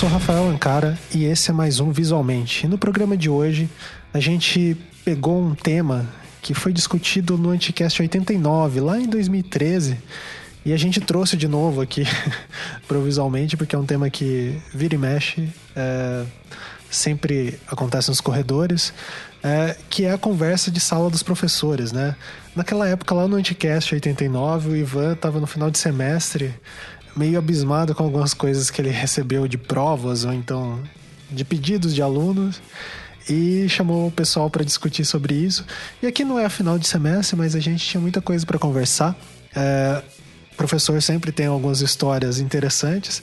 sou Rafael Ancara e esse é mais um Visualmente. E no programa de hoje a gente pegou um tema que foi discutido no Anticast 89, lá em 2013, e a gente trouxe de novo aqui provisionalmente, porque é um tema que vira e mexe, é, sempre acontece nos corredores, é, que é a conversa de sala dos professores, né? Naquela época, lá no Anticast 89, o Ivan estava no final de semestre, meio abismado com algumas coisas que ele recebeu de provas ou então de pedidos de alunos e chamou o pessoal para discutir sobre isso. E aqui não é a final de semestre, mas a gente tinha muita coisa para conversar. É, o professor sempre tem algumas histórias interessantes.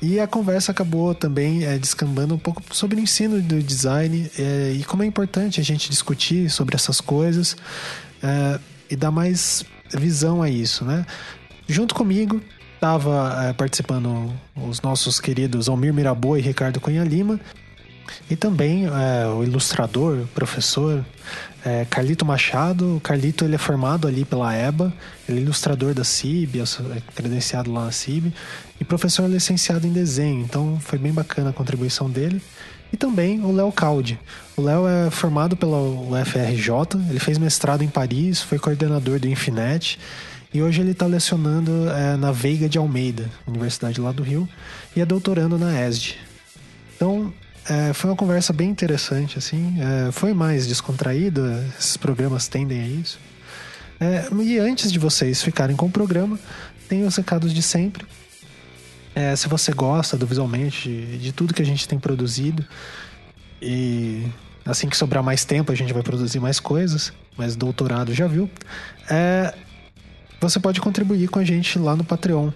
E a conversa acabou também é, descambando um pouco sobre o ensino do design é, e como é importante a gente discutir sobre essas coisas é, e dar mais visão a isso, né? Junto comigo estava é, participando os nossos queridos Almir Mirabô e Ricardo Cunha Lima e também é, o ilustrador, professor é, Carlito Machado. O Carlito ele é formado ali pela EBA, ele é ilustrador da CIB, é credenciado lá na CIB, e professor licenciado em desenho, então foi bem bacana a contribuição dele. E também o Léo Caldi. O Léo é formado pela UFRJ, ele fez mestrado em Paris, foi coordenador do Infinet e hoje ele está lecionando é, na Veiga de Almeida, Universidade lá do Rio, e é doutorando na ESD. Então, é, foi uma conversa bem interessante, assim. É, foi mais descontraída, esses programas tendem a isso. É, e antes de vocês ficarem com o programa, tem os recados de sempre. É, se você gosta do Visualmente, de, de, tudo que a gente tem produzido, e assim que sobrar mais tempo, a gente vai produzir mais coisas, mas doutorado já viu. É, você pode contribuir com a gente lá no Patreon.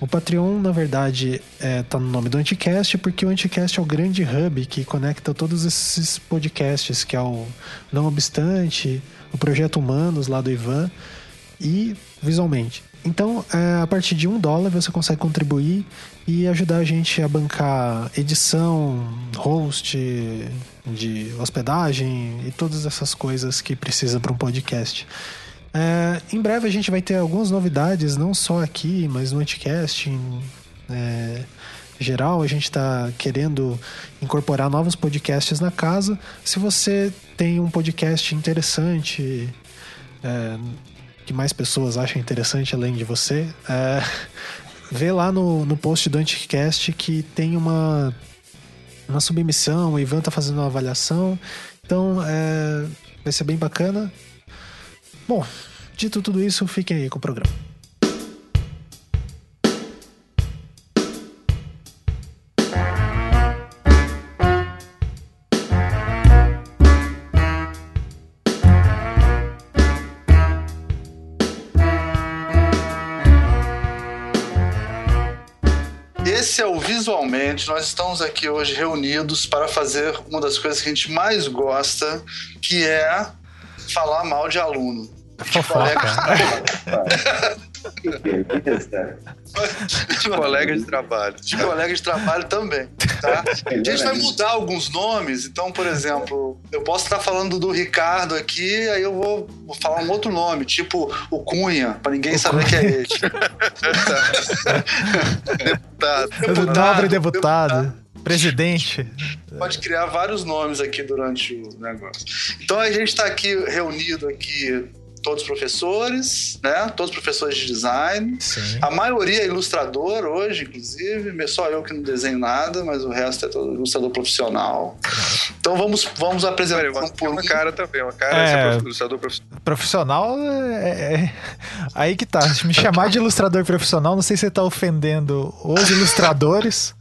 O Patreon, na verdade, é, tá no nome do Anticast, porque o Anticast é o grande hub que conecta todos esses podcasts, que é o Não Obstante, o Projeto Humanos, lá do Ivan, e visualmente. Então, é, a partir de um dólar você consegue contribuir e ajudar a gente a bancar edição, host, de hospedagem e todas essas coisas que precisa para um podcast. É, em breve a gente vai ter algumas novidades, não só aqui, mas no Anticast. Em, é, geral, a gente está querendo incorporar novos podcasts na casa. Se você tem um podcast interessante, é, que mais pessoas acham interessante além de você, é, vê lá no, no post do Anticast que tem uma, uma submissão, o Ivan tá fazendo uma avaliação. Então, é, vai ser bem bacana. Bom, dito tudo isso, fiquem aí com o programa. Esse é o Visualmente. Nós estamos aqui hoje reunidos para fazer uma das coisas que a gente mais gosta, que é falar mal de aluno. Fofoca. de colega de trabalho. De colega de trabalho também. Tá? A gente vai mudar alguns nomes. Então, por exemplo, eu posso estar falando do Ricardo aqui, aí eu vou, vou falar um outro nome, tipo o Cunha, para ninguém o saber Cunha. que é ele. deputado. deputado. Nobre deputado. deputado. Presidente. Pode criar vários nomes aqui durante o negócio. Então a gente está aqui reunido aqui todos professores, né? Todos professores de design. Sim. A maioria é ilustrador hoje, inclusive. Só eu que não desenho nada, mas o resto é todo ilustrador profissional. Então vamos, vamos apresentar Pera, um por uma cara também, uma cara é, é ilustrador profissional. Profissional é, é, Aí que tá. Me chamar de ilustrador profissional, não sei se você tá ofendendo os ilustradores.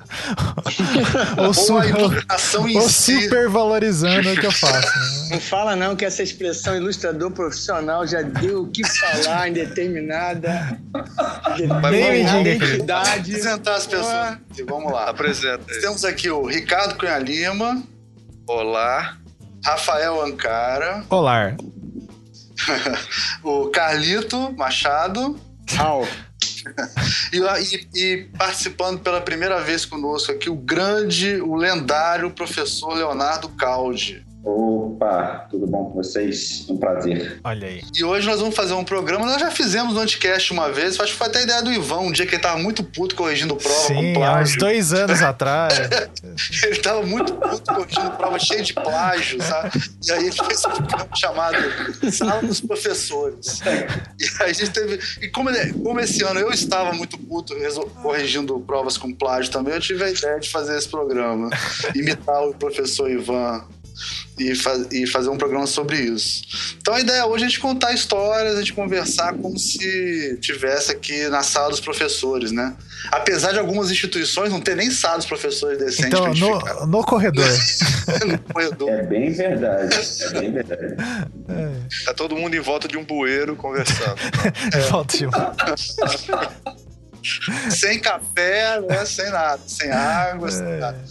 ou, su ou, ou super valorizando o que eu faço. Né? Não fala não que essa expressão ilustrador profissional já deu o que falar em determinada identidade. Apresentar as pessoas. Vamos lá. Apresenta. Temos aqui o Ricardo Cunha Lima. Olá. Rafael Ancara. Olá. o Carlito Machado. Tchau. e, e, e, participando pela primeira vez conosco aqui, o grande, o lendário professor Leonardo Caldi. Opa, tudo bom com vocês? Um prazer. Olha aí. E hoje nós vamos fazer um programa. Nós já fizemos no Anticast uma vez. Acho que foi até a ideia do Ivan, um dia que ele tava muito puto corrigindo prova Sim, com plágio. há uns dois anos atrás. ele tava muito puto corrigindo prova cheia de plágio, sabe? E aí ele fez um programa chamado Sala dos Professores. E aí a gente teve. E como, ele- como esse ano eu estava muito puto resol- corrigindo provas com plágio também, eu tive a ideia de fazer esse programa. Imitar o professor Ivan e, fa- e fazer um programa sobre isso. Então a ideia hoje é a gente contar histórias, a gente conversar como se tivesse aqui na sala dos professores, né? Apesar de algumas instituições não ter nem sala dos professores decentes Então, no, no corredor. no corredor. É bem verdade, é bem verdade. Tá todo mundo em volta de um bueiro conversando. Falta de um. sem café, né? sem nada, sem água, sem nada.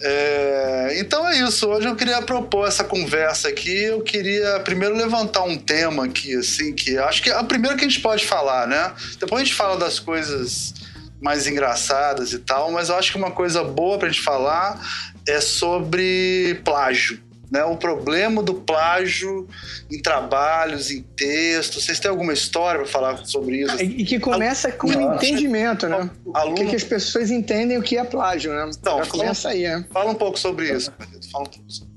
É, então é isso. Hoje eu queria propor essa conversa aqui. Eu queria primeiro levantar um tema aqui, assim, que acho que é o primeiro que a gente pode falar, né? Depois a gente fala das coisas mais engraçadas e tal, mas eu acho que uma coisa boa pra gente falar é sobre plágio. Né, o problema do plágio em trabalhos, em textos. Vocês têm alguma história para falar sobre isso? E e que começa com o Nossa. entendimento, né? O que, Aluno- que as pessoas entendem o que é plágio, né? Então, Já fala- começa aí, né? Fala um pouco sobre isso, Carlito. Fala um pouco sobre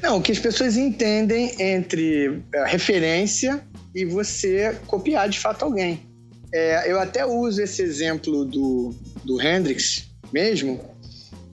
Não, o que as pessoas entendem entre é, referência e você copiar de fato alguém. É, eu até uso esse exemplo do, do Hendrix mesmo,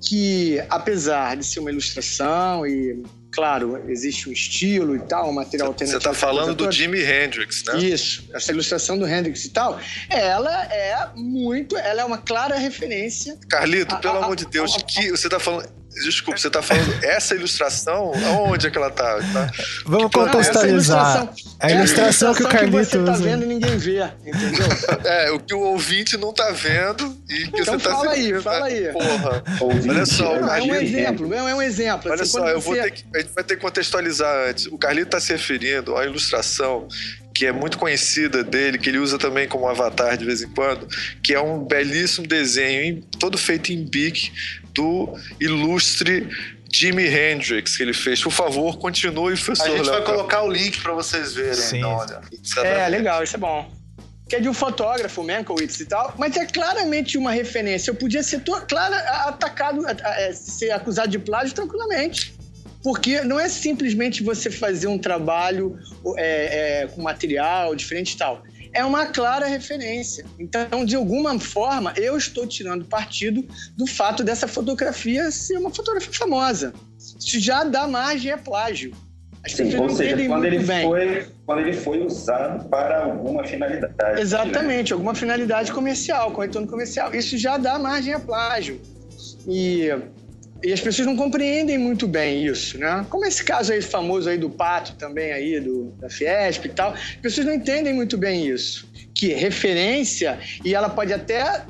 que apesar de ser uma ilustração e, claro, existe um estilo e tal, um material Você alternativo. tá falando do. Jimi Hendrix, né? Isso, essa ilustração do Hendrix e tal, ela é muito, ela é uma clara referência. Carlito, Ah, pelo ah, amor de Deus, ah, que você tá falando. Desculpa, você tá falando essa ilustração? Aonde é que ela tá? Tá? Vamos Não, essa contextualizar. ilustração- A ilustração que o Carlito você tá usa. vendo e ninguém vê, entendeu? É, o que o ouvinte não tá vendo e que Então você tá fala aí, fala né? aí. Porra. Ouvinte, Olha só, o Não, é um exemplo, é um exemplo. Olha Assim, só, eu vou você- ter que, a gente vai ter que contextualizar antes. O Carlito está se referindo à ilustração que é muito conhecida dele, que ele usa também como avatar de vez em quando, que é um belíssimo desenho, todo feito em bic, do ilustre Jimi Hendrix que ele fez. Por favor, continue, professor A gente vai colocar o link para vocês verem. Sim. Então, olha. É, legal, isso é bom. Que é de um fotógrafo, Mankiewicz e tal, mas é claramente uma referência. Eu podia ser clara, atacado, a- a- é, ser acusado de plágio tranquilamente. Porque não é simplesmente você fazer um trabalho é, é, com material diferente e tal. É uma clara referência. Então, de alguma forma, eu estou tirando partido do fato dessa fotografia ser uma fotografia famosa. Isso já dá margem a plágio. As Sim, ou seja, quando ele, bem. foi, quando ele foi usado para alguma finalidade. né? Exatamente, alguma finalidade comercial, com retorno comercial. Isso já dá margem a plágio. E, e as pessoas não compreendem muito bem isso, né? Como esse caso aí famoso aí do Pato também aí, do, da Fiesp e tal. As pessoas não entendem muito bem isso. Que referência, e ela pode até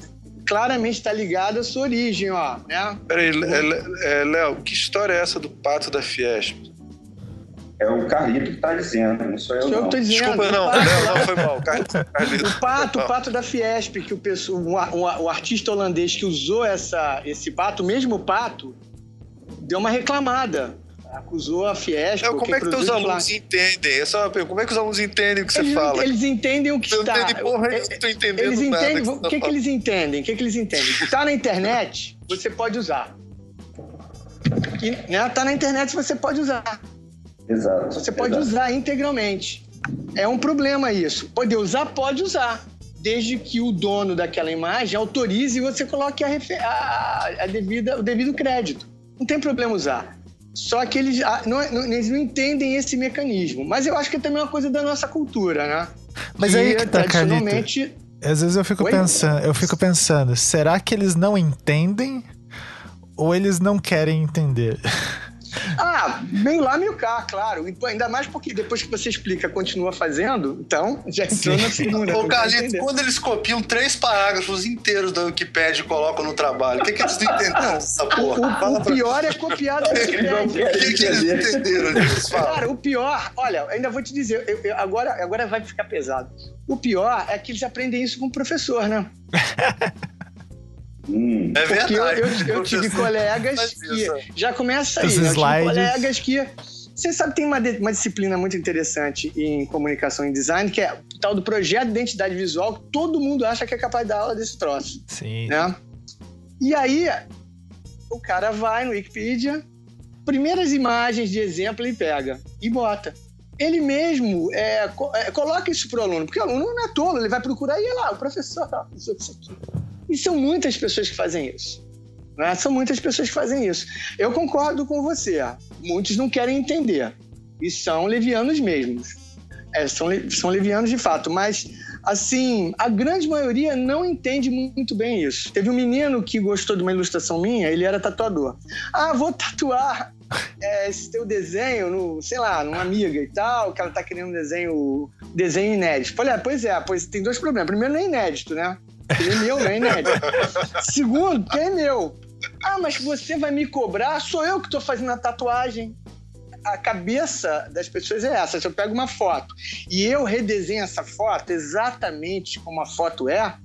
claramente estar ligada à sua origem, ó, né? Peraí, é, é, Léo, que história é essa do pato da Fiesp? É o Carlito que está dizendo, não sou eu, Eu não. tô dizendo, Desculpa, não, o Pato Léo, lá- não, foi mal. Carlito, Carlito. O pato, o Não. pato da Fiesp, que o, pessoa, o, o- o artista holandês que usou essa, esse pato, o mesmo pato, deu uma reclamada. Acusou a Fiesp. Léo, ou como é que teus produziu alunos lá. entendem? Essa é uma pergunta. Como é que os alunos entendem o que você eles, fala? Eles entendem o que Eu não está. entendi porra, eu não tô entendendo Eles nada entendem. que O você tá que, que eles entendem? O que, que eles entendem? Está na internet, você pode usar. E, né, tá na internet, você pode usar. Exato. Você pode exato. usar integralmente. É um problema isso. Poder usar, pode usar. Desde que o dono daquela imagem autorize e você coloque a a- a devida, o devido crédito. Não tem problema usar. Só que eles ah, não, não- eles não entendem esse mecanismo. Mas eu acho que é também uma coisa da nossa cultura, né? Mas aí que tá, Carlito. tradicionalmente Às vezes eu fico Oi? pensando, eu fico pensando, será que eles não entendem ou eles não querem entender? Ah, bem lá, meio cá, claro. E, Ainda mais porque depois que você explica, continua fazendo, então já entrou Sim. na segunda. Ô, Carlito, quando eles copiam três parágrafos inteiros da Wikipédia e colocam no trabalho, o que, que eles não entenderam dessa porra? O, Fala o pior é copiar da Eles não Wikipédia. O que, que eles entenderam? Fala. Cara, o pior, olha, ainda vou te dizer, eu- eu- agora, agora vai ficar pesado. O pior é que eles aprendem isso com o professor, né? Hum. É verdade. Porque eu, eu, eu tive colegas que. Já começa aí. Os eu tive colegas que. Você sabe, tem uma, uma disciplina muito interessante em comunicação e design, que é o tal do projeto de identidade visual, que todo mundo acha que é capaz de dar aula desse troço. Sim. Né? E aí, o cara vai no Wikipedia, primeiras imagens de exemplo ele pega e bota. Ele mesmo é, é, coloca isso pro aluno, porque o aluno não é tolo, ele vai procurar e ir lá, o professor, ó, isso aqui. E são muitas pessoas que fazem isso. Né? São muitas pessoas que fazem isso. Eu concordo com você. Muitos não querem entender. E são levianos mesmos. É, são, são levianos de fato. Mas, assim, a grande maioria não entende muito bem isso. Teve um menino que gostou de uma ilustração minha, ele era tatuador. Ah, vou tatuar é, esse teu desenho, no, sei lá, numa amiga e tal, que ela tá querendo um desenho, desenho inédito. Falei, ah, pois é, pois tem dois problemas. Primeiro, não é inédito, né? Ele é meu, não é inédito. Segundo, que é meu. Ah, mas você vai me cobrar? Sou eu que estou fazendo a tatuagem. A cabeça das pessoas é essa. Se eu pego uma foto e eu redesenho essa foto exatamente como a foto é,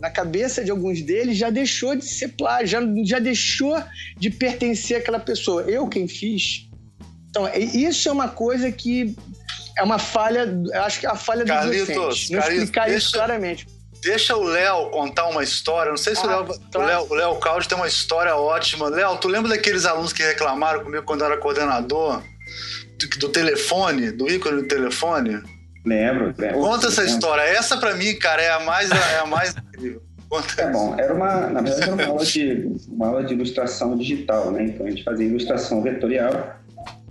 na cabeça de alguns deles já deixou de ser plágio, já, já deixou de pertencer àquela pessoa. Eu quem fiz. Então, isso é uma coisa que é uma falha, acho que é a falha do Carlitos, docente. Não Carlitos, explicar deixa, isso claramente. Deixa o Léo contar uma história. Não sei se ah, o Léo, o Léo Caldi tem uma história ótima. Léo, tu lembra daqueles alunos que reclamaram comigo quando eu era coordenador? Do, do telefone, do ícone do telefone? Lembro. lembro Conta essa lembro. história. Essa, para mim, cara, é a mais, é a mais incrível. Conta é bom, era uma, na verdade, era uma aula, de, uma aula de ilustração digital, né? Então a gente fazia ilustração vetorial.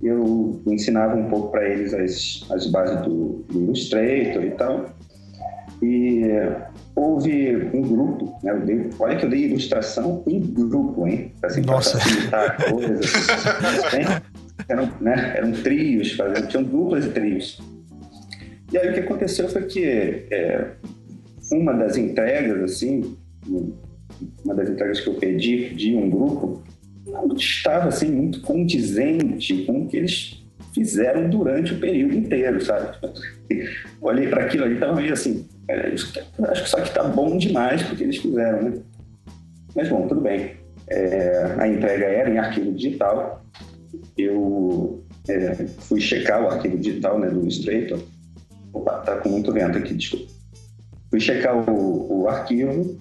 Eu ensinava um pouco para eles as, as bases do, do Illustrator e tal. E houve um grupo, né? Dei, olha que eu dei ilustração em grupo, hein? Assim, Nossa. facilitar coisas. Assim, eram, né? eram trios, fazendo, tinham duplas e trios. E aí o que aconteceu foi que é, uma das entregas, assim, uma das entregas que eu pedi de um grupo, não estava assim muito condizente com o que eles fizeram durante o período inteiro, sabe? Olhei para aquilo ali e estava meio assim, é, acho que só que está bom demais porque eles fizeram, né? Mas bom, tudo bem. É, a entrega era em arquivo digital. Eu é, fui checar o arquivo digital né, do Illustrator. Opa, tá com muito vento aqui, desculpa. Fui checar o, o arquivo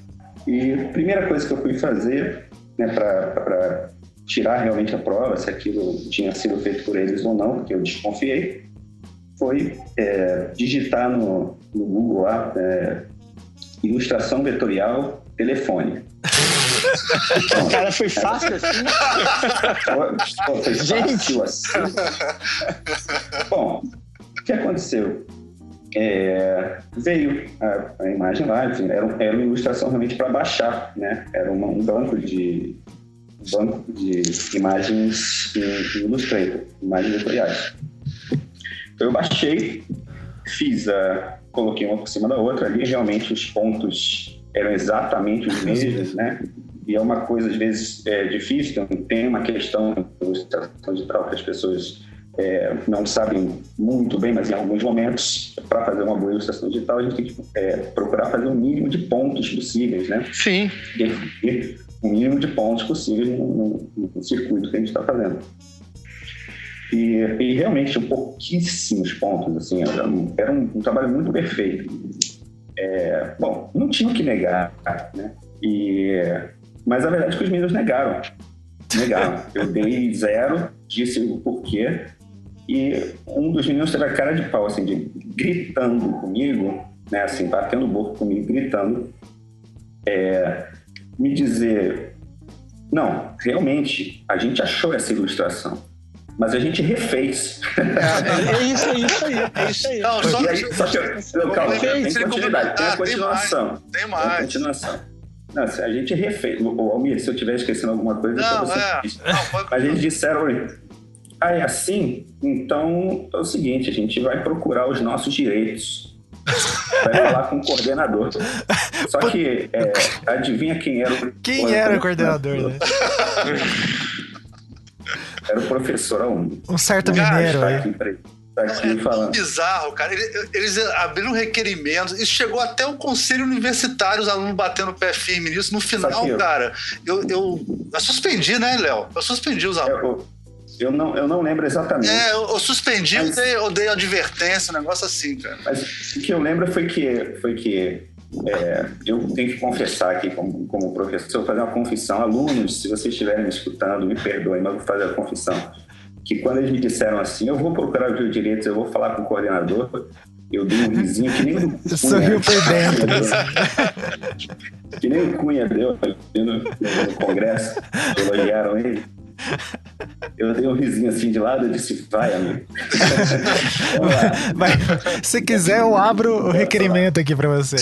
e a primeira coisa que eu fui fazer né, para tirar realmente a prova, se aquilo tinha sido feito por eles ou não, porque eu desconfiei, foi é, digitar no, no, Google lá é, ilustração vetorial telefone. Cara, foi fácil assim? foi Gente. assim. Bom, o que aconteceu? É, veio a, a, imagem lá, enfim, era, era uma ilustração realmente para baixar, né? Era uma, um banco de banco de imagens em, Illustrator, imagens vetoriais. Então eu baixei, fiz a. coloquei uma por cima da outra ali, realmente os pontos eram exatamente os mesmos, né? E é uma coisa, às vezes, é, difícil, então tem uma questão de ilustração digital que as pessoas é, não sabem muito bem, mas em alguns momentos, para fazer uma boa ilustração digital, a gente tem que é, procurar fazer o mínimo de pontos possíveis, né? Sim. E, o mínimo de pontos possíveis no, no, no circuito que a gente está fazendo. E, e realmente tinha pouquíssimos pontos, assim, era um, era um, um trabalho muito perfeito. É, bom, não tinha o que negar, né? E, mas a verdade é que os meninos negaram. Negaram. Eu dei zero, disse o porquê, e um dos meninos teve a cara de pau, assim, de, gritando comigo, né, assim, batendo boca comigo, gritando, é, me dizer: não, realmente, a gente achou essa ilustração mas a gente refez. É, é isso, é isso aí, é isso aí. Não, só, aí, só que, não, calma, tem, tem continuidade, tem a continuação. Tem mais. Tem, continuação. Não, a gente refez. O Almir, se eu estiver esquecendo alguma coisa, não, você é. Não, Mas eles disseram, ah, é assim? Então é o seguinte, a gente vai procurar os nossos direitos. Vai falar com o coordenador. Só que, é, adivinha quem era o Quem era o coordenador, né? Era o professor Aum. Um certo mineiro aí. Tá aqui é falando. bizarro, cara. Eles abriram requerimentos. Isso chegou até o conselho universitário, os alunos batendo o pé firme nisso. No final, cara, eu, eu, eu suspendi, né, Léo? Eu suspendi os alunos. Eu, eu, não, eu não lembro exatamente. É, eu, eu suspendi, mas, eu, dei, eu dei advertência, um negócio assim, cara. Mas o que eu lembro foi que, foi que é, eu tenho que confessar aqui, como, como professor, fazer uma confissão. Alunos, se vocês estiverem me escutando, me perdoem, mas vou fazer a confissão que quando eles me disseram assim, eu vou procurar os direitos, eu vou falar com o coordenador, eu dei um risinho que nem o Cunha. Sorriu por dentro. que nem o Cunha deu no, no congresso, elogiaram ele. Eu dei um risinho assim de lado e disse, vai, amigo. Mas, se quiser, eu abro o requerimento aqui para você.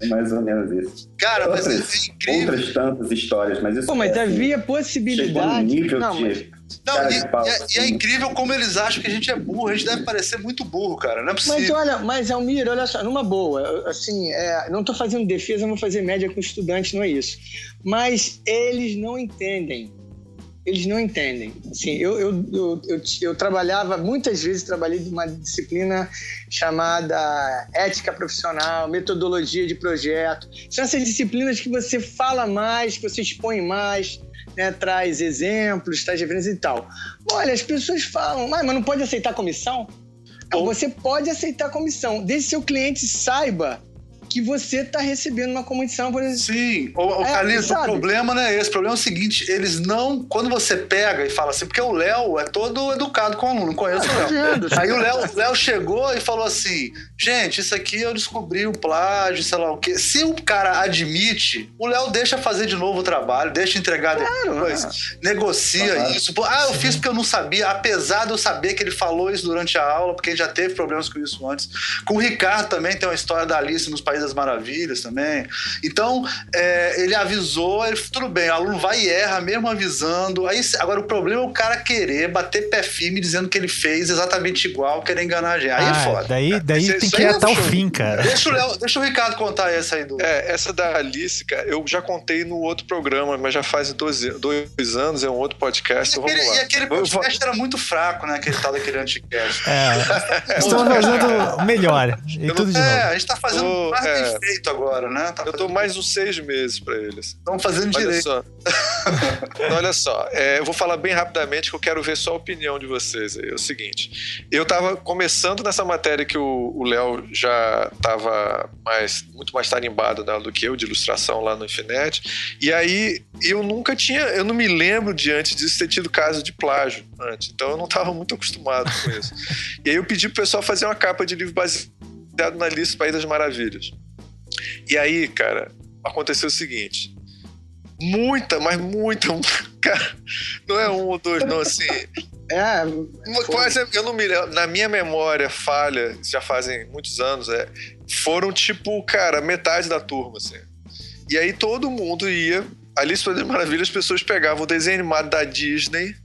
É, mais ou menos isso. Cara, outras, mas é incrível. Outras tantas histórias, mas isso Pô, mas é, havia assim, possibilidade. Não, de, mas não, e, e, é, e, é, assim. incrível como eles acham que a gente é burro. A gente deve parecer muito burro, cara. Não é possível. Mas olha, mas Almir, olha só, numa boa, assim, é, não estou fazendo defesa, não vou fazer média com estudantes, não é isso. Mas eles não entendem. Eles não entendem. Assim, eu, eu, eu, eu, eu trabalhava, muitas vezes trabalhei de uma disciplina chamada ética profissional, metodologia de projeto. São essas disciplinas que você fala mais, que você expõe mais, né, traz exemplos, traz referências e tal. Olha, as pessoas falam, mas não pode aceitar comissão? Não, você pode aceitar comissão, desde que seu cliente saiba que você está recebendo uma comissão, por exemplo. Sim, o, o, é, o problema não é esse. O problema é o seguinte: eles não. Quando você pega e fala assim, porque o Léo é todo educado com o aluno, não conheço ah, o Léo. Aí o Léo chegou e falou assim: gente, isso aqui eu descobri o plágio, sei lá o quê. Se o cara admite, o Léo deixa fazer de novo o trabalho, deixa entregar claro, depois, é. negocia isso. Ah, eu fiz porque eu não sabia, apesar de eu saber que ele falou isso durante a aula, porque ele já teve problemas com isso antes. Com o Ricardo também tem uma história da Alice nos países País das Maravilhas também. Então, é, ele avisou, ele, tudo bem, o aluno vai e erra, mesmo avisando. Aí, agora, o problema é o cara querer bater pé firme dizendo que ele fez exatamente igual, querer enganar a gente. Aí é ah, é foda. Daí, daí tem que ir até o fim, cara. Deixa o, Léo, deixa o Ricardo contar essa aí do. É, essa da Alice, cara, eu já contei no outro programa, mas já faz dois, dois anos, é um outro podcast. E aquele, e aquele podcast era muito fraco, né? Aquele tal daquele anticast. É, estamos fazendo melhor. E tudo de é, novo. a gente tá fazendo oh, mais é, feito agora, né? Tá eu dou mais uns seis meses para eles. Estão fazendo olha direito. Só. olha só, é, eu vou falar bem rapidamente que eu quero ver só a opinião de vocês aí. É o seguinte, eu estava começando nessa matéria que o Léo já estava mais, muito mais tarimbado né, do que eu, de ilustração lá no Infinet, e aí eu nunca tinha, eu não me lembro de antes disso ter tido caso de plágio antes, então eu não estava muito acostumado com isso. e aí eu pedi pro pessoal fazer uma capa de livro baseado na lista País das Maravilhas. E aí, cara, aconteceu o seguinte. Muita, mas muita. Cara, não é um ou dois, não, assim. É. Quase, eu não me Na minha memória falha, já fazem muitos anos, é, foram tipo, cara, metade da turma, assim. E aí todo mundo ia. Alice das Maravilhas, as pessoas pegavam o desenho animado da Disney,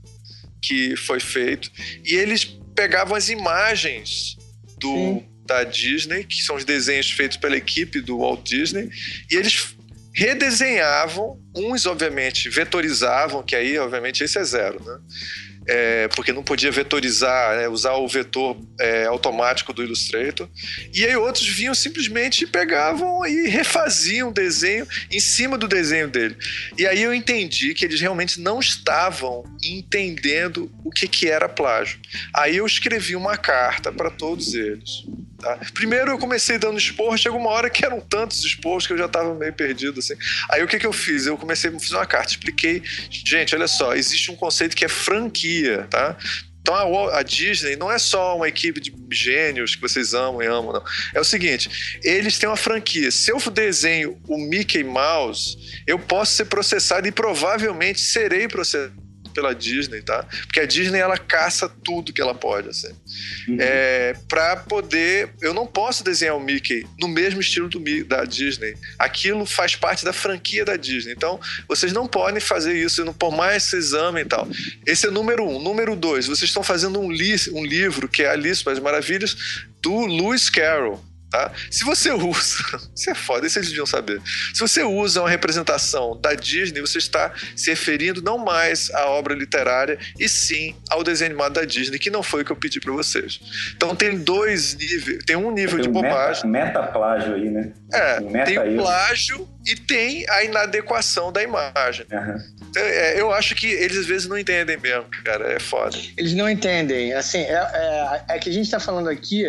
que foi feito, e eles pegavam as imagens do. Sim da Disney, que são os desenhos feitos pela equipe do Walt Disney, e eles redesenhavam, uns obviamente vetorizavam, que aí obviamente esse é zero, né? É, porque não podia vetorizar, né, usar o vetor é, automático do Illustrator. E aí outros vinham simplesmente pegavam e refaziam o desenho em cima do desenho dele. E aí eu entendi que eles realmente não estavam entendendo o que, que era plágio. Aí eu escrevi uma carta para todos eles. Tá? Primeiro eu comecei dando esporro, chegou uma hora que eram tantos esporros que eu já estava meio perdido. Assim. Aí o que, que eu fiz? Eu comecei a fazer uma carta, expliquei. Gente, olha só, existe um conceito que é franquia, tá? Então a, a, Disney não é só uma equipe de gênios que vocês amam e amam, não. É o seguinte: eles têm uma franquia. Se eu desenho o Mickey Mouse, eu posso ser processado e provavelmente serei processado pela Disney, tá? Porque a Disney ela caça tudo que ela pode, assim. Uhum. É, para poder, eu não posso desenhar o Mickey no mesmo estilo do da Disney. Aquilo faz parte da franquia da Disney. Então, vocês não podem fazer isso, por mais que vocês amem e tal. Esse é número um. Número dois, vocês estão fazendo um, li um livro que é Alice das Maravilhas do Lewis Carroll. Tá? Se você usa, isso é foda, isso eles deviam saber. Se você usa uma representação da Disney, você está se referindo não mais à obra literária, e sim ao desenho animado da Disney, que não foi o que eu pedi para vocês. Então tem dois níveis, tem um nível tem de bobagem. Meta, meta plágio aí, né? É, tem o plágio e tem a inadequação da imagem. Uhum. Eu acho que eles às vezes não entendem mesmo, cara. É foda. Eles não entendem. Assim, é, é, é que a gente está falando aqui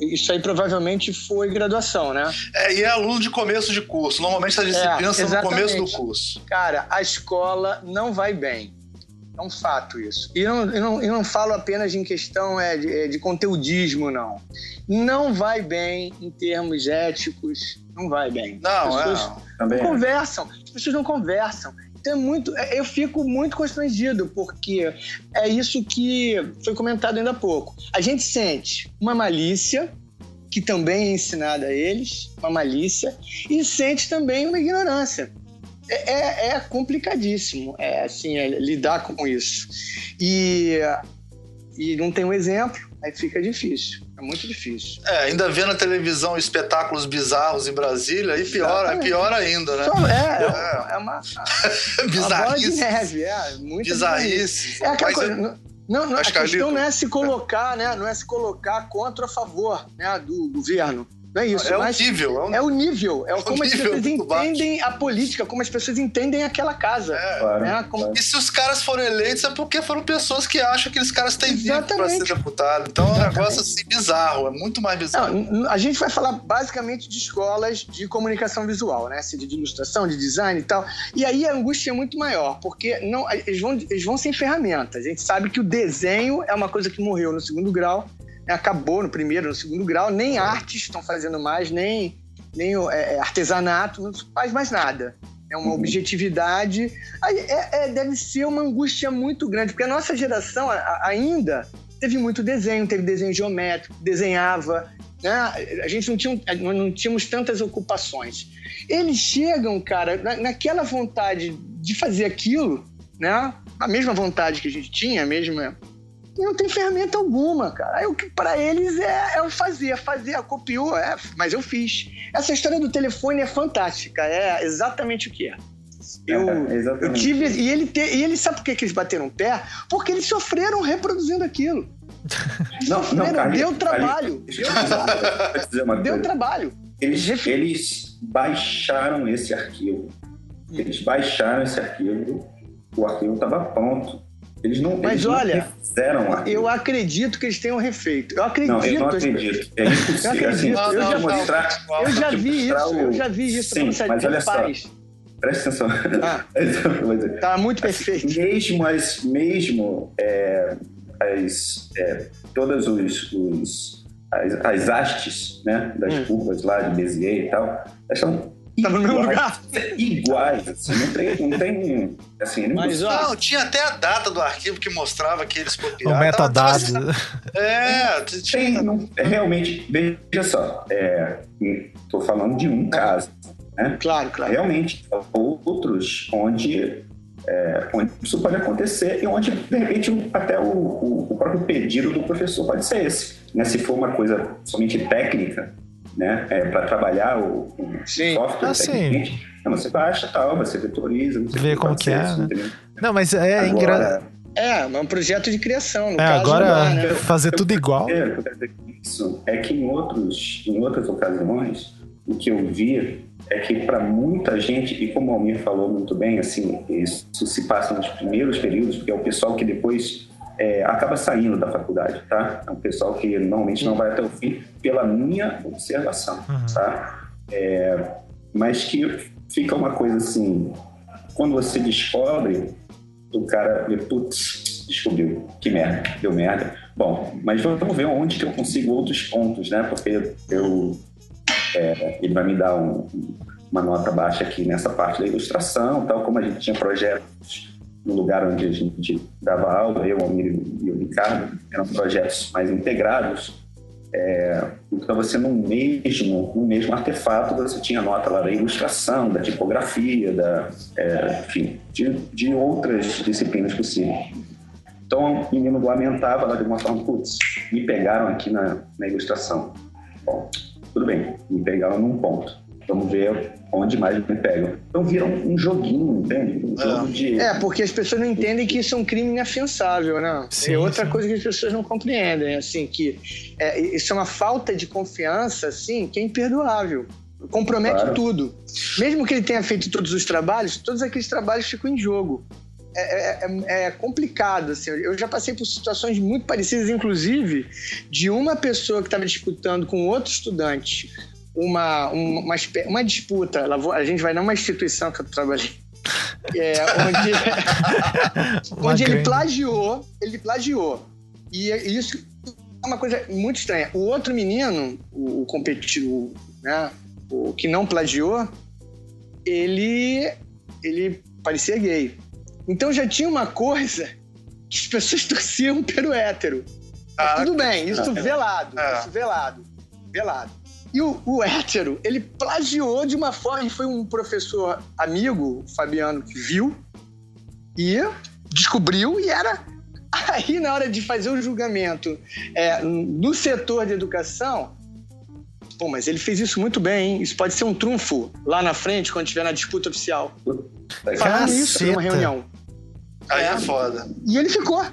isso aí provavelmente foi graduação, né? É, e é aluno de começo de curso. Normalmente essas disciplinas é, são no começo do curso. Cara, a escola não vai bem. É um fato isso. E não, eu não, eu não falo apenas em questão é, de, é, de conteudismo, não. Não vai bem em termos éticos. Não vai bem. Não, as pessoas é. não conversam. As pessoas não conversam. É muito, eu fico muito constrangido, porque é isso que foi comentado ainda há pouco. A gente sente uma malícia, que também é ensinada a eles, uma malícia, e sente também uma ignorância. É, é, é complicadíssimo é, assim, é, lidar com isso. E, e não tem um exemplo, aí fica difícil. É muito difícil. É, ainda vendo na televisão espetáculos bizarros em Brasília, aí pior, é pior ainda, né? Só, é, é, é uma, uma bola de neve, é. Muito Bizarrice. É aquela coisa, não, não, a questão não é se colocar, né? Não é se colocar contra ou a favor né, do governo. Não é isso. É o nível. É, um... é o nível. É, é como as pessoas entendem baixo. a política, como as pessoas entendem aquela casa. É, claro, né? como... claro. E se os caras foram eleitos é porque foram pessoas que acham que aqueles caras têm vida para ser deputado. Então Exatamente. é um negócio assim bizarro, é muito mais bizarro. Não, a gente vai falar basicamente de escolas de comunicação visual, né? Assim, de ilustração, de design e tal. E aí a angústia é muito maior, porque não, eles, vão, eles vão sem ferramentas. A gente sabe que o desenho é uma coisa que morreu no segundo grau acabou no primeiro, no segundo grau, nem artes estão fazendo mais, nem, nem é, é, artesanato, não faz mais nada. É uma uhum. objetividade. É, é, deve ser uma angústia muito grande, porque a nossa geração ainda teve muito desenho, teve desenho geométrico, desenhava. Né? A gente não, tinha, não tínhamos tantas ocupações. Eles chegam, cara, naquela vontade de fazer aquilo, né? a mesma vontade que a gente tinha, a mesma e não tem ferramenta alguma, cara. Aí o que para eles é, é o fazer, fazer, copiou, é, mas eu fiz. Essa história do telefone é fantástica, é exatamente o que é. Eu, é, eu tive. E ele, te, e ele sabe por que, que eles bateram o pé? Porque eles sofreram reproduzindo aquilo. Não, não, Carlinhos, deu trabalho. Deu trabalho. Deu trabalho. Eles, eles baixaram esse arquivo. Eles baixaram esse arquivo. O arquivo estava pronto. Eles não, Mas eles olha, não fizeram eu acredito que eles tenham refeito. Eu acredito. Não, eu não acredito. É impossível. Eu, acredito. Assim, eu, já, mostrar, eu já vi isso. O... Eu já vi isso. Sim, mas olha só. Presta atenção. Ah, tá muito perfeito. Mesmo as, mesmo é, as, é, todas os, os as, as, hastes né, das hum. curvas lá de Bezier e tal, elas estão Tava no mesmo lugar. Iguais, assim, não tem, não tem assim, não Mas, ó, não, tinha até a data do arquivo que mostrava que eles copiaram. O metadado. É, tinha... não, é, realmente, veja só, é, tô falando de um caso, né? Claro, claro. Realmente, outros onde é, onde isso pode acontecer e onde, de repente, até o, o, o, próprio pedido do professor pode ser esse. Né? Se for uma coisa somente técnica, né, é, para trabalhar o, o software, ah, sim. Não, você baixa tal, você vetoriza, você vê como que é. Né? Não, mas é engraçado. É, é um projeto de criação. No é, caso, agora dá, né? fazer tudo igual. Isso é que em, outros, em outras ocasiões, o que eu vi é que para muita gente, e como o Almir falou muito bem, assim, isso se passa nos primeiros períodos, porque é o pessoal que depois é, acaba saindo da faculdade, tá? É um pessoal que normalmente não vai até o fim, pela minha observação, uhum. tá? É, mas que fica uma coisa assim, quando você descobre, o cara vê, putz, descobriu, que merda, deu merda. Bom, mas vamos ver onde que eu consigo outros pontos, né? Porque eu, é, ele vai me dar um, uma nota baixa aqui nessa parte da ilustração, tal como a gente tinha projetos no lugar onde a gente dava aula, eu, Almir e o Ricardo, eram projetos mais integrados. É, então, você no mesmo, no mesmo artefato, você tinha nota lá da ilustração, da tipografia, da, é, enfim, de, de outras disciplinas possíveis. Então, o menino lamentava lá de uma forma, putz, me pegaram aqui na, na ilustração. Bom, tudo bem, me pegaram num ponto. Vamos ver onde mais me pegam. Então vira um, um joguinho, entende? Um jogo é. de. É, porque as pessoas não entendem que isso é um crime inafiançável, né? Sim, é outra sim. coisa que as pessoas não compreendem, assim, que é, isso é uma falta de confiança, assim, que é imperdoável. Compromete Claro. tudo. Mesmo que ele tenha feito todos os trabalhos, todos aqueles trabalhos ficam em jogo. É, é- é- é complicado, assim. Eu já passei por situações muito parecidas, inclusive, de uma pessoa que estava disputando com outro estudante uma, uma, uma, uma disputa. A gente vai numa instituição que eu trabalhei. É, onde, onde ele plagiou, ele plagiou. E é- isso é uma coisa muito estranha. O outro menino, o, o competitivo, né, o que não plagiou, ele, ele parecia gay. Então já tinha uma coisa que as pessoas torciam pelo hétero. Mas Ah, tudo bem, isso velado, É. isso velado, velado. E o, o hétero, ele plagiou de uma forma, e foi um professor amigo, o Fabiano, que viu e descobriu e era. Aí, na hora de fazer o julgamento é, no setor de educação, pô, mas ele fez isso muito bem, hein? Isso pode ser um trunfo lá na frente, quando tiver na disputa oficial. Falando isso numa reunião. Aí é É. foda. E ele ficou.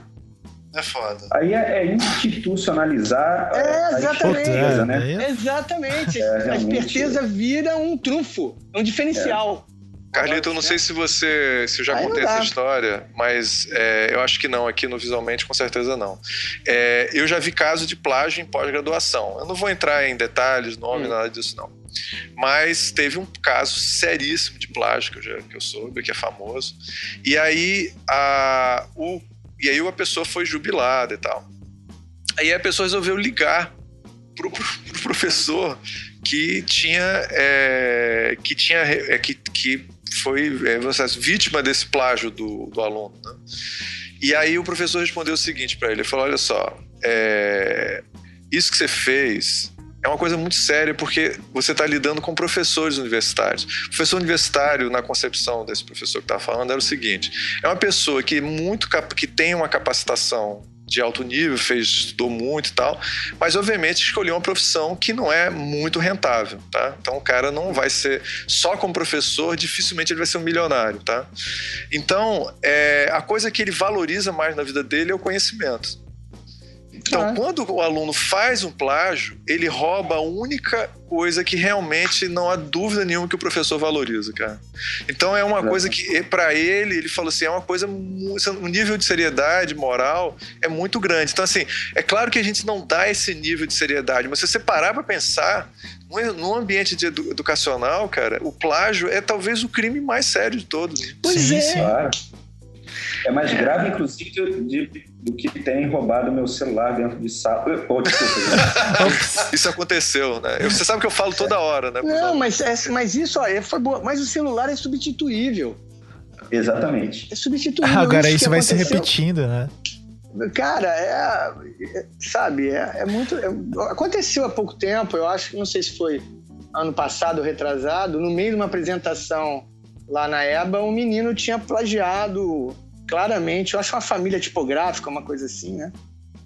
É foda. Aí é, é institucionalizar É, a exatamente. esperteza, É, né? é- Exatamente. É, a esperteza vira um trunfo, um diferencial. Carlito, eu não sei se você. Se eu já Aí contei essa história, mas é, eu acho que não, aqui no Visualmente, com certeza não. É, eu já vi caso de plágio em pós-graduação. Eu não vou entrar em detalhes, nome, Hum. nada disso, não. Mas teve um caso seríssimo de plágio que eu, já, que eu soube, que é famoso. E aí a, o, e aí a pessoa foi jubilada e tal. Aí a pessoa resolveu ligar pro, pro, pro professor que tinha é, que tinha é, que, que foi é, vítima desse plágio do, do aluno né? e aí o professor respondeu o seguinte para ele ele falou olha só é, isso que você fez é uma coisa muito séria porque você está lidando com professores universitários. O professor universitário, na concepção desse professor que estava falando, era o seguinte: é uma pessoa que muito que tem uma capacitação de alto nível, fez, estudou muito e tal, mas obviamente escolheu uma profissão que não é muito rentável, tá? Então o cara não vai ser só como professor, dificilmente ele vai ser um milionário, tá? Então é, a coisa que ele valoriza mais na vida dele é o conhecimento. Então, Ah. quando o aluno faz um plágio, ele rouba a única coisa que realmente não há dúvida nenhuma que o professor valoriza, cara. Então é uma Exato. coisa que, para ele, ele falou assim, é uma coisa, o nível de seriedade moral é muito grande. Então, assim, é claro que a gente não dá esse nível de seriedade, mas se você parar para pensar, num- num ambiente de edu- educacional, cara, o plágio é talvez o crime mais sério de todos. Pois Sim, é. sim. Claro. É mais grave, inclusive, de- de- do que terem roubado meu celular dentro de sala. Oh. Isso aconteceu, né? Você sabe que eu falo toda hora, né? Não, mas, é- mas isso ó, é- foi boa. Mas o celular é substituível. Exatamente. É substituível. Agora que isso vai se aconteceu- repetindo, né? Cara, é, é- sabe, é, é muito. é- aconteceu há pouco tempo, eu acho que não sei se foi ano passado ou retrasado, no meio de uma apresentação lá na EBA, um menino tinha plagiado claramente, eu acho uma família tipográfica, uma coisa assim, né?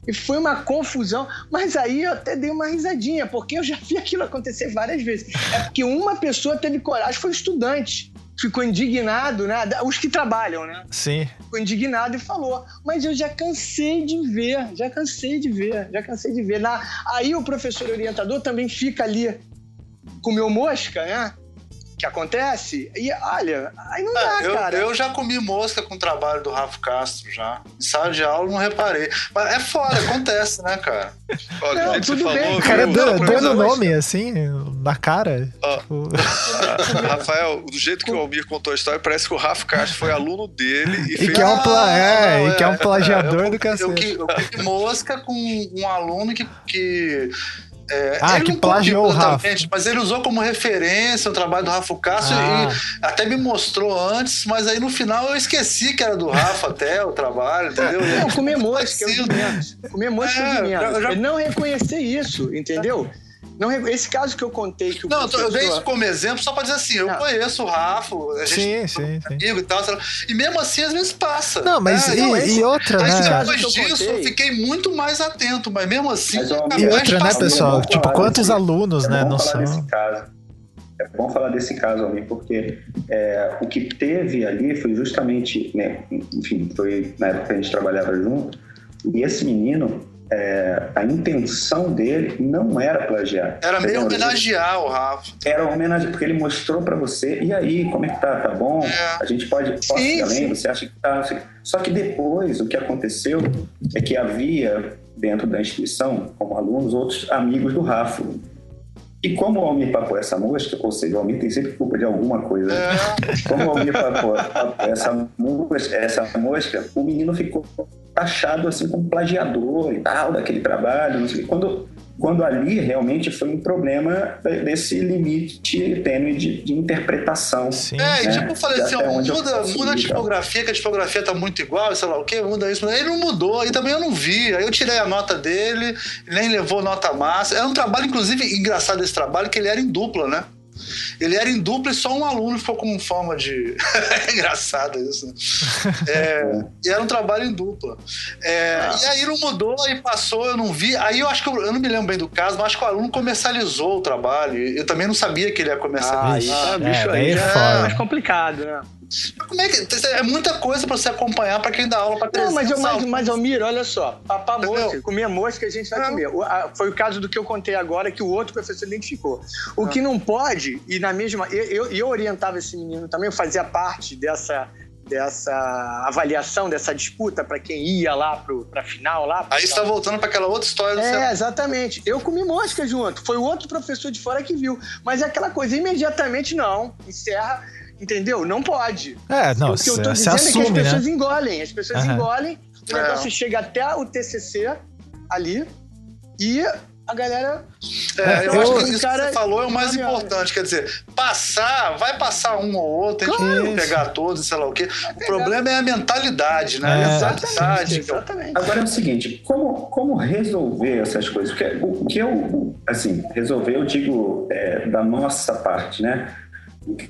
E foi uma confusão, mas aí eu até dei uma risadinha, porque eu já vi aquilo acontecer várias vezes. É porque uma pessoa teve coragem, foi um estudante, ficou indignado, né? Os que trabalham, né? Sim. ficou indignado e falou: Mas eu já cansei de ver, já cansei de ver, já cansei de ver. Na... Aí o professor orientador também fica ali comeu mosca, né? Que acontece. E olha, aí não dá, É, eu, cara. eu já comi mosca com o trabalho do Rafa Castro já. Em sala de aula eu não reparei. Mas é foda, acontece, né, cara? Olha, Não, tudo bem, falou, O cara viu? dando dando nome assim, na cara. Ó. Tipo, Rafael, do jeito que o Almir contou a história, parece que o Rafa Castro foi aluno dele e, E fez. que é um, pla... é, não, e que é um é, plagiador eu, do Eu, cacete. que- eu comi mosca com um aluno que. que é, Ah, ele que não plagiou o copiou Rafa. exatamente, Mas ele usou como referência o trabalho do Rafa Castro Ah. e até me mostrou antes, mas aí no final eu esqueci que era do Rafa até o trabalho, entendeu? Não, comer mosca, eu Parecido. vi menos. Comer mosca eu É, vi menos. eu já- Ele não reconhecer isso, entendeu? Não, esse caso que eu contei que o Não, professor... eu dei isso como exemplo só pra dizer assim, eu não. conheço o Rafa, a gente sim, sim, sim. amigo e tal, e mesmo assim às vezes passa. Não, mas né? e, então, e outra, né? Depois disso, eu fiquei muito mais atento, mas mesmo assim... Mas, ó, E outra, né, pessoal? Tipo, quantos desse- alunos, é né, bom não falar são... desse caso. É bom falar desse caso, Almir, porque é, o que teve ali foi justamente, né, enfim, foi na época que a gente trabalhava junto, e esse menino, é, a intenção dele não era plagiar. Era meio homenagear o Rafa. Era uma homenagem, porque ele mostrou pra você, e aí, como é que tá? Tá bom? É. A gente pode, posso Sim, ir além? Você acha que tá? Só que depois, o que aconteceu é que havia, dentro da instituição, como alunos, outros amigos do Rafa. E como o Almir papou essa mosca, ou seja, o Almir tem sempre culpa de alguma coisa. É. Como o Almir papou, papou essa, mosca, essa mosca, o menino ficou taxado assim como plagiador e tal, daquele trabalho. Quando, quando ali realmente foi um problema desse limite tênue de, de interpretação. Sim. É, e né? tipo, eu falei De assim, ó, muda, muda a tipografia, que a tipografia tá muito igual, sei lá o quê, muda isso. Ele não mudou, aí também eu não vi. Aí eu tirei a nota dele, nem levou nota massa. Era um trabalho, inclusive, engraçado esse trabalho, que ele era em dupla, né? Ele era em dupla e só um aluno ficou com forma de. é engraçado isso, né? É, e era um trabalho em dupla. É, Ah. E aí não mudou, aí passou, eu não vi. Aí eu acho que eu, eu não me lembro bem do caso, mas acho que o aluno comercializou o trabalho. Eu também não sabia que ele ia Ah, comercializar. aí tá, É, bicho, daí aí é é mais complicado, né? Como é que. É muita coisa pra você acompanhar pra quem dá aula pra Não, 300 mas, eu, mas, mas Almir, olha só, papar mosca, comer mosca a gente vai É. comer. O- a- foi o caso do que eu contei agora, que o outro professor identificou. O que não pode, e na mesma. Eu, eu, eu orientava esse menino também, eu fazia parte dessa, dessa avaliação, dessa disputa para quem ia lá pro, pra final lá. Aí você tá voltando pra aquela outra história do É, exatamente. Eu comi mosca junto. Foi o outro professor de fora que viu. Mas é aquela coisa, imediatamente não. Encerra, entendeu? Não pode. É, não, o que eu tô dizendo é que as assume, né? pessoas engolem. As pessoas Aham. engolem, o É. negócio chega até o TCC ali e a galera. É, eu, Eu- acho que isso cara- que você falou é o mais importante. Quer dizer, passar, vai passar um ou outro, a gente Claro. não vai pegar todos, sei lá o quê. O problema é a mentalidade, né? É. a Exatamente. que é exatamente. Agora é o seguinte, como, como resolver essas coisas? Porque o que eu, assim, resolver, eu digo é, da nossa parte, né?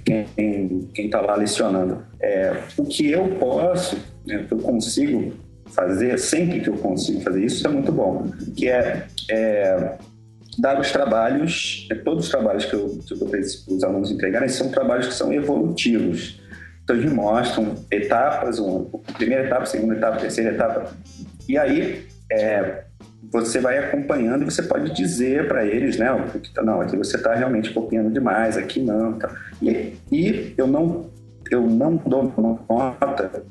Quem está lá lecionando. É, o que eu posso, né, que eu consigo fazer, sempre que eu consigo fazer isso, é muito bom. Que é, é dar os trabalhos, é, todos os trabalhos que eu, que eu para os alunos entregarem são trabalhos que são evolutivos. Então, eles mostram etapas, uma, primeira etapa, segunda etapa, terceira etapa. E aí, é, você vai acompanhando e você pode dizer para eles, né? tá- Não, aqui você está realmente copiando demais, aqui não. Tá. E, e eu não eu não dou nota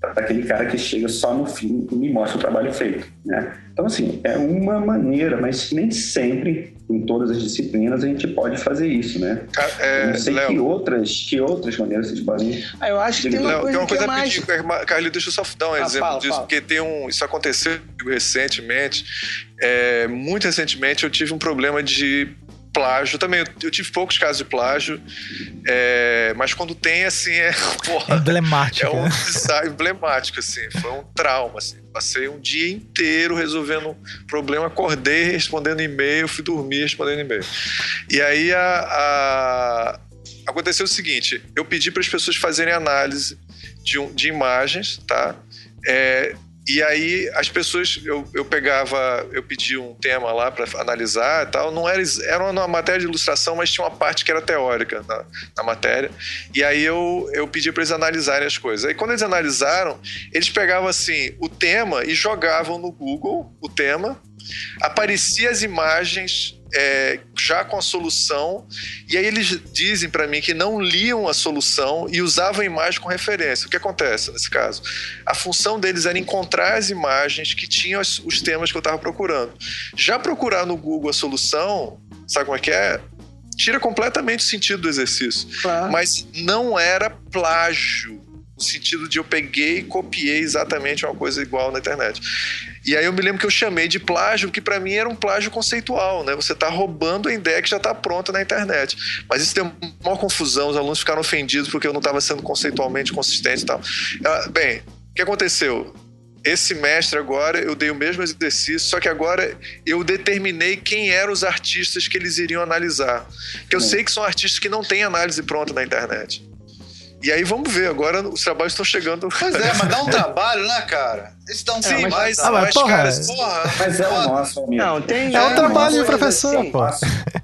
para aquele cara que chega só no fim e me mostra o trabalho feito, né? Então, assim, é uma maneira, mas nem sempre, em todas as disciplinas, a gente pode fazer isso, né? É, não sei Léo, que outras, que outras maneiras vocês podem... Ah, eu acho que tem uma Léo, coisa, tem uma que coisa é a mais. pedir. Carlinhos, deixa eu só dar um Ah, exemplo fala, disso, fala. porque tem um. Isso aconteceu recentemente. É, muito recentemente eu tive um problema de plágio. Também eu, tive poucos casos de plágio, é, mas quando tem, assim, é. Porra, Emblemática. é um design emblemático, assim. Foi um trauma, assim. Passei um dia inteiro resolvendo um problema, acordei respondendo e-mail, fui dormir respondendo e-mail. E aí a, a- aconteceu o seguinte: eu pedi para as pessoas fazerem análise de, um- de imagens, tá? É, e aí as pessoas, eu, eu pegava, eu pedi um tema lá para analisar e tal. Não era, era uma matéria de ilustração, mas tinha uma parte que era teórica na, na matéria. E aí eu, eu pedi para eles analisarem as coisas. Aí quando eles analisaram, eles pegavam assim o tema e jogavam no Google o tema. Aparecia as imagens é, já com a solução, e aí eles dizem para mim que não liam a solução e usavam a imagem com referência. O que acontece nesse caso? A função deles era encontrar as imagens que tinham as- os temas que eu estava procurando. Já procurar no Google a solução, sabe como é que é? Tira completamente o sentido do exercício. Claro. Mas não era plágio, no sentido de eu peguei e copiei exatamente uma coisa igual na internet. E aí eu me lembro que eu chamei de plágio, que para mim era um plágio conceitual, né? Você está roubando a ideia que já está pronta na internet. Mas isso deu uma confusão, os alunos ficaram ofendidos porque eu não estava sendo conceitualmente consistente e tal. Ah, Bem, o que aconteceu? esse mestre agora eu dei o mesmo exercício, só que agora eu determinei quem eram os artistas que eles iriam analisar. Que eu sei que são artistas que não têm análise pronta na internet. E aí vamos ver, agora os trabalhos estão chegando. Pois é, mas dá um trabalho, né, cara? Eles dão Sim, um mas, Ah, mas, mas, porra, cara, Porra, Mas é o nosso, amigo. Não, tem. É o trabalho do professor, assim. pô.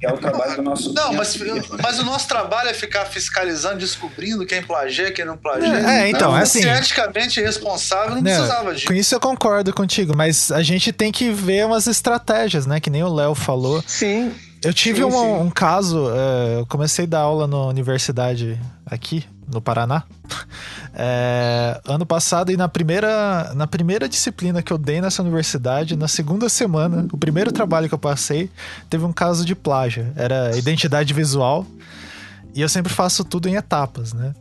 É o trabalho do nosso Não, mas, mas o nosso trabalho é ficar fiscalizando, descobrindo quem plagia, quem não plagia. É, então, não, é assim- Se é eticamente responsável, não, Não, precisava disso. com isso eu concordo contigo, mas a gente tem que ver umas estratégias, né? Que nem o Léo falou. Sim. Eu tive Sim, um, sim. um caso, é, eu comecei a dar aula na universidade aqui, no Paraná. É, ano passado, e na primeira, na primeira disciplina que eu dei nessa universidade, na segunda semana, o primeiro trabalho que eu passei, teve um caso de plágio. Era identidade visual. E eu sempre faço tudo em etapas, né?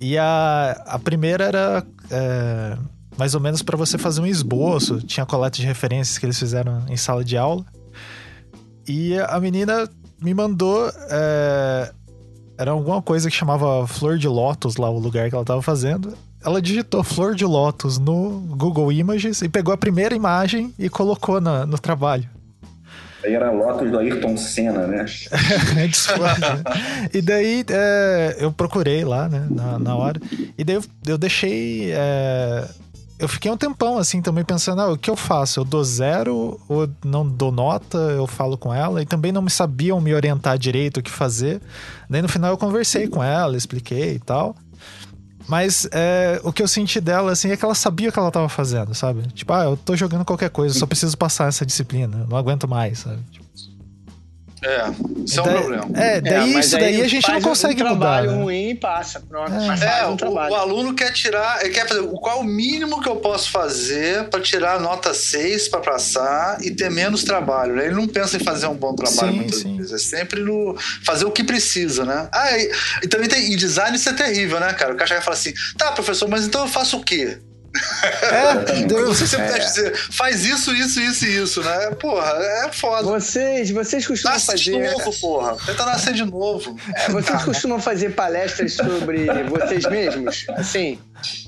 E a, a primeira era é, mais ou menos para você fazer um esboço. Tinha coleta de referências que eles fizeram em sala de aula. E a menina me mandou. é, era alguma coisa que chamava Flor de Lótus, lá o lugar que ela tava fazendo. Ela digitou Flor de Lótus no Google Images e pegou a primeira imagem e colocou na- no trabalho. Aí era Lotus do Ayrton Senna, né? Desculpa. e daí é, eu procurei lá, né, na, na hora. E daí eu, eu deixei. é, eu fiquei um tempão assim também pensando, ah, o que eu faço? Eu dou zero ou não dou nota? Eu falo com ela e também não me sabiam me orientar direito o que fazer. Daí no final eu conversei com ela, expliquei e tal. Mas é, o que eu senti dela, assim, é que ela sabia o que ela tava fazendo, sabe? Tipo, ah, eu tô jogando qualquer coisa, só preciso passar essa disciplina, não aguento mais, sabe? Tipo, É, isso é um daí- problema. É, daí mas isso daí a gente não consegue um mudar. trabalho né? ruim e passa, pronto. É. É, um o, o aluno quer tirar, ele quer fazer o- qual é o mínimo que eu posso fazer para tirar a nota 6 para passar e ter menos trabalho. né? Ele não pensa em fazer um bom trabalho Sim, muitas sim. vezes, é sempre no fazer o que precisa, né? Ah, e, e também tem em design isso é terrível, né, cara? O cara chega e fala assim: "Tá, professor, mas então eu faço o quê?" É, Você sempre É. deve dizer: "Faz isso, isso, isso e isso", né? Porra, é foda. Vocês, vocês costumam Nasce de fazer. novo, porra. Tenta nascer de novo. É, vocês costumam fazer palestras sobre vocês mesmos? Assim,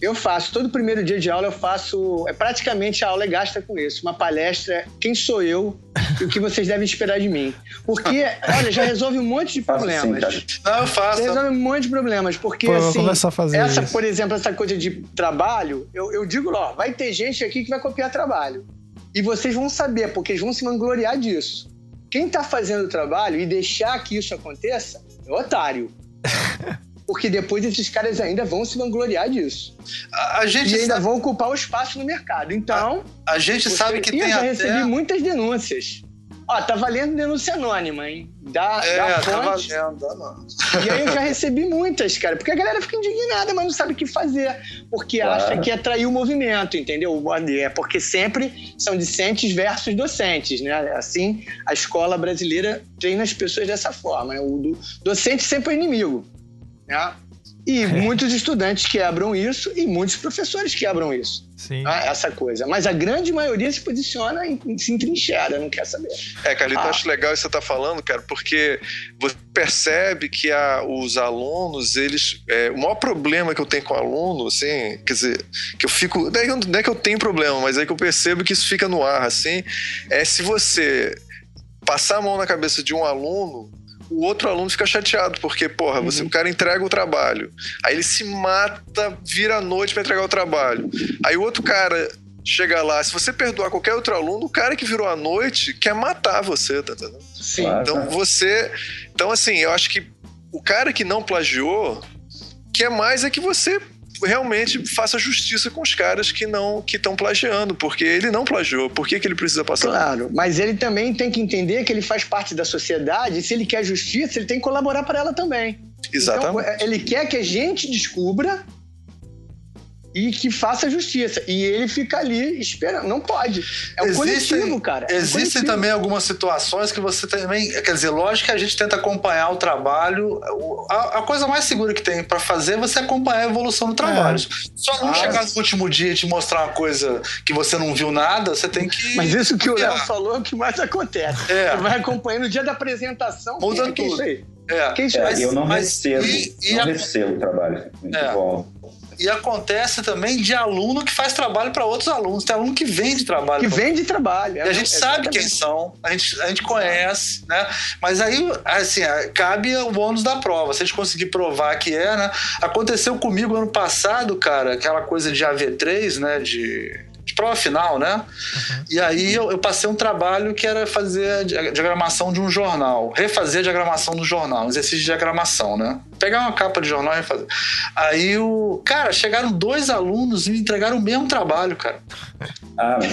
eu faço. Todo primeiro dia de aula eu faço. É praticamente a aula é gasta com isso. Uma palestra, quem sou eu e o que vocês devem esperar de mim. Porque, olha, já resolve um monte de assim, problemas. Não, eu faço. Já resolve um monte de problemas. Porque, Pô, assim, começar a fazer essa, isso. por exemplo, essa coisa de trabalho, eu, eu digo, ó, vai ter gente aqui que vai copiar trabalho. E vocês vão saber, porque eles vão se vangloriar disso. Quem tá fazendo o trabalho e deixar que isso aconteça é otário. Porque depois esses caras ainda vão se vangloriar disso. A, a gente E ainda sabe, vão ocupar o espaço no mercado. Então, a gente você- sabe que e eu tem já até recebi muitas denúncias. Ó, tá valendo denúncia anônima, hein? Da, É, da tá fonte. valendo, dá não. E aí eu já recebi muitas, cara, porque a galera fica indignada, mas não sabe o que fazer, porque Claro. acha que é atrair o movimento, entendeu? É porque sempre são discentes versus docentes, né? Assim, a escola brasileira treina as pessoas dessa forma, né? O do- docente sempre é inimigo, né? E muitos estudantes quebram isso e muitos professores quebram isso, Sim. né? essa coisa. Mas a grande maioria se posiciona, em, se entrincheira, não quer saber. É, Carlito, eu Ah. acho legal isso que você tá falando, cara, porque você percebe que a- os alunos, eles. é, o maior problema que eu tenho com o aluno, assim, quer dizer, que eu fico. Não é, que eu- não é que eu tenho problema, mas é que eu percebo que isso fica no ar, assim, é se você passar a mão na cabeça de um aluno. O outro aluno fica chateado, porque, porra, você, o cara entrega o trabalho. Aí ele se mata, vira a noite pra entregar o trabalho. Aí o outro cara chega lá, se você perdoar qualquer outro aluno, o cara que virou a noite quer matar você, tá entendendo? Sim. Claro. Então você. Então, assim, eu acho que o cara que não plagiou quer mais é que você realmente faça justiça com os caras que não que estão plagiando, porque ele não plagiou. Por que, que ele precisa passar? Claro, mas ele também tem que entender que ele faz parte da sociedade e se ele quer justiça, ele tem que colaborar para ela também. Exatamente. Então, ele quer que a gente descubra e que faça justiça. E ele fica ali esperando. Não pode. É um Existem- coletivo, cara. É um Existem coletivo. também algumas situações que você também. Quer dizer, lógico que a gente tenta acompanhar o trabalho. A, a coisa mais segura que tem pra fazer é você acompanhar a evolução do trabalho. Se o aluno Ah, chegar no último dia e te mostrar uma coisa que você não viu nada, você tem que. Mas isso que o Léo falou é o que mais acontece. É. Você vai acompanhando o dia da apresentação. Muda é é tudo. isso aí? É. É, eu não mas- recebo, e- e não a- recebo o trabalho. É. volto. E acontece também de aluno que faz trabalho para outros alunos. Tem aluno que vende trabalho. Que vende trabalho. E a gente sabe quem são, a gente, a gente conhece, né? Mas aí, assim, cabe o bônus da prova. Se a gente conseguir provar que é, né? Aconteceu comigo ano passado, cara, aquela coisa de AV3, né? De prova final, né? Uhum. E aí eu, eu, passei um trabalho que era fazer a diagramação de um jornal, refazer a diagramação do jornal, um exercício de diagramação, né? Pegar uma capa de jornal e fazer. Aí o. Cara, chegaram dois alunos e me entregaram o mesmo trabalho, cara. Ah, mas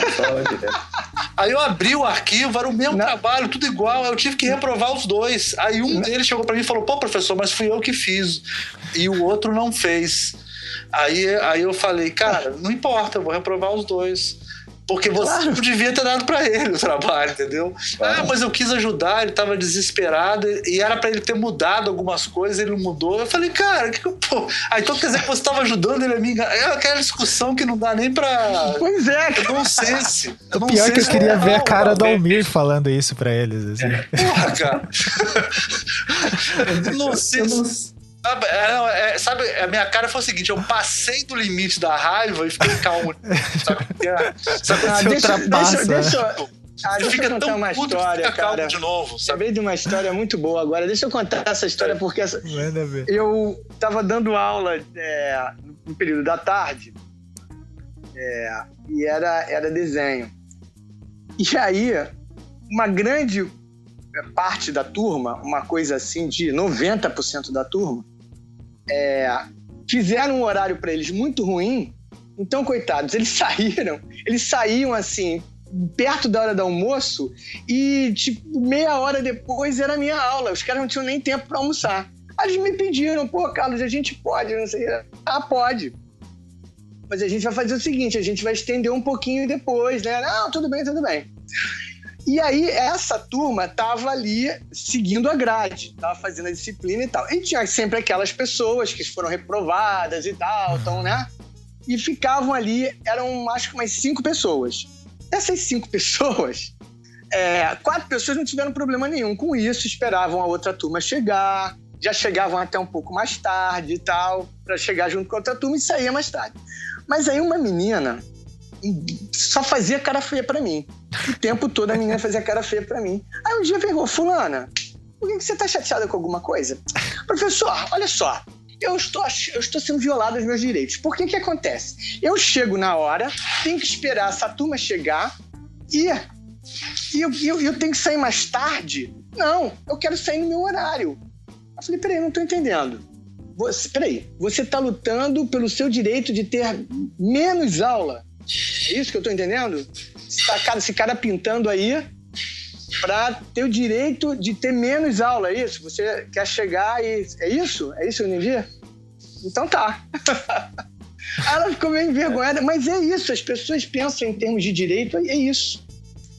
Aí eu abri o arquivo, era o mesmo Não. trabalho, tudo igual. Eu tive que reprovar os dois. Aí um deles chegou para mim e falou: pô, professor, mas fui eu que fiz. E o outro não fez. Aí, aí eu falei, cara, não importa, eu vou reprovar os dois. Porque você claro. não devia ter dado para ele o trabalho, entendeu? Claro. Ah, mas eu quis ajudar, ele tava desesperado e era para ele ter mudado algumas coisas, ele mudou. Eu falei, cara, que, pô. Ah, então quer dizer que você tava ajudando ele a me enganar. É aquela discussão que não dá nem pra. Pois é, cara. Eu não sei se. Eu o pior é que eu queria ver a cara do Almir falando isso pra eles. Assim. Porra, cara. não sei. Eu não... Sabe, é, é, sabe, a minha cara foi o seguinte: eu passei do limite da raiva e fiquei calmo. sabe? É, sabe ah, deixa, deixa, deixa, ah, deixa eu contar uma história, cara. De novo, sabe? de uma história muito boa agora. Deixa eu contar essa história, porque essa... eu estava dando aula é, no período da tarde é, e era, era desenho. E aí, uma grande parte da turma, uma coisa assim de 90% da turma, é, fizeram um horário para eles muito ruim. Então, coitados, eles saíram, eles saíam assim, perto da hora do almoço e, tipo, meia hora depois era a minha aula. Os caras não tinham nem tempo para almoçar. Aí eles me pediram, pô, Carlos, a gente pode, não sei. Ah, pode. Mas a gente vai fazer o seguinte, a gente vai estender um pouquinho depois, né? Não, tudo bem, tudo bem. E aí, essa turma tava ali seguindo a grade, tava fazendo a disciplina e tal. E tinha sempre aquelas pessoas que foram reprovadas e tal, então, né? E ficavam ali, eram acho que umas cinco pessoas. Essas cinco pessoas, é, quatro pessoas não tiveram problema nenhum com isso, esperavam a outra turma chegar, já chegavam até um pouco mais tarde e tal, para chegar junto com a outra turma e saía mais tarde. Mas aí uma menina só fazia cara feia para mim. O tempo todo a menina fazia cara feia para mim. Aí um dia veio, fulana, por que você tá chateada com alguma coisa? Professor, olha só, eu estou, eu estou sendo violado os meus direitos. Por que que acontece? Eu chego na hora, tenho que esperar essa turma chegar e, e eu, eu, eu tenho que sair mais tarde? Não, eu quero sair no meu horário. Eu falei, peraí, não estou entendendo. Você, peraí, você está lutando pelo seu direito de ter menos aula. É isso que eu tô entendendo? Tá, cara, esse cara pintando aí para ter o direito de ter menos aula, é isso? Você quer chegar e. É isso? É isso que eu entendi? Então tá. ela ficou meio envergonhada, mas é isso, as pessoas pensam em termos de direito, é isso.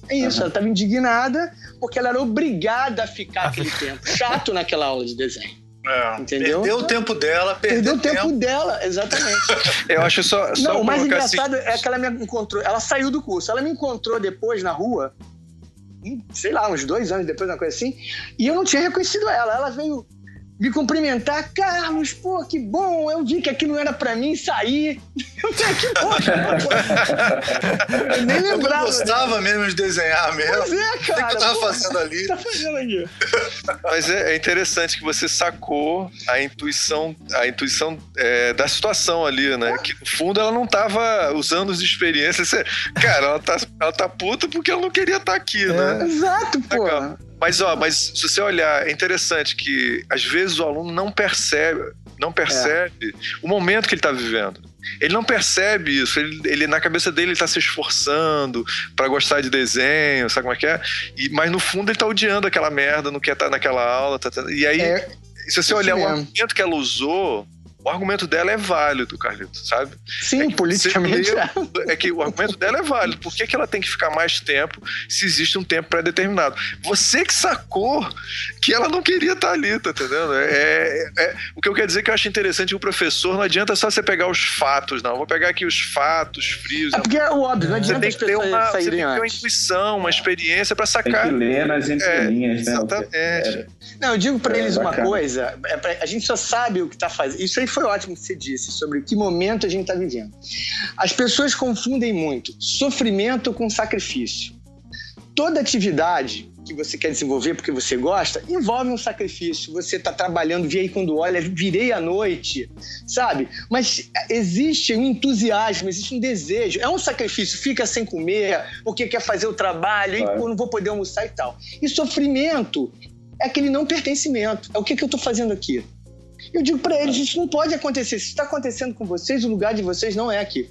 É isso, uhum. ela estava indignada porque ela era obrigada a ficar aquele tempo chato naquela aula de desenho. É, Entendeu? Perdeu o tempo dela, perdeu, perdeu o tempo, tempo, dela, exatamente. Eu acho só. só Não, o mais assim- engraçado assim... é que ela me encontrou. Ela saiu do curso. Ela me encontrou depois na rua, sei lá, uns dois anos depois, uma coisa assim, e eu não tinha reconhecido ela. Ela veio me cumprimentar. Carlos, pô, que bom, eu vi que aquilo não era pra mim sair. Eu tenho que eu nem lembrava. Eu gostava mesmo de desenhar mesmo. Pois é, cara. O que eu tava pô, fazendo ali? Tá fazendo aqui. Mas é, é, interessante que você sacou a intuição, a intuição é, da situação ali, né? Que no fundo ela não tava usando as experiências. Cara, ela tá, ela tá puta porque ela não queria estar tá aqui, né? É. Exato, pô. Mas, ó, mas se você olhar, é interessante que às vezes o aluno não percebe, não percebe é. o momento que ele está vivendo. Ele não percebe isso. Ele, ele na cabeça dele está se esforçando para gostar de desenho, sabe como é que é? E, mas no fundo ele está odiando aquela merda, não quer estar tá naquela aula. Tá, tá, e aí, é, se você olhar o argumento que ela usou, o argumento dela é válido, Carlito, sabe? Sim, é politicamente. É. é que o argumento dela é válido. Por que, que ela tem que ficar mais tempo se existe um tempo pré-determinado? Você que sacou que ela não queria estar ali, tá entendendo? É, é, é, o que eu quero dizer que eu acho interessante que o professor não adianta só você pegar os fatos, não. Eu vou pegar aqui os fatos frios. É porque é óbvio, não adianta você tem que ter uma, você tem que ter uma intuição, uma experiência para sacar. Tem que ler nas entrelinhas, é, né? Exatamente. Não, eu digo para eles uma coisa, a gente só sabe o que tá fazendo. Isso aí foi ótimo que você disse sobre que momento a gente está vivendo. As pessoas confundem muito sofrimento com sacrifício. Toda atividade que você quer desenvolver porque você gosta, envolve um sacrifício. Você está trabalhando, vi aí quando olha, virei à noite, sabe? Mas existe um entusiasmo, existe um desejo. É um sacrifício, fica sem comer, porque quer fazer o trabalho, e não vou poder almoçar e tal. E sofrimento é aquele não pertencimento. É o que, que eu estou fazendo aqui? Eu digo para eles, isso não pode acontecer. Se está acontecendo com vocês, o lugar de vocês não é aqui.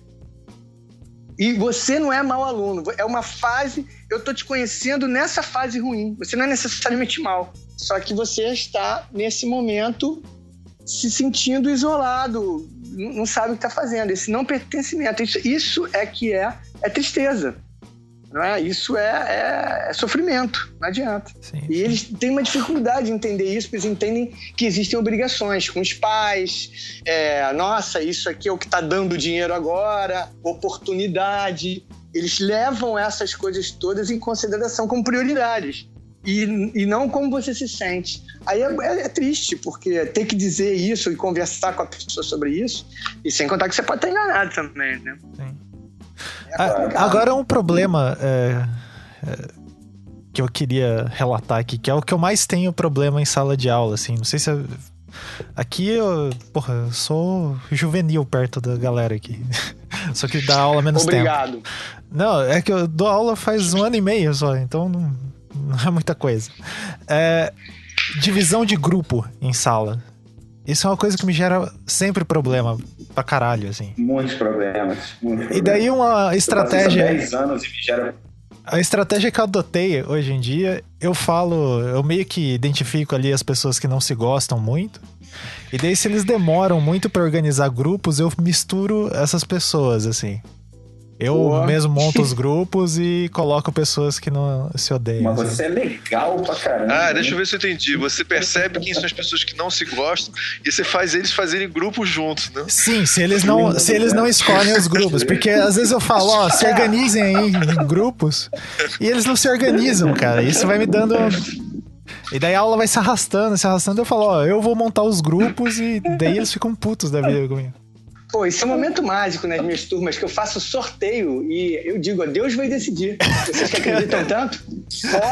E você não é mau aluno, é uma fase. Eu estou te conhecendo nessa fase ruim. Você não é necessariamente mal, só que você está nesse momento se sentindo isolado, não sabe o que está fazendo. Esse não pertencimento, isso, isso é que é, é tristeza. Não é? Isso é, é, é sofrimento, não adianta. Sim, sim. E eles têm uma dificuldade de entender isso, porque eles entendem que existem obrigações com os pais. É, Nossa, isso aqui é o que está dando dinheiro agora, oportunidade. Eles levam essas coisas todas em consideração como prioridades. E, e não como você se sente. Aí é, é, é, triste, porque ter que dizer isso e conversar com a pessoa sobre isso, e sem contar que você pode estar enganado também, né? Sim. É agora um problema é, é, que eu queria relatar aqui, que é o que eu mais tenho problema em sala de aula, assim. Não sei se. Aqui eu, porra, eu sou juvenil perto da galera aqui. só que dá aula menos Obrigado. tempo. Não, é que eu dou aula faz um ano e meio só, então não, não é muita coisa. É, divisão de grupo em sala. Isso é uma coisa que me gera sempre problema pra caralho, assim. Muitos problemas. Muitos problemas. E daí uma estratégia. 10 anos e me gera. A estratégia que eu adotei hoje em dia, eu falo, eu meio que identifico ali as pessoas que não se gostam muito. E daí, se eles demoram muito para organizar grupos, eu misturo essas pessoas, assim. Eu Boa. mesmo monto os grupos e coloco pessoas que não se odeiam. Mas você é legal pra caramba. Ah, deixa eu ver se eu entendi. Você percebe quem são as pessoas que não se gostam e você faz eles fazerem grupos juntos, né? Sim, se eles não, se eles não escolhem os grupos. Porque às vezes eu falo, ó, se organizem aí em grupos e eles não se organizam, cara. Isso vai me dando. E daí a aula vai se arrastando, se arrastando. Eu falo, ó, eu vou montar os grupos e daí eles ficam putos da vida comigo. Pô, isso é um momento mágico nas minhas turmas, que eu faço sorteio e eu digo, Deus vai decidir. Vocês que acreditam tanto?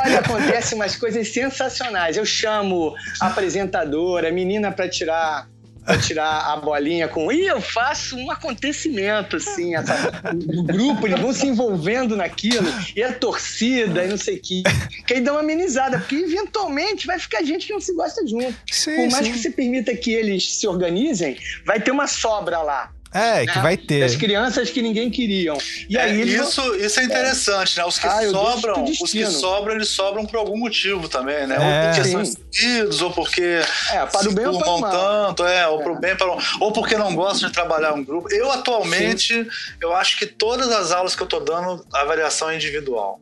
Olha, acontecem umas coisas sensacionais. Eu chamo a apresentadora, a menina para tirar pra tirar a bolinha com. E eu faço um acontecimento, assim, essa, o grupo, eles vão se envolvendo naquilo, e a torcida, e não sei o que. Que aí dá uma amenizada, porque eventualmente vai ficar gente que não se gosta junto. Sim, Por mais sim. que você permita que eles se organizem, vai ter uma sobra lá. É, que né? vai ter. As crianças que ninguém queriam. E é, aí isso, vão... isso é interessante, né? Os que ah, sobram, os que sobram, eles sobram por algum motivo também, né? É. Ou porque são escolhidos, ou porque é, para o bem ou para o mal. tanto, é, ou é. bem para ou porque não gostam de trabalhar em grupo. Eu atualmente, Sim. eu acho que todas as aulas que eu tô dando, a avaliação é individual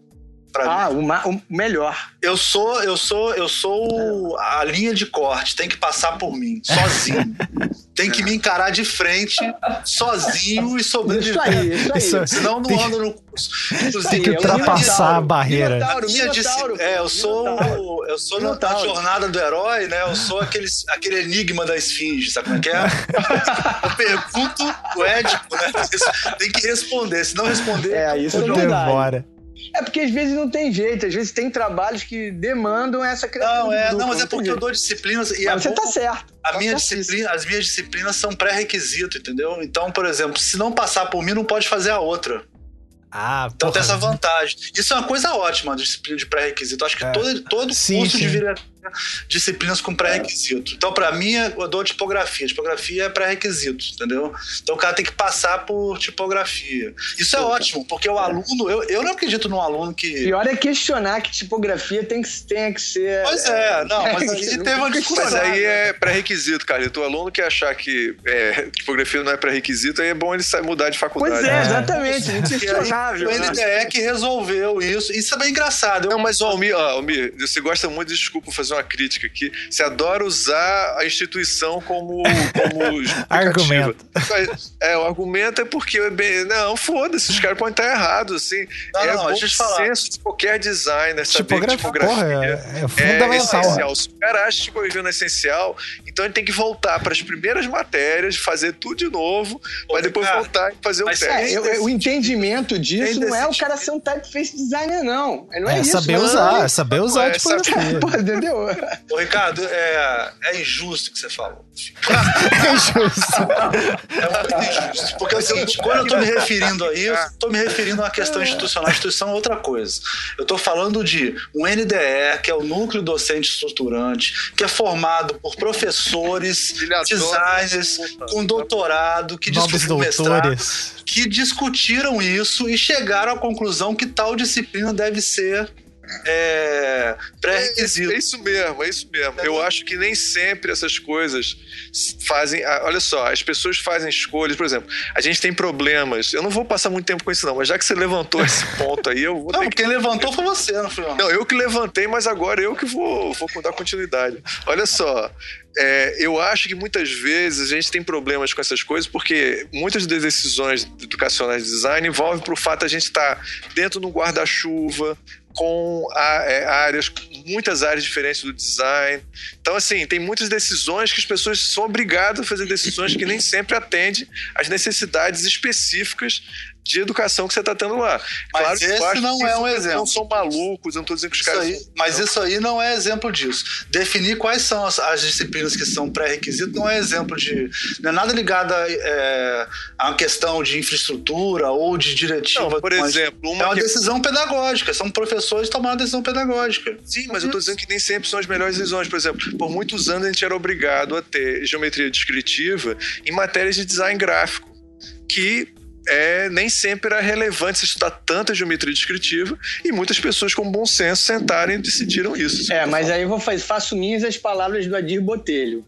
ah, o, o, melhor. Eu sou, eu sou, eu sou a linha de corte, tem que passar por mim, sozinho. tem que me encarar de frente, sozinho e sobreviver. Isso aí, isso aí. Isso, Senão não ando no curso. tem que ultrapassar a barreira. Minotauro, Minotauro, é, eu sou, eu sou na, na jornada do herói, né? Eu sou aquele, aquele enigma da esfinge, sabe como é que é? eu pergunto o édipo, né? Tem que responder, se não responder, é, isso demora. É porque às vezes não tem jeito, às vezes tem trabalhos que demandam essa criação. Não, é, não, mas é porque eu dou disciplinas e mas você tá certo. A tá minha disciplina, as minhas disciplinas são pré-requisito, entendeu? Então, por exemplo, se não passar por mim, não pode fazer a outra. Ah, então porra. tem essa vantagem. Isso é uma coisa ótima, a disciplina de pré-requisito. Acho que é. todo, todo sim, curso sim. deveria disciplinas com pré-requisito. Então, para mim, eu dou tipografia. Tipografia é pré-requisito, entendeu? Então, o cara tem que passar por tipografia. Isso é ótimo, porque o aluno, eu, eu não acredito num aluno que. Pior é questionar que tipografia tem que, tem que ser. Pois é, não, mas aí teve uma discussão. Mas aí é pré-requisito, cara. O aluno que achar que é, tipografia não é pré-requisito, aí é bom ele mudar de faculdade. Pois é, exatamente. É. Inquestionável. O NDE né? que resolveu isso. Isso é bem engraçado. Não, mas, ó, Almir, ó, Almir, você gosta muito, desculpa fazer uma crítica aqui. Você adora usar a instituição como, como argumento. É, o argumento é porque é bem. Não, foda-se, os caras podem estar errados, assim. Não, é não, bom senso de qualquer designer saber tipografia, tipografia porra, é, é, fundamental. É essencial. Se o cara acha que tipografia não é essencial, então ele tem que voltar para as primeiras matérias, fazer tudo de novo, para depois cara, voltar e fazer o teste. É, eu, o entendimento disso não é o cara ser um typeface designer, não. Não é, é isso. Saber não. usar, é saber usar é, tipografia. Pô, entendeu? Ô, Ricardo, é, é injusto o que você falou. é injusto. é muito injusto. Porque é o seguinte, quando eu tô me referindo a isso, tô me referindo a uma questão institucional. A instituição é outra coisa. Eu tô falando de um NDE, que é o Núcleo Docente Estruturante, que é formado por professores, designers, com doutorado, que discutiram mestrado, que discutiram isso e chegaram à conclusão que tal disciplina deve ser é, pré-requisito. É, é, isso mesmo, é isso mesmo. Eu acho que nem sempre essas coisas fazem. Ah, olha só, as pessoas fazem escolhas, por exemplo, a gente tem problemas. Eu não vou passar muito tempo com isso, não, mas já que você levantou esse ponto aí, eu vou. Não, quem que... levantou foi você, não foi? Não, eu que levantei, mas agora eu que vou, vou dar continuidade. Olha só, é, eu acho que muitas vezes a gente tem problemas com essas coisas porque muitas das decisões educacionais de design envolvem para o fato de a gente estar tá dentro de um guarda-chuva, com é, áreas, muitas áreas diferentes do design. Então, assim, tem muitas decisões que as pessoas são obrigadas a fazer decisões que nem sempre atendem às necessidades específicas de educação que você está tendo lá. Mas claro esse não é um exemplo. Não são malucos, eu não estou dizendo que os isso caras. Aí, mas não. isso aí não é exemplo disso. Definir quais são as, as disciplinas que são pré-requisitos não é exemplo de. Não é nada ligado a, é, a uma questão de infraestrutura ou de diretiva. Não, por exemplo, uma é uma que... decisão pedagógica. São professores tomando uma decisão pedagógica. Sim, mas eu estou dizendo que nem sempre são as melhores decisões. Por exemplo, por muitos anos a gente era obrigado a ter geometria descritiva em matérias de design gráfico que é, nem sempre era relevante se estudar tanta geometria descritiva e muitas pessoas com bom senso sentaram e decidiram isso. É, mas aí eu vou fazer, faço minhas as palavras do Adir Botelho.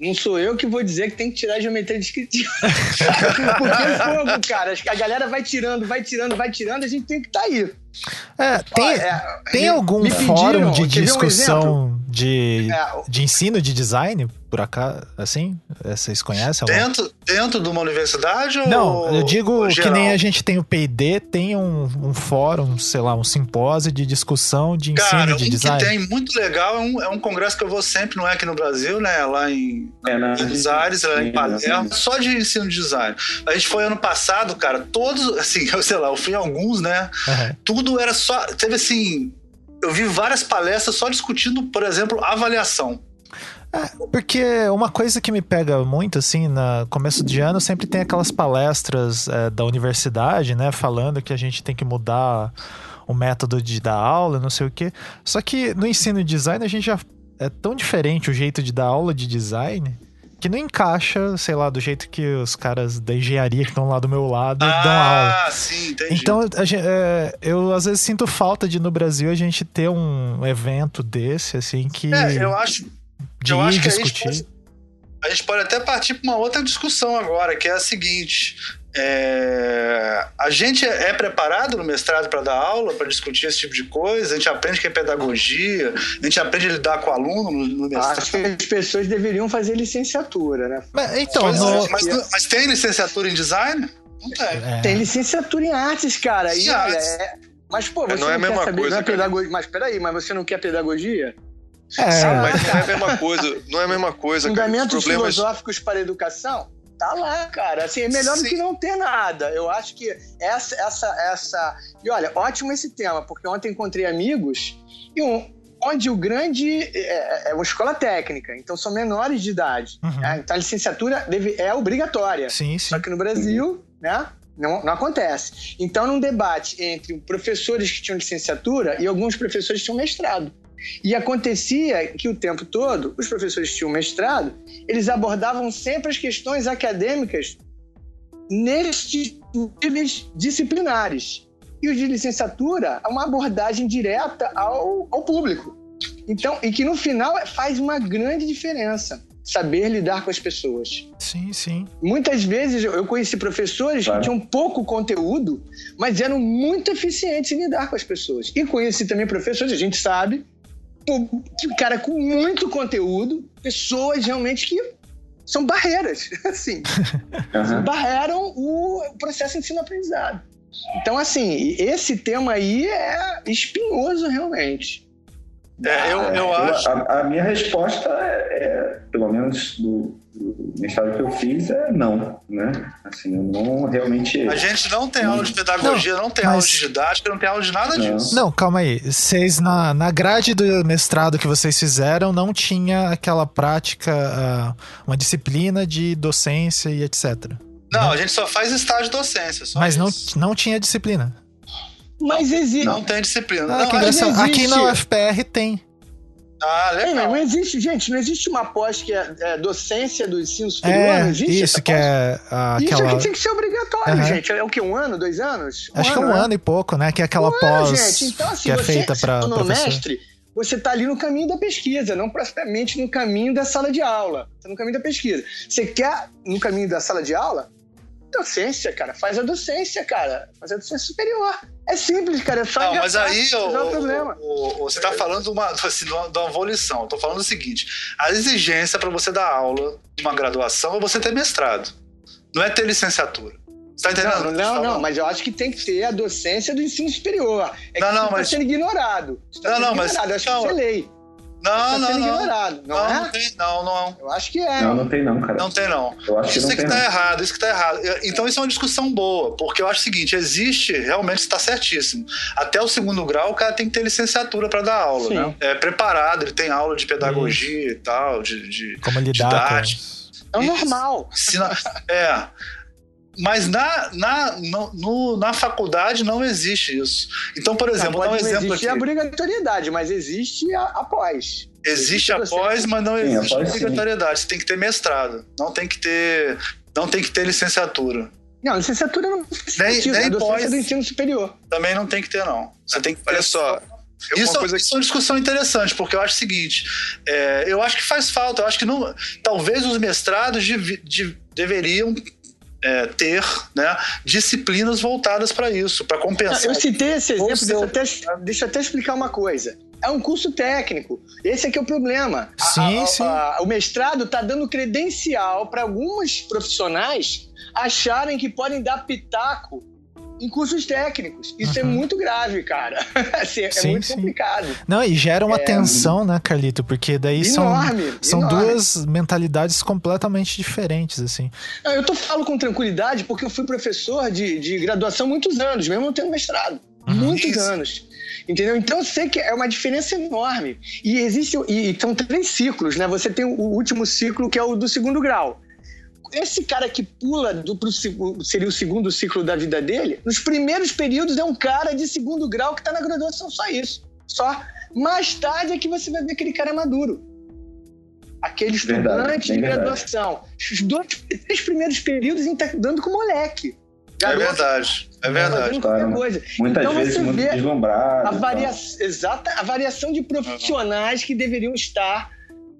Não sou eu que vou dizer que tem que tirar a geometria descritiva. Porque fogo, cara. A galera vai tirando, vai tirando, vai tirando, a gente tem que estar tá aí. É, tem, é, tem algum pediram, fórum de discussão um de, é, de ensino de design, por acaso, assim? Vocês conhecem? Dentro, dentro de uma universidade? Não, eu digo que nem a gente tem o P&D, tem um, um fórum, sei lá, um simpósio de discussão de ensino Cara, de um design. que tem muito legal é um, é um congresso que eu vou sempre, não é aqui no Brasil, né? Lá em, é, na, em Aires, lá em Palermo, só de ensino de design. A gente foi ano passado, cara, todos, assim, eu sei lá, eu fui em alguns, né? Uhum. Tudo era só, teve assim, eu vi várias palestras só discutindo, por exemplo, avaliação. É, porque uma coisa que me pega muito, assim, no começo de ano, sempre tem aquelas palestras é, da universidade, né, falando que a gente tem que mudar o método de dar aula, não sei o quê. Só que no ensino de design a gente já é tão diferente o jeito de dar aula de design que não encaixa, sei lá, do jeito que os caras da engenharia que estão lá do meu lado ah, dão aula. Ah, sim, entendi. Então, gente, é, eu às vezes sinto falta de no Brasil a gente ter um evento desse, assim, que. É, eu acho. De eu acho que discutir. A gente, pode, a gente pode até partir para uma outra discussão agora, que é a seguinte: é, a gente é preparado no mestrado para dar aula, para discutir esse tipo de coisa? A gente aprende que é pedagogia? A gente aprende a lidar com o aluno no, no mestrado? Acho que as pessoas deveriam fazer licenciatura, né? Mas, então, no... mas, mas, tem licenciatura em design? Não tem. É. Tem licenciatura em artes, cara. Sim, e, artes. É, mas, pô, você não, é não é quer saber, coisa, não é pedagogia. Mas peraí, mas você não quer pedagogia? É, Sim, mas não é a mesma coisa. Não é a mesma coisa. Fundamentos. Problemas... filosóficos para a educação? tá lá, cara. Assim, é melhor Sim. do que não ter nada. Eu acho que essa, essa, essa. E olha, ótimo esse tema, porque ontem encontrei amigos e um, onde o grande é, é, é uma escola técnica, então são menores de idade. Uhum. Né? Então a licenciatura deve, é obrigatória. Sim, sim. Só que no Brasil, né? Não, não acontece. Então, num debate entre professores que tinham licenciatura e alguns professores que tinham mestrado. E acontecia que o tempo todo, os professores que tinham mestrado, eles abordavam sempre as questões acadêmicas nestes níveis disciplinares. E os de licenciatura, uma abordagem direta ao, ao público. Então, e que no final faz uma grande diferença saber lidar com as pessoas. Sim, sim. Muitas vezes eu conheci professores claro. que tinham pouco conteúdo, mas eram muito eficientes em lidar com as pessoas. E conheci também professores, a gente sabe, cara com muito conteúdo, pessoas realmente que são barreiras, assim, uhum. barreram o processo ensino-aprendizado. Então, assim, esse tema aí é espinhoso realmente. É, eu, eu, eu acho. A, a, minha resposta é, é pelo menos do mestrado que eu fiz, é não, né? Assim, eu não realmente. A gente não tem aula de pedagogia, não, não tem mas... aula de didática, não tem aula de nada não. disso. Não, calma aí. Vocês, na, na grade do mestrado que vocês fizeram, não tinha aquela prática, uh, uma disciplina de docência e etc. Não, a gente só faz estágio de docência. mas não, não tinha disciplina. Mas existe. Não tem disciplina. Ah, não, existe. Aqui na UFPR tem. Ah, legal. não existe, gente, não existe uma pós que é, é docência do ensino superior, é, não existe? Isso que é aquela... Isso aqui tem que ser obrigatório, uhum. gente. É o que, um ano, dois anos? Um Acho ano, que é um né? ano e pouco, né? Que é aquela um pós ano, gente. Então, assim, que é feita para professor. mestre, você está ali no caminho da pesquisa, não propriamente no caminho da sala de aula. Você tá no caminho da pesquisa. Você quer no caminho da sala de aula? Docência, cara. Faz a docência, cara. Faz a docência superior. É simples, cara. É só Não, mas aí o, o, o, você está falando de uma, assim, de uma. Eu tô falando o seguinte: a exigência para você dar aula de uma graduação é você ter mestrado. Não é ter licenciatura. Você tá entendendo? Não, não, não, mas eu acho que tem que ter a docência do ensino superior. É não, que não, tá mas... sendo ignorado. Você tá não, não, mas. Eu acho não, que isso é lei. Não, tá não, não. ignorado, não, não, é? Não, tem, não, não. Eu acho que é. Não, não tem não, cara. Não tem não. Eu acho isso que, é que tá errado, isso que tá errado. Então isso é uma discussão boa, porque eu acho o seguinte, existe, realmente está certíssimo. Até o segundo grau o cara tem que ter licenciatura para dar aula, Sim. né? É preparado, ele tem aula de pedagogia e tal, de, de Como lidar com... É o normal. é. Mas na, na, no, na faculdade não existe isso. Então, por exemplo, não, um exemplo existe aqui. a obrigatoriedade, mas existe a, após. Existe após, mas não existe sim, obrigatoriedade. Você tem que ter mestrado. Não tem que ter, não tem que ter licenciatura. Não, licenciatura não nem, sentido, nem pós, do ensino superior. Também não tem que ter, não. Você tem que Olha só, isso, coisa... isso, é uma discussão interessante, porque eu acho o seguinte: é, eu acho que faz falta, eu acho que não, talvez os mestrados de, de, deveriam é, ter né, disciplinas voltadas para isso, para compensar. Eu citei esse exemplo, seu... deixa, até, deixa eu até explicar uma coisa. É um curso técnico. Esse aqui é o problema. Sim, a, a, sim. A, o mestrado está dando credencial para alguns profissionais acharem que podem dar pitaco em cursos técnicos. Isso é uhum. é muito grave, cara. assim, é sim, muito sim. complicado. Não, e gera uma é... tensão, né, Carlito? Porque daí enorme, são, são enorme. duas mentalidades completamente diferentes, assim. eu tô falando com tranquilidade porque eu fui professor de, de graduação muitos anos, mesmo não tendo mestrado. Uhum. Muitos Isso. anos. Entendeu? Então eu sei que é uma diferença enorme. E existe. E são três ciclos, né? Você tem o último ciclo, que é o do segundo grau esse cara que pula do, pro, seria o segundo ciclo da vida dele, nos primeiros períodos é um cara de segundo grau que está na graduação, só isso. Só. Mais tarde é que você vai ver aquele cara maduro. Aquele estudante verdade, de graduação. Os dois, três primeiros períodos tá dando com moleque. Garoto, é verdade. É verdade. Coisa. Muitas então, vezes muito deslumbrado. A, varia... Exata, a variação de profissionais que deveriam estar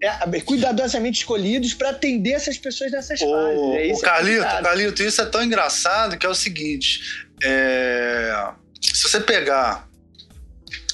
é, cuidadosamente escolhidos para atender essas pessoas nessas o, fases. É isso o Carlito, é Carlito, isso é tão engraçado que é o seguinte: é, se você pegar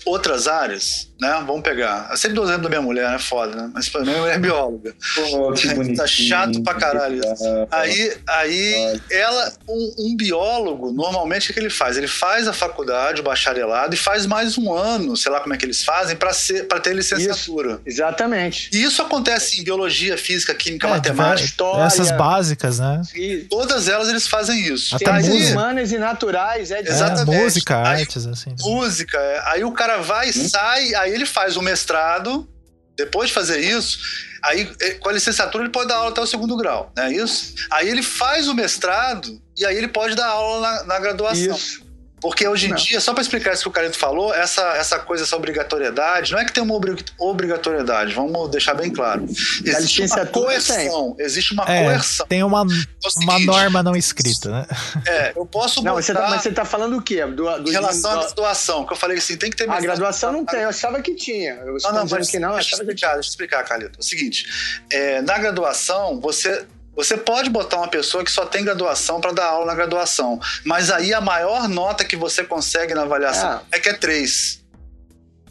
outras áreas, né? Vamos pegar. Eu sempre dou exemplo da minha mulher, né? Foda, né? Mas pra mim, minha mulher é bióloga. Pô, que tá chato pra caralho isso. Aí, aí ela, um, um, biólogo, normalmente o que ele faz? Ele faz a faculdade, o bacharelado, e faz mais um ano, sei lá como é que eles fazem, pra, ser, pra ter licenciatura. Isso, exatamente. E isso acontece em biologia, física, química, é, matemática, história. Essas básicas, né? Todas elas eles fazem isso. Até música. humanas e naturais, é, Exatamente. É, música, artes, assim. Música. É. Aí o cara vai, hum? sai, aí ele faz o mestrado, depois de fazer isso, aí é, com a licenciatura ele pode dar aula até o segundo grau, não é isso? Aí ele faz o mestrado e aí ele pode dar aula na, na graduação. Isso. Porque hoje em não. dia, só para explicar isso que o Carito falou, essa, essa coisa, essa obrigatoriedade, não é que tem uma obrigatoriedade, vamos deixar bem claro. Existe uma coerção. Tem. Existe uma é, coerção. Tem uma, é uma norma não escrita, né? É, eu posso não, Você tá, mas você está falando o quê? Do, do, em relação do, à graduação, que eu falei assim, tem que ter... A graduação não tem, eu achava que tinha. Eu não, não, mas, que não, deixa, eu explicar, deixa eu explicar, Carlito. É o seguinte, é, na graduação, você você pode botar uma pessoa que só tem graduação para dar aula na graduação, mas aí a maior nota que você consegue na avaliação é, é que é 3.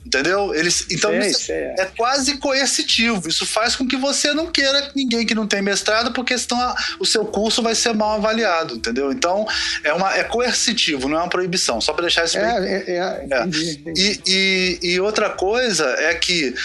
Entendeu? Eles, então sei, isso sei. é quase coercitivo. Isso faz com que você não queira ninguém que não tem mestrado, porque senão o seu curso vai ser mal avaliado, entendeu? Então é, uma, é coercitivo, não é uma proibição. Só para deixar isso bem. É, é, é, entendi, entendi. E, e, e outra coisa é que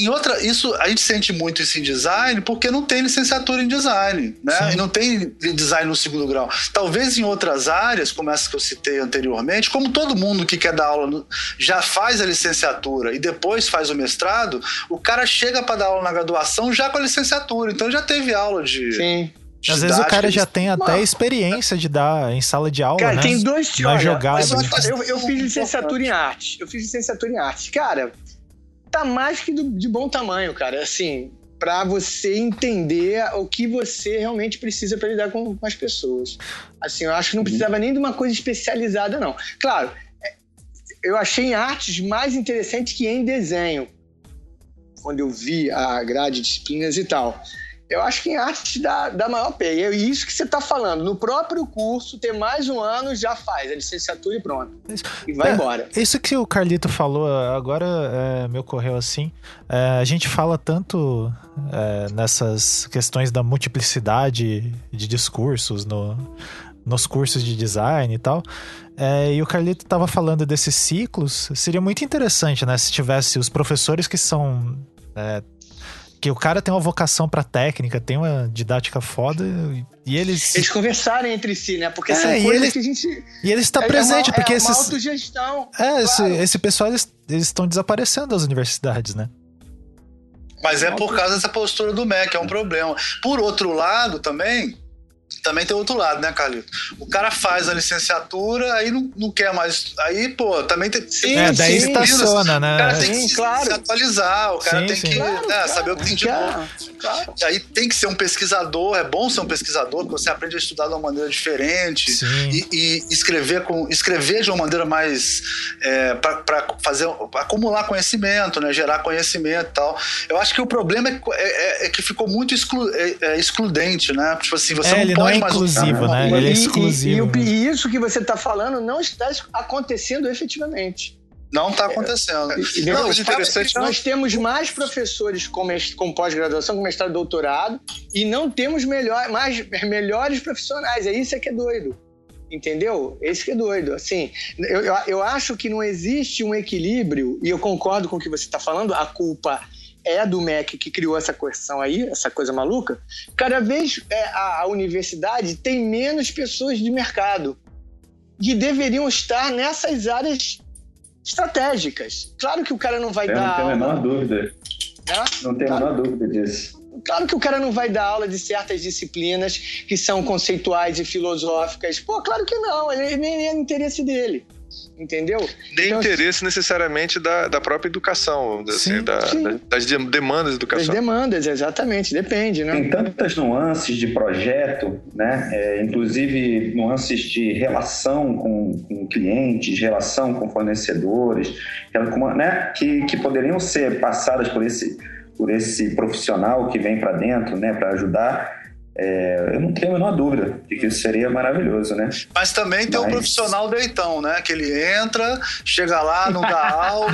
em outra, isso a gente sente muito isso em design porque não tem licenciatura em design, né? E não tem design no segundo grau. Talvez em outras áreas, como essa que eu citei anteriormente, como todo mundo que quer dar aula já faz a licenciatura e depois faz o mestrado, o cara chega para dar aula na graduação já com a licenciatura, então já teve aula de Sim. Às vezes o cara já tem até Mano, experiência de dar em sala de aula, cara, né? tem dois tipos. Eu, eu fiz licenciatura em arte. Eu fiz licenciatura em arte. Cara, tá mais que de bom tamanho, cara. Assim, para você entender o que você realmente precisa para lidar com, com, as pessoas. Assim, eu acho que não precisava nem de uma coisa especializada, não. Claro, é, eu achei em artes mais interessante que em desenho, quando eu vi a grade de disciplinas e tal eu acho que em arte dá, dá maior pé. E é isso que você está falando. No próprio curso, ter mais um ano já faz a licenciatura e pronto. E vai é, embora. Isso que o Carlito falou agora é, me ocorreu assim. É, a gente fala tanto é, nessas questões da multiplicidade de discursos no, nos cursos de design e tal. É, e o Carlito estava falando desses ciclos. Seria muito interessante, né? Se tivesse os professores que são é, que o cara tem uma vocação pra técnica, tem uma didática foda e eles. Eles conversarem entre si, né? Porque é, são coisas ele, que a gente. E ele está é, presente, é uma, porque é esses. autogestão. É, claro. esse, esse pessoal, eles, eles estão desaparecendo das universidades, né? Mas é por causa dessa postura do MEC, é um problema. Por outro lado, também, também tem outro lado, né, Carlito? O cara faz a licenciatura, aí não, não quer mais. Aí, pô, também tem. Sim, é, daí estaciona, né? O cara tem sim, que claro. se atualizar, o cara sim, tem sim. que claro, né, saber o que tem de bom. Claro. E aí tem que ser um pesquisador, é bom ser um pesquisador, porque você aprende a estudar de uma maneira diferente e, e, escrever, com, escrever de uma maneira mais. É, para fazer. acumular conhecimento, né? Gerar conhecimento e tal. Eu acho que o problema é, é, é que ficou muito exclu, é, é excludente, né? Tipo assim, você não pode é inclusivo, né? Ele é exclusivo. E, e, e isso que você está falando não está acontecendo efetivamente. Não está acontecendo. E, não, é interessante. Nós temos mais professores com, com pós-graduação, com mestrado e doutorado, e não temos melhor, mais, melhores profissionais. É isso é que é doido. Entendeu? Esse que é doido. Assim, eu, eu, eu acho que não existe um equilíbrio, e eu concordo com o que você está falando, a culpa é do MEC que criou essa coerção aí, essa coisa maluca, cada vez é, a, a, universidade tem menos pessoas de mercado que deveriam estar nessas áreas estratégicas. Claro que o cara não vai Eu dar. Não tenho a menor dúvida. É? Não claro. a menor dúvida disso. Claro que o cara não vai dar aula de certas disciplinas que são conceituais e filosóficas. Pô, claro que não, ele nem é interesse dele entendeu? Nem então, interesse necessariamente da, da própria educação, assim, sim, da, sim. das demandas da educação. Das demandas, exatamente, depende, né? Tem tantas nuances de projeto, né? É, inclusive nuances de relação com, com clientes, relação com fornecedores, né? que, que poderiam ser passadas por esse, por esse profissional que vem para dentro, né? Para ajudar é, eu não tenho a menor dúvida de que isso seria maravilhoso, né? Mas também tem o Mas... um profissional deitão, né? Que ele entra, chega lá, não dá aula,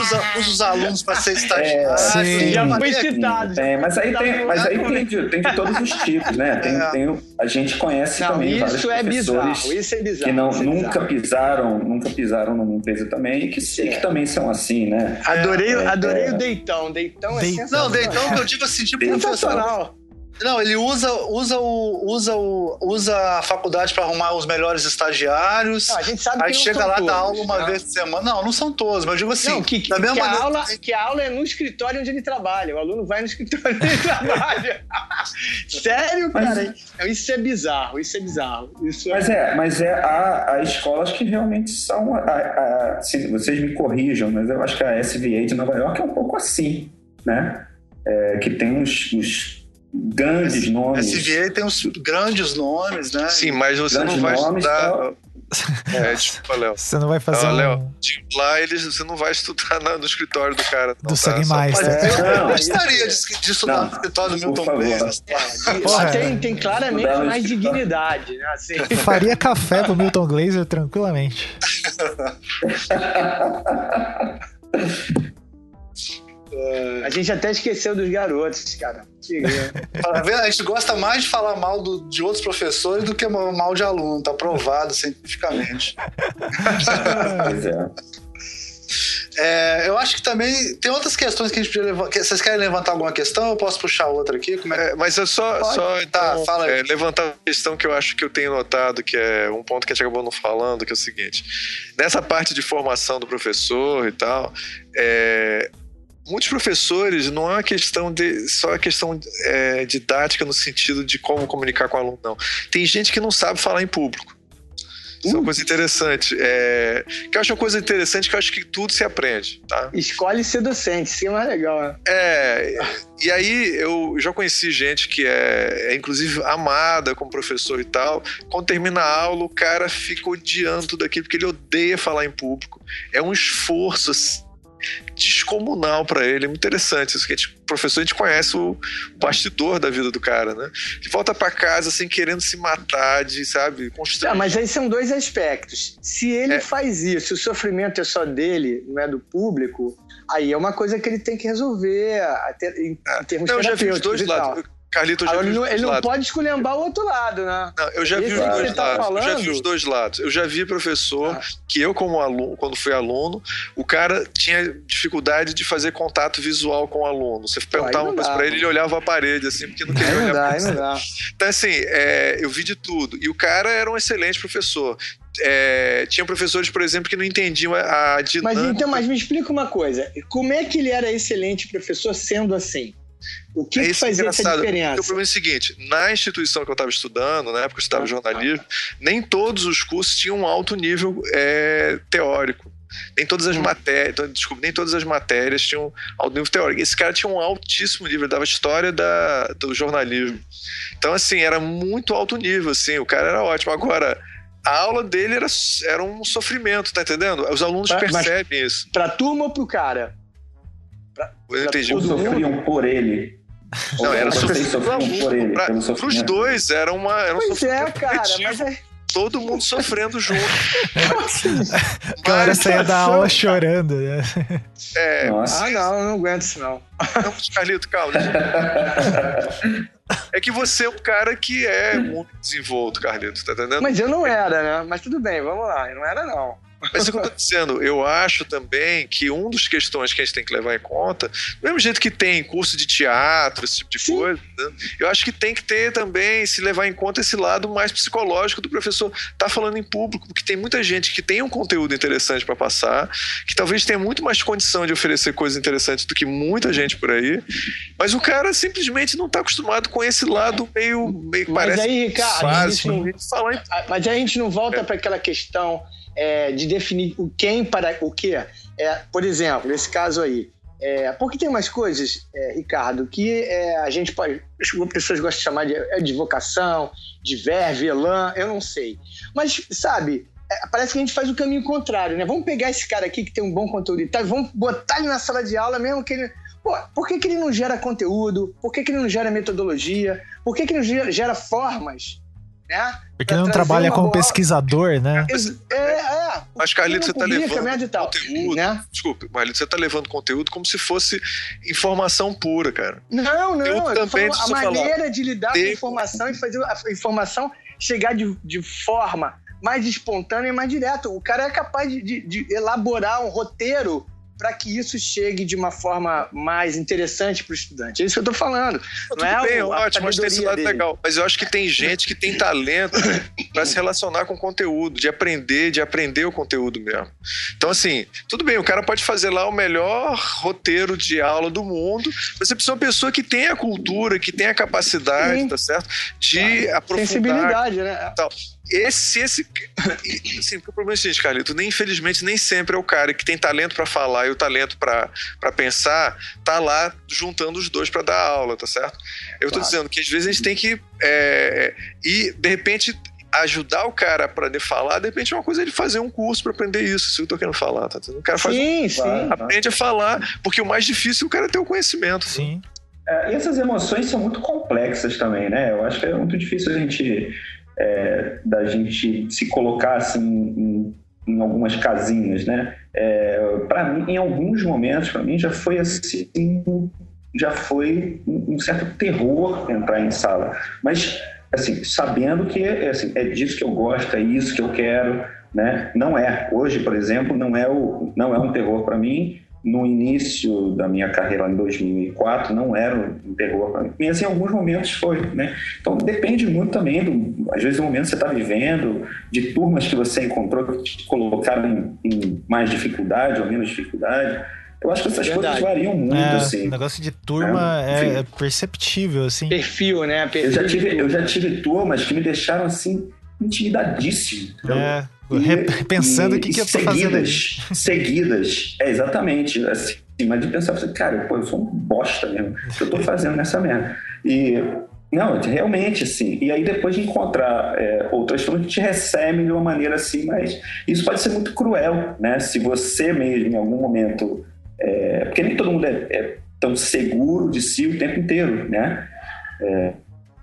usa, usa os alunos para ser estagiário. É, sim. Já foi citado. É, mas aí, tem, mas aí tem, de, tem de todos os tipos, né? Tem, é. tem, a gente conhece não, também vários é professores bizarro, isso é bizarro, que não, é nunca pisaram, nunca pisaram numa empresa também e que, que também são assim, né? Adorei, é, adorei é. o deitão. Deitão é sensacional. Não, deitão que eu digo assim, tipo profissional. Não, ele usa, usa, o, usa, o, usa a faculdade para arrumar os melhores estagiários. Não, a gente sabe aí que chega lá, todos, dá aula uma né? vez por semana. Não, não são todos, mas eu digo assim. Não, que, que, que a aula, que a aula é no escritório onde ele trabalha. O aluno vai no escritório onde ele trabalha. Sério, cara? Mas, isso é bizarro, isso é bizarro. Isso é mas é, é mas é há, há escolas que realmente são. A, a, se vocês me corrijam, mas eu acho que a SVA de Nova York é um pouco assim, né? É, que tem uns, uns grandes nomes. SVA tem uns grandes nomes, né? Sim, mas você grandes não vai estudar. Tal. É, desculpa, Léo. Você não vai fazer. Ah, Léo, um... lá eles, você não vai estudar no escritório do cara. Não, do tá? Sangue Mais. É, eu não, gostaria de, de estudar não, no escritório do Milton Glaser. É, tem, tem claramente mais dignidade. Né? Assim. Faria café pro Milton Glaser tranquilamente. A gente até esqueceu dos garotos, cara. Tá a gente gosta mais de falar mal do, de outros professores do que mal de aluno, tá provado cientificamente. pois é. É, eu acho que também tem outras questões que a gente podia levantar. Vocês querem levantar alguma questão? Eu posso puxar outra aqui? Como é... é mas é só, só tá, então, fala é, levantar uma questão que eu acho que eu tenho notado, que é um ponto que a gente acabou não falando, que é o seguinte: nessa parte de formação do professor e tal, é, muitos professores não é uma questão de só a questão é, didática no sentido de como comunicar com o aluno, não. Tem gente que não sabe falar em público. Isso é uma coisa interessante. É... Que eu acho uma coisa interessante que eu acho que tudo se aprende, tá? Escolhe ser docente, isso é mais legal, né? É. E aí eu já conheci gente que é, é, inclusive amada como professor e tal. Quando termina a aula, o cara fica odiando tudo aquilo porque ele odeia falar em público. É um esforço assim, descomunal para ele. É muito interessante isso, que a gente, professor, a gente conhece o bastidor da vida do cara, né? Que volta para casa assim, querendo se matar, de, sabe, construir. Ah, mas aí são dois aspectos. Se ele é. faz isso, o sofrimento é só dele, não é do público, aí é uma coisa que ele tem que resolver em, é. em termos não, terapêuticos. Eu já vi os dois lados. Carlito, já ele, não, ele não pode esculhambar o outro lado, né? Não, eu já vi os dois tá lados. Falando... Eu já vi os dois lados. Eu já vi professor ah. que eu, como aluno, quando fui aluno, o cara tinha dificuldade de fazer contato visual com o aluno. Você perguntava uma coisa pra ele, ele olhava a parede, assim, porque não queria olhar dá, não dá. Então, assim, é, eu vi de tudo. E o cara era um excelente professor. É, tinha professores, por exemplo, que não entendiam a dinâmica. Mas então, mas me explica uma coisa. Como é que ele era excelente professor sendo assim? O que, é que fazia essa diferença? O problema é o seguinte: na instituição que eu estava estudando, na época eu estudava ah, jornalismo, ah. nem todos os cursos tinham um alto nível é, teórico. Nem todas as hum. matérias, então, desculpa, nem todas as matérias tinham alto nível teórico. Esse cara tinha um altíssimo nível, dava história da, do jornalismo. Então, assim, era muito alto nível, assim, o cara era ótimo. Agora, a aula dele era, era um sofrimento, tá entendendo? Os alunos pra, percebem isso. Pra turma ou pro cara? Eu entendi. Pra sofriam por ele. Não, era sofrido por ele. Pra, pros dois, era uma. Era um pois é, cara, mas é todo mundo sofrendo junto. A galera saía da aula chorando, né? É. Nossa. Ah, não, eu não aguento isso, não. Não, Carlito, calma. É que você é um cara que é muito desenvolto, Carlito, tá entendendo? Mas eu não era, né? Mas tudo bem, vamos lá. Eu não era, não. Mas o que eu estou dizendo, eu acho também que uma das questões que a gente tem que levar em conta, do mesmo jeito que tem curso de teatro, esse tipo de Sim. coisa, né? eu acho que tem que ter também, se levar em conta esse lado mais psicológico do professor estar tá falando em público, porque tem muita gente que tem um conteúdo interessante para passar, que talvez tenha muito mais condição de oferecer coisas interessantes do que muita gente por aí, mas o cara simplesmente não está acostumado com esse lado meio, meio mas parece aí, Ricardo, fácil, não, falar em... mas a gente não volta é. para aquela questão é, de definir o quem para o que. É, por exemplo, nesse caso aí, é, porque tem umas coisas, é, Ricardo, que é, a gente pode. As pessoas gostam de chamar de, é, de vocação, de verve, elan, eu não sei. Mas, sabe, é, parece que a gente faz o caminho contrário, né? Vamos pegar esse cara aqui que tem um bom conteúdo e tal, vamos botar ele na sala de aula mesmo que ele. Pô, por que, que ele não gera conteúdo? Por que, que ele não gera metodologia? Por que, que ele não gera formas né? Porque não trabalha como boa... pesquisador, né? É, é. Mas, Carlito, você tá levando conteúdo. Né? Desculpe, Carlito, você tá levando conteúdo como se fosse informação pura, cara. Não, não. Eu também a maneira falar. de lidar com a informação e fazer a informação chegar de, de forma mais espontânea e mais direta. O cara é capaz de, de, de elaborar um roteiro para que isso chegue de uma forma mais interessante para o estudante. É isso que eu estou falando. Não, não é bem, ótimo, mas tem esse lado dele. legal. Mas eu acho que tem gente que tem talento para se relacionar com o conteúdo, de aprender, de aprender o conteúdo mesmo. Então, assim, tudo bem, o cara pode fazer lá o melhor roteiro de aula do mundo, mas você precisa de uma pessoa que tenha a cultura, que tenha a capacidade, Sim. tá certo? De claro. aprofundar. Sensibilidade, né? Tal esse, esse, assim, o problema é o seguinte, Carlito, nem, infelizmente nem sempre é o cara que tem talento para falar e o talento para pensar, tá lá juntando os dois para dar aula, tá certo? Eu claro. tô dizendo que às vezes a gente tem que é, e de repente ajudar o cara para falar, de repente é uma coisa ele fazer um curso para aprender isso, isso que eu tô querendo falar, tá? O cara faz sim, um, sim. aprende a falar, porque o mais difícil é o cara ter o conhecimento. Sim. É, e essas emoções são muito complexas também, né? Eu acho que é muito difícil a gente é, da gente se colocar assim em, em, algumas casinhas, né? é, para mim, em alguns momentos, para mim já foi assim, já foi um certo terror entrar em sala. Mas, assim, sabendo que assim, é disso que eu gosto, é isso que eu quero, né? Não é. Hoje, por exemplo, não é, o, não é um terror para mim. No início da minha carreira, em 2004, não era um terror para mim. E assim, em alguns momentos foi, né? Então, depende muito também, do, às vezes, do momento que você está vivendo, de turmas que você encontrou que te colocaram em, em mais dificuldade ou menos dificuldade. Eu acho que essas Verdade. coisas variam muito, é, assim. O negócio de turma é, é, é perceptível, assim. Perfil, né? Perfil. Eu, já tive, eu já tive turmas que me deixaram, assim, intimidadíssimo. É. E, pensando o que, que eu tô seguidas, fazendo. Seguidas, é exatamente. Assim, mas de pensar, assim, cara, pô, eu sou um bosta mesmo. O que eu tô fazendo nessa merda? E não, realmente, assim. E aí depois de encontrar é, outras turmas que te recebem de uma maneira assim, mas isso pode ser muito cruel, né? Se você mesmo, em algum momento, é, porque nem todo mundo é, é, tão seguro de si o tempo inteiro, né? É,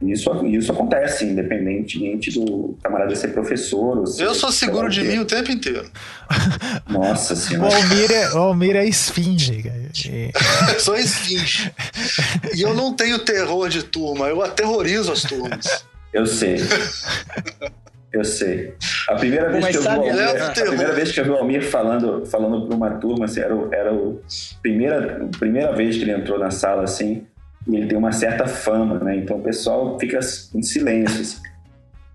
isso, isso acontece, independentemente do camarada ser professor. Ou ser, eu sou seguro de mim o tempo inteiro. Nossa senhora. O Almir é, o Almir é esfinge, eu sou esfinge. E eu não tenho terror de turma, eu aterrorizo as turmas. Eu sei. Eu sei. A primeira vez, que eu, vi Almir, a primeira vez que eu vi o Almir falando, falando para uma turma, assim, era, era o primeira, a primeira vez que ele entrou na sala, assim, ele tem uma certa fama, né? Então o pessoal fica em silêncio. Assim.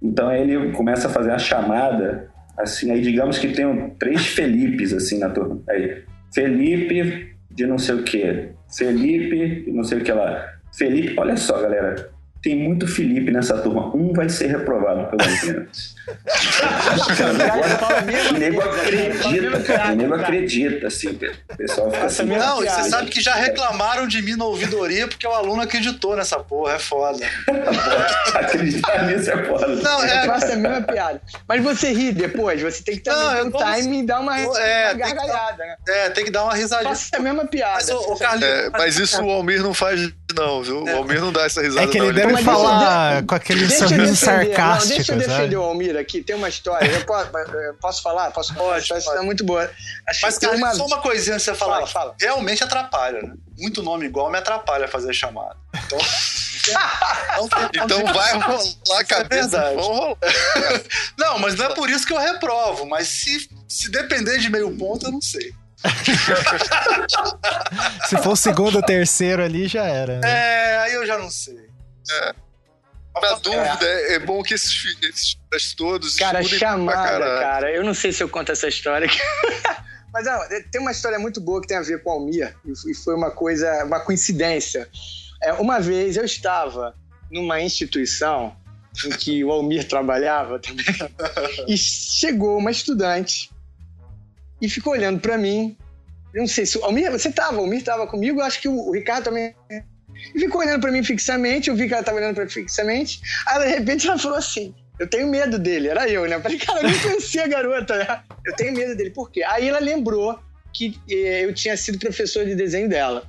Então ele começa a fazer a chamada, assim, aí digamos que tem três Felipes, assim, na turma. Aí, Felipe de não sei o que, Felipe de não sei o que lá. Felipe, olha só, galera, tem muito Felipe nessa turma. Um vai ser reprovado pelo menos. o nego acredita, o nego acredita, assim. O pessoal fica assim. Não, e você sabe que já reclamaram de mim na ouvidoria porque o aluno acreditou nessa porra, é foda. Acreditar nisso é foda. Não, é. Eu faço a mesma piada. Mas você ri depois, você tem que ter um time e dar uma, é, gargalhada, né? É, tem que dar uma risadinha. Faça a mesma piada. Mas, o, o é, mas isso o Almir não faz, não, viu? O é. Almir não dá essa risada. É que ele não, deve falar com aquele sorriso sarcástico. Não, deixa eu defender o Almir aqui. Tem uma história. Eu posso, eu posso falar? Posso falar? Pode, pode. é muito boa. Acho Mas, cara, uma... só uma coisinha que você falar. Fala, fala. Realmente atrapalha, né? Muito nome igual me atrapalha fazer chamada. Então. então vai rolar a cabeça. É rolar. não, mas não é por isso que eu reprovo. Mas se, se depender de meio ponto, eu não sei. se for o segundo ou terceiro ali, já era. Né? É, aí eu já não sei. É. Na dúvida, é. é bom que esses, esses todos. Cara, chamada, cara. Eu não sei se eu conto essa história aqui. Mas não, tem uma história muito boa que tem a ver com o Almir, e foi uma coisa, uma coincidência. É, uma vez eu estava numa instituição em que o Almir trabalhava também, e chegou uma estudante e ficou olhando para mim. Eu não sei se o Almir, você estava, o Almir estava comigo, acho que o, o Ricardo também e ficou olhando para mim fixamente, eu vi que ela tava olhando para mim fixamente. Aí, de repente, ela falou assim: Eu tenho medo dele. Era eu, né? Eu falei, cara, eu nem conhecia a garota. Né? Eu tenho medo dele. Por quê? Aí ela lembrou que eh, eu tinha sido professor de desenho dela.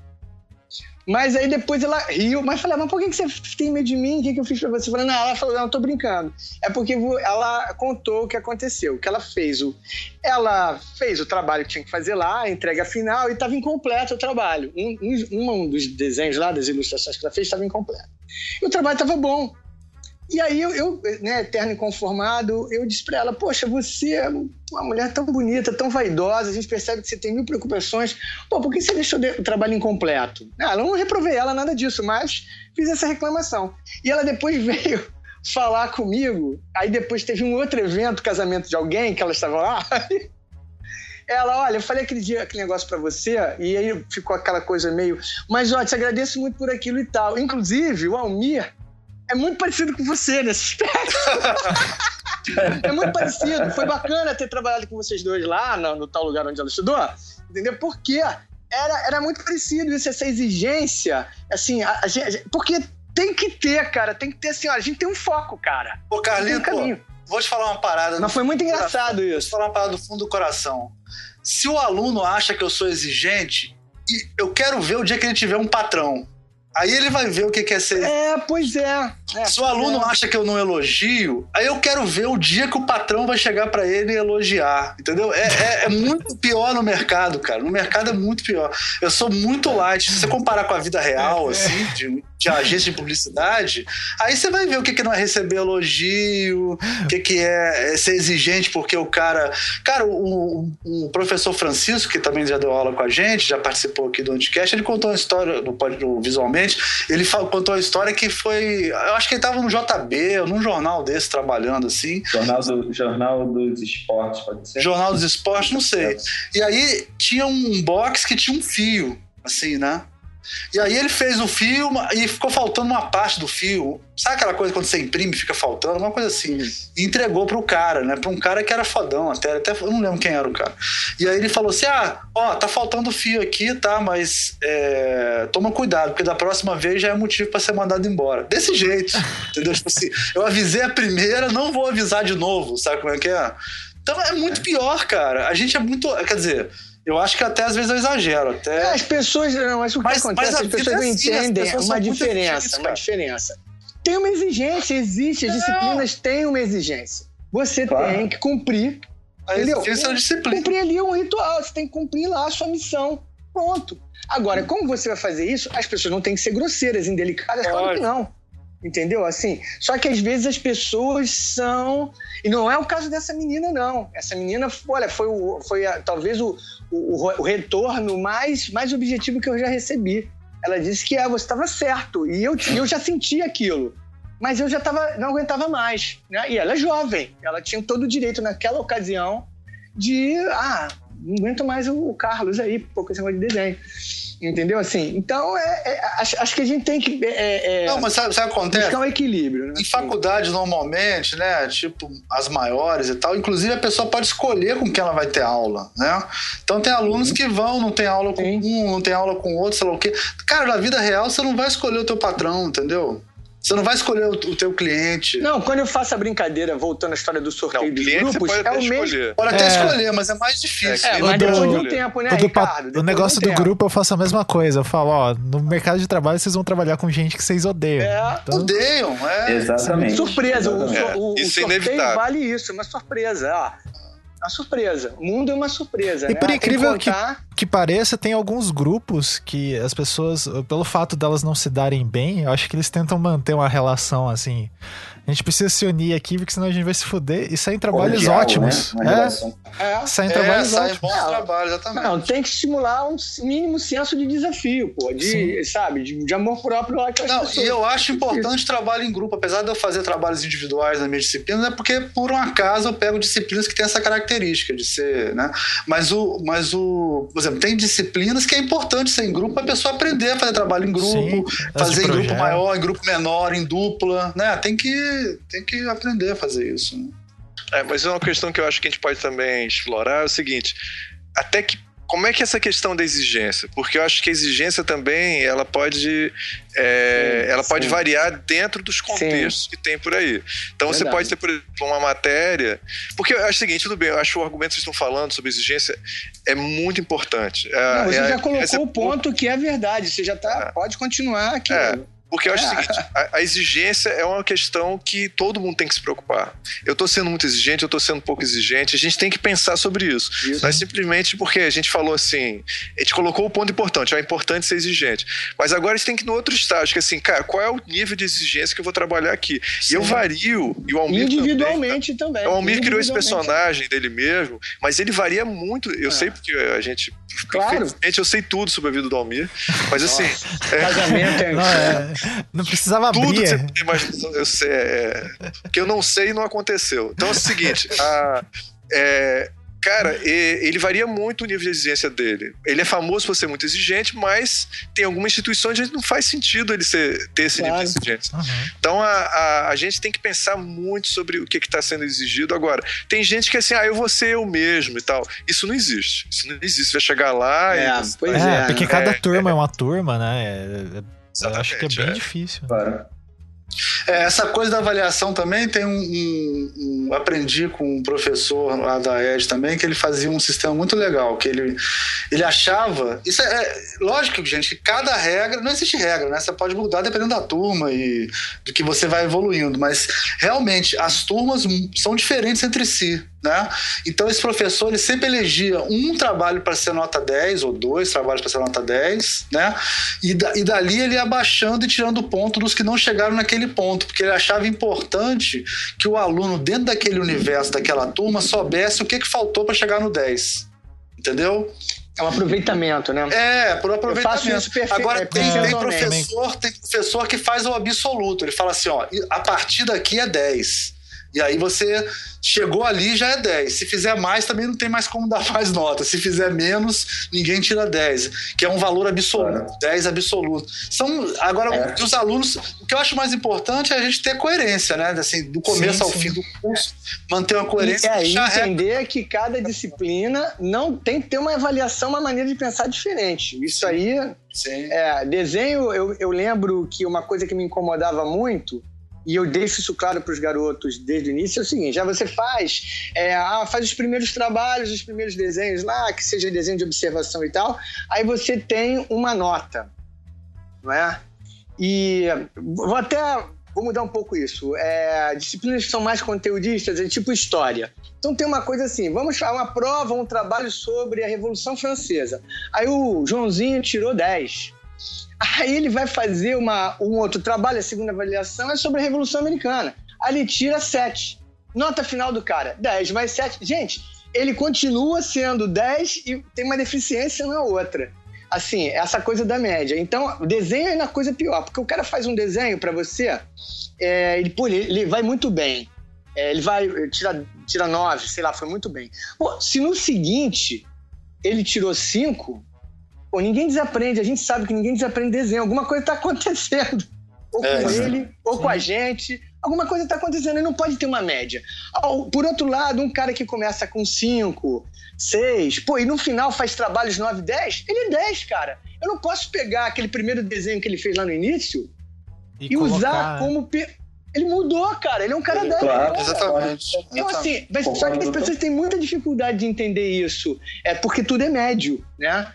Mas aí depois ela riu, mas falei, mas por que você tem medo de mim? O que, eu fiz pra você? Falei, não, ela falou, não, eu tô brincando. É porque ela contou o que aconteceu, que ela fez o. Ela fez o trabalho que tinha que fazer lá, a entrega final, e estava incompleto o trabalho. Um, um, um dos desenhos lá, das ilustrações que ela fez, estava incompleto. E o trabalho estava bom. E aí eu, eu né, eterno inconformado, eu disse para ela, poxa, você é uma mulher tão bonita, tão vaidosa, a gente percebe que você tem mil preocupações. Pô, por que você deixou o trabalho incompleto? Ah, eu não reprovei ela, nada disso, mas fiz essa reclamação. E ela depois veio falar comigo, aí depois teve um outro evento, casamento de alguém, que ela estava lá, ela, olha, eu falei aquele dia aquele negócio para você, e aí ficou aquela coisa meio, mas ó, te agradeço muito por aquilo e tal. Inclusive, o Almir é muito parecido com você nesse aspecto. é muito parecido. Foi bacana ter trabalhado com vocês dois lá no, no tal lugar onde ela estudou, entendeu? Porque era, era muito parecido isso, essa exigência, assim, a, a gente, porque tem que ter, cara, tem que ter assim, ó, a gente tem um foco, cara. Ô, Carlinhos, um vou te falar uma parada. Mas foi muito engraçado coração. isso. Vou te falar uma parada do fundo do coração. Se o aluno acha que eu sou exigente, eu quero ver o dia que ele tiver um patrão. Aí ele vai ver o que é ser. É, pois é. é Se o aluno é. acha que eu não elogio, aí eu quero ver o dia que o patrão vai chegar para ele e elogiar. Entendeu? É, é, é, muito pior no mercado, cara. No mercado é muito pior. Eu sou muito light. Se você comparar com a vida real, assim, de, de agência de publicidade, aí você vai ver o que, que não é receber elogio, o que, que é, é ser exigente porque o cara. Cara, o, o, professor Francisco, que também já deu aula com a gente, já participou aqui do Anticast, ele contou uma história no, no Visualmente ele contou a história que foi. Eu acho que ele estava no JB, ou num jornal desse, trabalhando assim. Jornal, do, jornal dos Esportes, pode ser? Jornal dos Esportes, não sei. E aí tinha um box que tinha um fio, assim, né? E aí ele fez o fio e ficou faltando uma parte do fio. Sabe aquela coisa quando você imprime fica faltando? Uma coisa assim. E entregou pro cara, né? Pra um cara que era fodão até. até eu não lembro quem era o cara. E aí ele falou assim: ah, ó, tá faltando fio aqui, tá? Mas é, toma cuidado, porque da próxima vez já é motivo para ser mandado embora. Desse jeito. entendeu? Tipo assim, eu avisei a primeira, não vou avisar de novo. Sabe como é que é? Então é muito pior, cara. A gente é muito. Quer dizer eu acho que até às vezes eu exagero. Até... As pessoas. Não, mas o que mas, acontece? Mas as pessoas não é assim, entendem pessoas uma diferença. Uma diferença. Tem uma exigência, existe. As disciplinas têm uma exigência. Você claro. tem que cumprir. A exigência é disciplina. Cumprir ali um ritual. Você tem que cumprir lá a sua missão. Pronto. Agora, como você vai fazer isso? As pessoas não têm que ser grosseiras, indelicadas, claro que não. Entendeu? Assim, só que às vezes as pessoas são. E não é o caso dessa menina, não. Essa menina, olha, foi, o, foi a, talvez o, o, o, retorno mais, mais objetivo que eu já recebi. Ela disse que ah, você estava certo. E eu, eu já senti aquilo. Mas eu já tava, não aguentava mais. Né? E ela é jovem. Ela tinha todo o direito, naquela ocasião, de. Ah, não aguento mais o Carlos aí, pouco esse negócio de desenho. Entendeu? Assim, então, é, é, acho, acho, que a gente tem que. É, é não, mas sabe, sabe o que acontece? Buscar um equilíbrio. Né? Em faculdade, normalmente, né? Tipo, as maiores e tal, inclusive a pessoa pode escolher com quem ela vai ter aula, né? Então tem alunos uhum. que vão, não tem aula com Sim. um, não tem aula com outro, sei lá o quê. Cara, na vida real, você não vai escolher o teu patrão, entendeu? Você não vai escolher o, o teu cliente. Não, quando eu faço a brincadeira, voltando à história do sorteio não, dos grupos, pode é o mesmo. Escolher. Pode até é. escolher, mas é mais difícil. É, mas depois de um tempo, né, do, Ricardo? O negócio do, grupo eu faço a mesma coisa. Eu falo, ó, no mercado de trabalho vocês vão trabalhar com gente que vocês odeiam. É, então... odeiam, é. Exatamente. Surpresa, Exatamente. o, o, isso o é sorteio vale isso, é uma surpresa. Ó uma surpresa. O mundo é uma surpresa. E né? por incrível que, que pareça, tem alguns grupos que as pessoas, pelo fato delas não se darem bem, eu acho que eles tentam manter uma relação assim a gente precisa se unir aqui, porque senão a gente vai se fuder. E saem trabalhos ótimos. Né? É, é, saem é, trabalhos sai ótimos. bons trabalhos, exatamente. Não, tem que estimular um mínimo senso de desafio, pô. De, sabe, de, de, amor próprio lá que Não, pessoas. e eu acho importante trabalho em grupo. Apesar de eu fazer trabalhos individuais na minha disciplina, é porque, por um acaso, eu pego disciplinas que têm essa característica de ser, né? Mas o, mas o, por exemplo, tem disciplinas que é importante ser em grupo para a pessoa aprender a fazer trabalho em grupo, Sim, fazer em grupo maior, em grupo menor, em dupla, né? Tem que tem que aprender a fazer isso. Né? É, mas uma questão que eu acho que a gente pode também explorar é o seguinte: até que como é que é essa questão da exigência? Porque eu acho que a exigência também ela pode, é, sim, ela pode variar dentro dos contextos sim. que tem por aí. Então Verdade. você pode ter, por exemplo, uma matéria. Porque eu acho o seguinte, tudo bem, eu acho que o argumento que vocês estão falando sobre exigência é muito importante. É, Não, você é, já colocou o ponto que é verdade, você já tá, é. pode continuar aqui. É. Porque eu acho o seguinte: a, a, exigência é uma questão que todo mundo tem que se preocupar. Eu estou sendo muito exigente, eu estou sendo pouco exigente. A gente tem que pensar sobre isso. isso. Não é simplesmente porque a gente falou assim, a gente colocou o ponto importante, é importante ser exigente. Mas agora a gente tem que ir no outro estágio, que é assim, cara, qual é o nível de exigência que eu vou trabalhar aqui? Sim. E eu vario, e o Almir Individualmente também. também. O Almir criou esse personagem dele mesmo, mas ele varia muito. Eu é. sei porque a gente. Claro. Infelizmente eu sei tudo sobre a vida do Almir. Mas assim. É... Casamento é. Não, é. Não precisava abrir. Tudo que você mas eu sei, é, que eu não sei e não aconteceu. Então é o seguinte, a, é, cara, ele varia muito o nível de exigência dele. Ele é famoso por ser muito exigente, mas tem algumas instituições onde não faz sentido ele ser, ter esse claro. nível de exigência. Uhum. Então a, a, a, gente tem que pensar muito sobre o que está sendo exigido agora. Tem gente que é assim, ah, eu vou ser eu mesmo e tal. Isso não existe. Isso não existe. Você vai chegar lá é, e. Pois é, é, porque cada é, turma é, é uma turma, né? É eu acho que é bem é. difícil. Claro. É, essa coisa da avaliação também tem um, um, um, aprendi com um professor lá da ED também que ele fazia um sistema muito legal que ele ele achava isso é, é lógico gente cada regra não existe regra né você pode mudar dependendo da turma e do que você vai evoluindo mas realmente as turmas são diferentes entre si né? Então, esse professor ele sempre elegia um trabalho para ser nota 10 ou dois trabalhos para ser nota 10, né? E, da, e dali ele ia baixando e tirando ponto dos que não chegaram naquele ponto, porque ele achava importante que o aluno, dentro daquele universo, daquela turma, soubesse o que, que faltou para chegar no 10. Entendeu? É um aproveitamento, né? É, por aproveitamento. Eu faço isso Agora é, tem, tem, professor, tem professor que faz o absoluto. Ele fala assim: ó, a partir daqui é 10. E aí você chegou ali já é 10. Se fizer mais, também não tem mais como dar mais nota. Se fizer menos, ninguém tira 10, que é um valor absoluto, é. 10 absoluto. São agora é. os alunos, o que eu acho mais importante é a gente ter coerência, né? Assim, do começo sim, ao sim. fim do curso, manter uma coerência. E aí entender que cada disciplina não tem que ter uma avaliação, uma maneira de pensar diferente. Isso sim. aí Sim. É, desenho, eu, eu lembro que uma coisa que me incomodava muito e eu deixo isso claro para os garotos desde o início, é o seguinte, já você faz, é, ah, faz os primeiros trabalhos, os primeiros desenhos lá, que seja desenho de observação e tal, aí você tem uma nota, não é? E vou até, vou mudar um pouco isso, é, disciplinas que são mais conteudistas, é tipo história. Então tem uma coisa assim, vamos fazer uma prova, um trabalho sobre a Revolução Francesa. Aí o Joãozinho tirou 10. Aí ele vai fazer uma, um outro trabalho, a segunda avaliação é sobre a Revolução Americana. Ele tira 7. Nota final do cara, 10 mais 7. Gente, ele continua sendo 10 e tem uma deficiência na outra. Assim, essa coisa da média. Então, desenho é uma coisa pior, porque o cara faz um desenho para você, é, ele, pô, ele, ele, vai muito bem. É, ele vai, tira, tira 9, sei lá, foi muito bem. Pô, se no seguinte ele tirou 5, Pô, ninguém desaprende, a gente sabe que ninguém desaprende desenho, alguma coisa está acontecendo. Ou é, com ele, ou com a gente. Alguma coisa está acontecendo e não pode ter uma média. Por outro lado, um cara que começa com 5, 6, pô, e no final faz trabalhos 9, 10, ele é 10, cara. Eu não posso pegar aquele primeiro desenho que ele fez lá no início e, e usar né? como. Ele mudou, cara. Ele é um cara da claro, exatamente. Então, assim, mas só que as pessoas têm muita dificuldade de entender isso. É porque tudo é médio, né?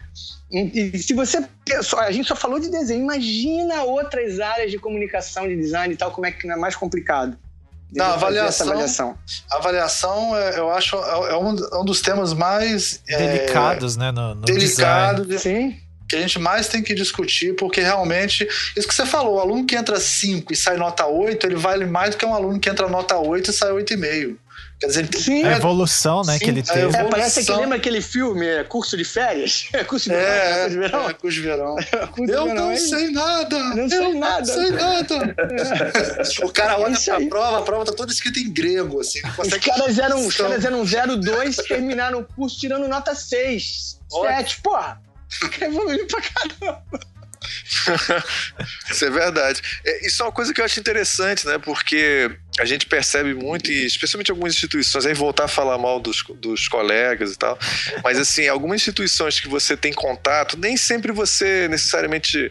E, se você. A gente só falou de desenho, imagina outras áreas de comunicação, de design e tal, como é que é mais complicado. Não, avaliação, avaliação. avaliação, é, eu acho, é, é um, é um dos temas mais delicados, é, né? No, no delicado, design. Sim que a gente mais tem que discutir, porque realmente, isso que você falou, o aluno que entra 5 e sai nota 8, ele vale mais do que um aluno que entra nota 8 e sai 8,5. Quer dizer, Sim. A evolução, né, sim, que ele teve. É, parece que lembra aquele filme, é, Curso de Férias? curso de é, curso de verão? É, curso de verão. curso eu verão, não sei nada! Não sei eu nada! Não sei nada! o cara olha pra aí. prova, a prova tá toda escrita em grego, assim. Os caras eram, os caras eram 02, terminaram o curso tirando nota 6, 7, porra! Evoluiu pra caramba! isso é verdade. É, isso é uma coisa que eu acho interessante, né? Porque a gente percebe muito, e especialmente algumas instituições, aí voltar a falar mal dos, dos colegas e tal, mas assim, algumas instituições que você tem contato, nem sempre você necessariamente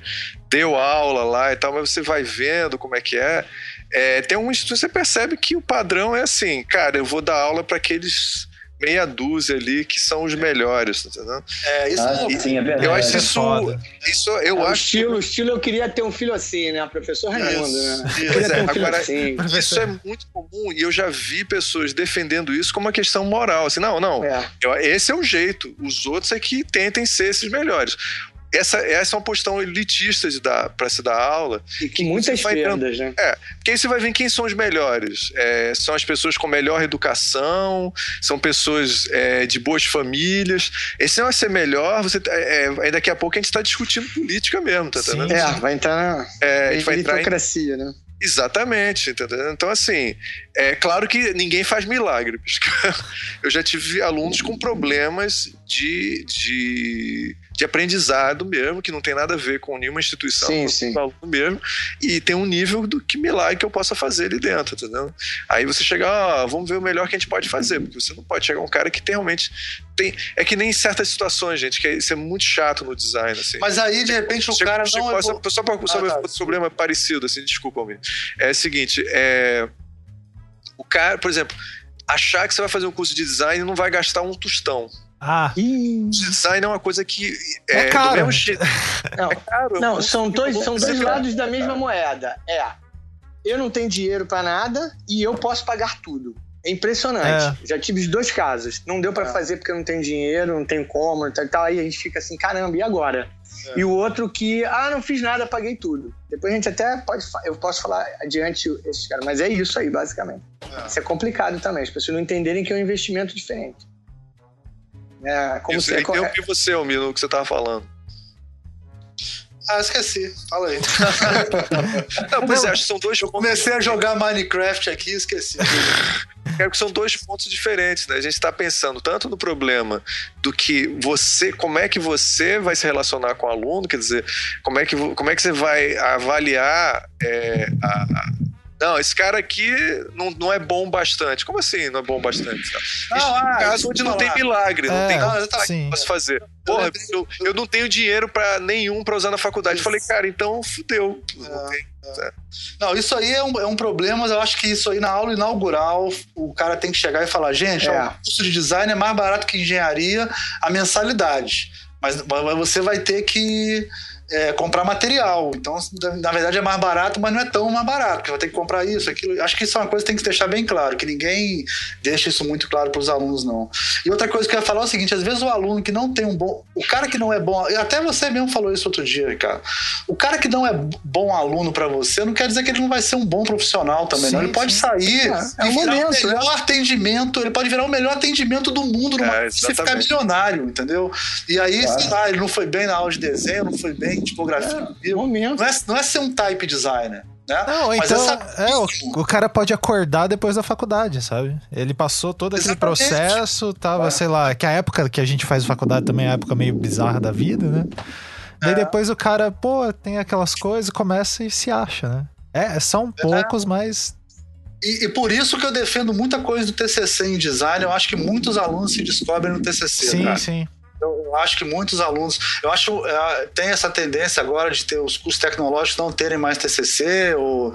deu aula lá e tal, mas você vai vendo como é que é. é tem uma instituição, você percebe que o padrão é assim, cara, eu vou dar aula para aqueles meia dúzia ali que são os melhores, tá entendendo? É, isso ah, é, sim, é verdade. Eu acho é isso. isso eu é, acho. Estilo, estilo, eu queria ter um filho assim, né? Professor Raimundo, né? Pois é, um agora, assim. isso é muito comum e eu já vi pessoas defendendo isso como uma questão moral. Assim, não, não. É. Eu, esse é o jeito. Os outros é que tentem ser esses melhores essa, essa é uma postão elitista de dar, para se dar aula. E com muitas perdas, né? É, porque aí você vai ver quem são os melhores. É, são as pessoas com melhor educação, são pessoas é, de boas famílias. Esse não vai ser melhor, você, é, é, aí daqui a pouco a gente está discutindo política mesmo, tá entendendo? É, vai entrar na é, a gente vai entrar em... né? Exatamente, entendeu? Então, assim, é claro que ninguém faz milagre. Eu já tive alunos com problemas de, de de aprendizado mesmo, que não tem nada a ver com nenhuma instituição, sim, sim. aluno mesmo, e tem um nível do que milagre que eu possa fazer ali dentro, entendeu? Aí você chega, ah, vamos ver o melhor que a gente pode fazer, porque você não pode chegar um cara que tem, realmente tem. É que nem em certas situações, gente, que é, isso é muito chato no design, assim. Mas aí, de repente, o cara chega, não. Só, é só só ah, tá. problema parecido, assim, desculpa, me É o seguinte, é. O cara, por exemplo, achar que você vai fazer um curso de design e não vai gastar um tostão. Ah. Design é uma coisa que é, é caro. Não, é caro. Não, são dois, são dois lados da mesma moeda. É, eu não tenho dinheiro para nada e eu posso pagar tudo. É impressionante. É. Já tive os dois casos. Não deu para é. fazer porque eu não tenho dinheiro, não tenho como, tal, tal. Aí a gente fica assim, caramba, e agora? É. E o outro que, ah, não fiz nada, paguei tudo. Depois a gente até pode, eu posso falar adiante esses caras, mas é isso aí, basicamente. É. Isso é complicado também, as pessoas não entenderem que é um investimento diferente. É, como você, se, é, você, Almir, no que você tava falando. Ah, esqueci. Fala aí. não, pois é, acho que são dois. Eu comecei a jogar Minecraft aqui e esqueci. É que são dois pontos diferentes, né? A gente está pensando tanto no problema do que você, como é que você vai se relacionar com o aluno, quer dizer, como é que, como é que você vai avaliar é, a, não, esse cara aqui não, não é bom bastante. Como assim não é bom bastante? Não, ah, caso onde não tem milagre, não é, tem nada que posso fazer. Porra, eu, eu não tenho dinheiro para nenhum para usar na faculdade. Isso. Falei, cara, então fudeu. É, é. Não, isso aí é um, é um problema, mas eu acho que isso aí na aula inaugural o cara tem que chegar e falar: gente, é. o curso de design é mais barato que engenharia, a mensalidade. Mas, mas você vai ter que é, comprar material. Então, na verdade, é mais barato, mas não é tão mais barato, porque vai ter que comprar isso, aquilo. Acho que isso é uma coisa que tem que deixar bem claro, que ninguém deixa isso muito claro para os alunos, não. E outra coisa que eu ia falar é o seguinte: às vezes o aluno que não tem um bom. O cara que não é bom. Até você mesmo falou isso outro dia, cara. O cara que não é bom aluno para você não quer dizer que ele não vai ser um bom profissional também, sim, não. Ele pode sim. sair é, é um momento, o melhor é. atendimento, ele pode virar o melhor atendimento do mundo numa é, ficar milionário, entendeu? E aí, claro. sei lá, ele não foi bem na aula de desenho, não foi bem em tipografia. É. Não, é, não é ser um type designer. Né? Não, Mas então, essa... é, o, o, cara pode acordar depois da faculdade, sabe? Ele passou todo aquele Exatamente. processo, tava, é. sei lá, que a época que a gente faz faculdade também é a época meio bizarra da vida, né? Daí é. depois o cara, pô, tem aquelas coisas, começa e se acha, né? É, são é. poucos, mas e, e, por isso que eu defendo muita coisa do TCC em design. Eu acho que muitos alunos se descobrem no TCC. Sim, cara. sim. Eu acho que muitos alunos, eu acho é, tem essa tendência agora de ter os cursos tecnológicos não terem mais TCC ou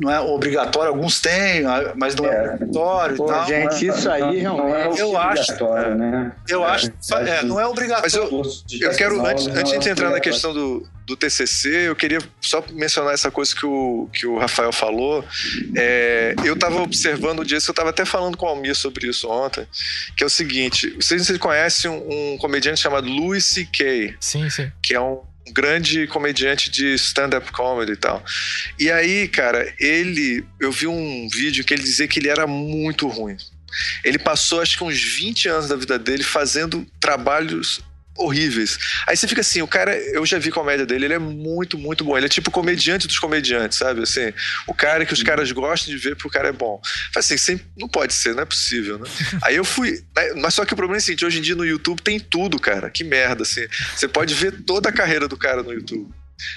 não é obrigatório, alguns têm, mas não é, é obrigatório pô, e tal. Gente, isso aí não, é, eu acho, né? Eu é, acho, é, não é obrigatório. Mas eu, eu quero antes, antes de entrar na questão do do TCC, eu queria só mencionar essa coisa que o, que o Rafael falou. É, eu estava observando o dia, eu estava até falando com o Almir sobre isso ontem, que é o seguinte: vocês, vocês conhecem um, um comediante chamado Louis C.K. Sim, sim. Que é um grande comediante de stand-up comedy e tal. E aí, cara, ele. Eu vi um vídeo que ele dizia que ele era muito ruim. Ele passou acho que uns 20 anos da vida dele fazendo trabalhos horríveis. Aí você fica assim, o cara, eu já vi comédia dele, ele é muito, muito bom. Ele é tipo comediante dos comediantes, sabe? Assim, o cara que os caras gostam de ver porque o cara é bom. Faz assim, sempre, não pode ser, não é possível, né? Aí eu fui, né? mas só que o problema é o seguinte, hoje em dia no YouTube tem tudo, cara. Que merda, assim. Você pode ver toda a carreira do cara no YouTube.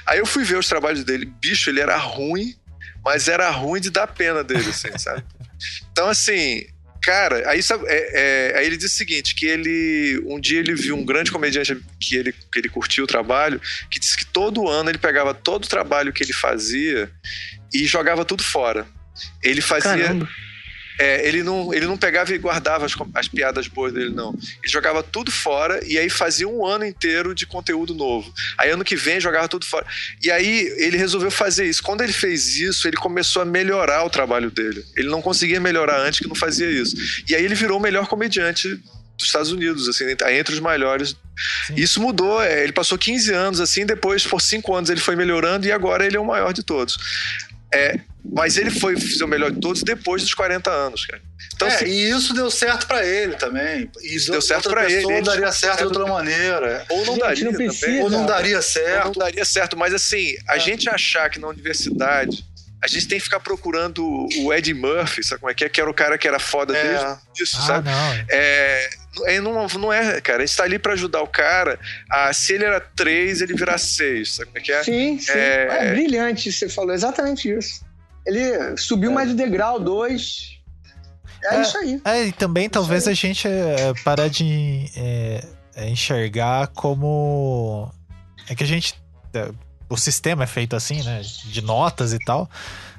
Aí eu fui ver os trabalhos dele, bicho, ele era ruim, mas era ruim de dar pena dele, assim, sabe? Então, assim, Cara, aí, sabe, é, é, aí ele disse o seguinte: que ele. Um dia ele viu um grande comediante que ele, que ele curtiu o trabalho, que disse que todo ano ele pegava todo o trabalho que ele fazia e jogava tudo fora. Ele fazia. Caramba. É, ele, não, ele não pegava e guardava as, as, piadas boas dele, não. Ele jogava tudo fora e aí fazia um ano inteiro de conteúdo novo. Aí ano que vem jogava tudo fora. E aí ele resolveu fazer isso. Quando ele fez isso, ele começou a melhorar o trabalho dele. Ele não conseguia melhorar antes que não fazia isso. E aí ele virou o melhor comediante dos Estados Unidos, assim, entre os melhores. Sim. Isso mudou, é, ele passou 15 anos assim, depois por 5 anos ele foi melhorando e agora ele é o maior de todos. É, mas ele foi o melhor de todos depois dos 40 anos, cara. Então, é, assim, e isso deu certo para ele também. Isso deu certo para ele. Ou daria certo de outra maneira. Ou não daria não também. Ou não daria certo. Ou não daria certo. Mas assim, a é. gente achar que na universidade a gente tem que ficar procurando o Ed Murphy, sabe como é que é? Que era o cara que era foda é. desde isso, ah, sabe? Não. É, é, não, não é, cara. A gente tá ali pra ajudar o cara a, se ele era três, ele virar seis, sabe como é que é? Sim, sim. É, é brilhante, você falou exatamente isso. Ele subiu é. mais de degrau, dois. É, é, isso aí. É, e também talvez a gente é, parar de enxergar como. É que a gente o sistema é feito assim, né? De notas e tal.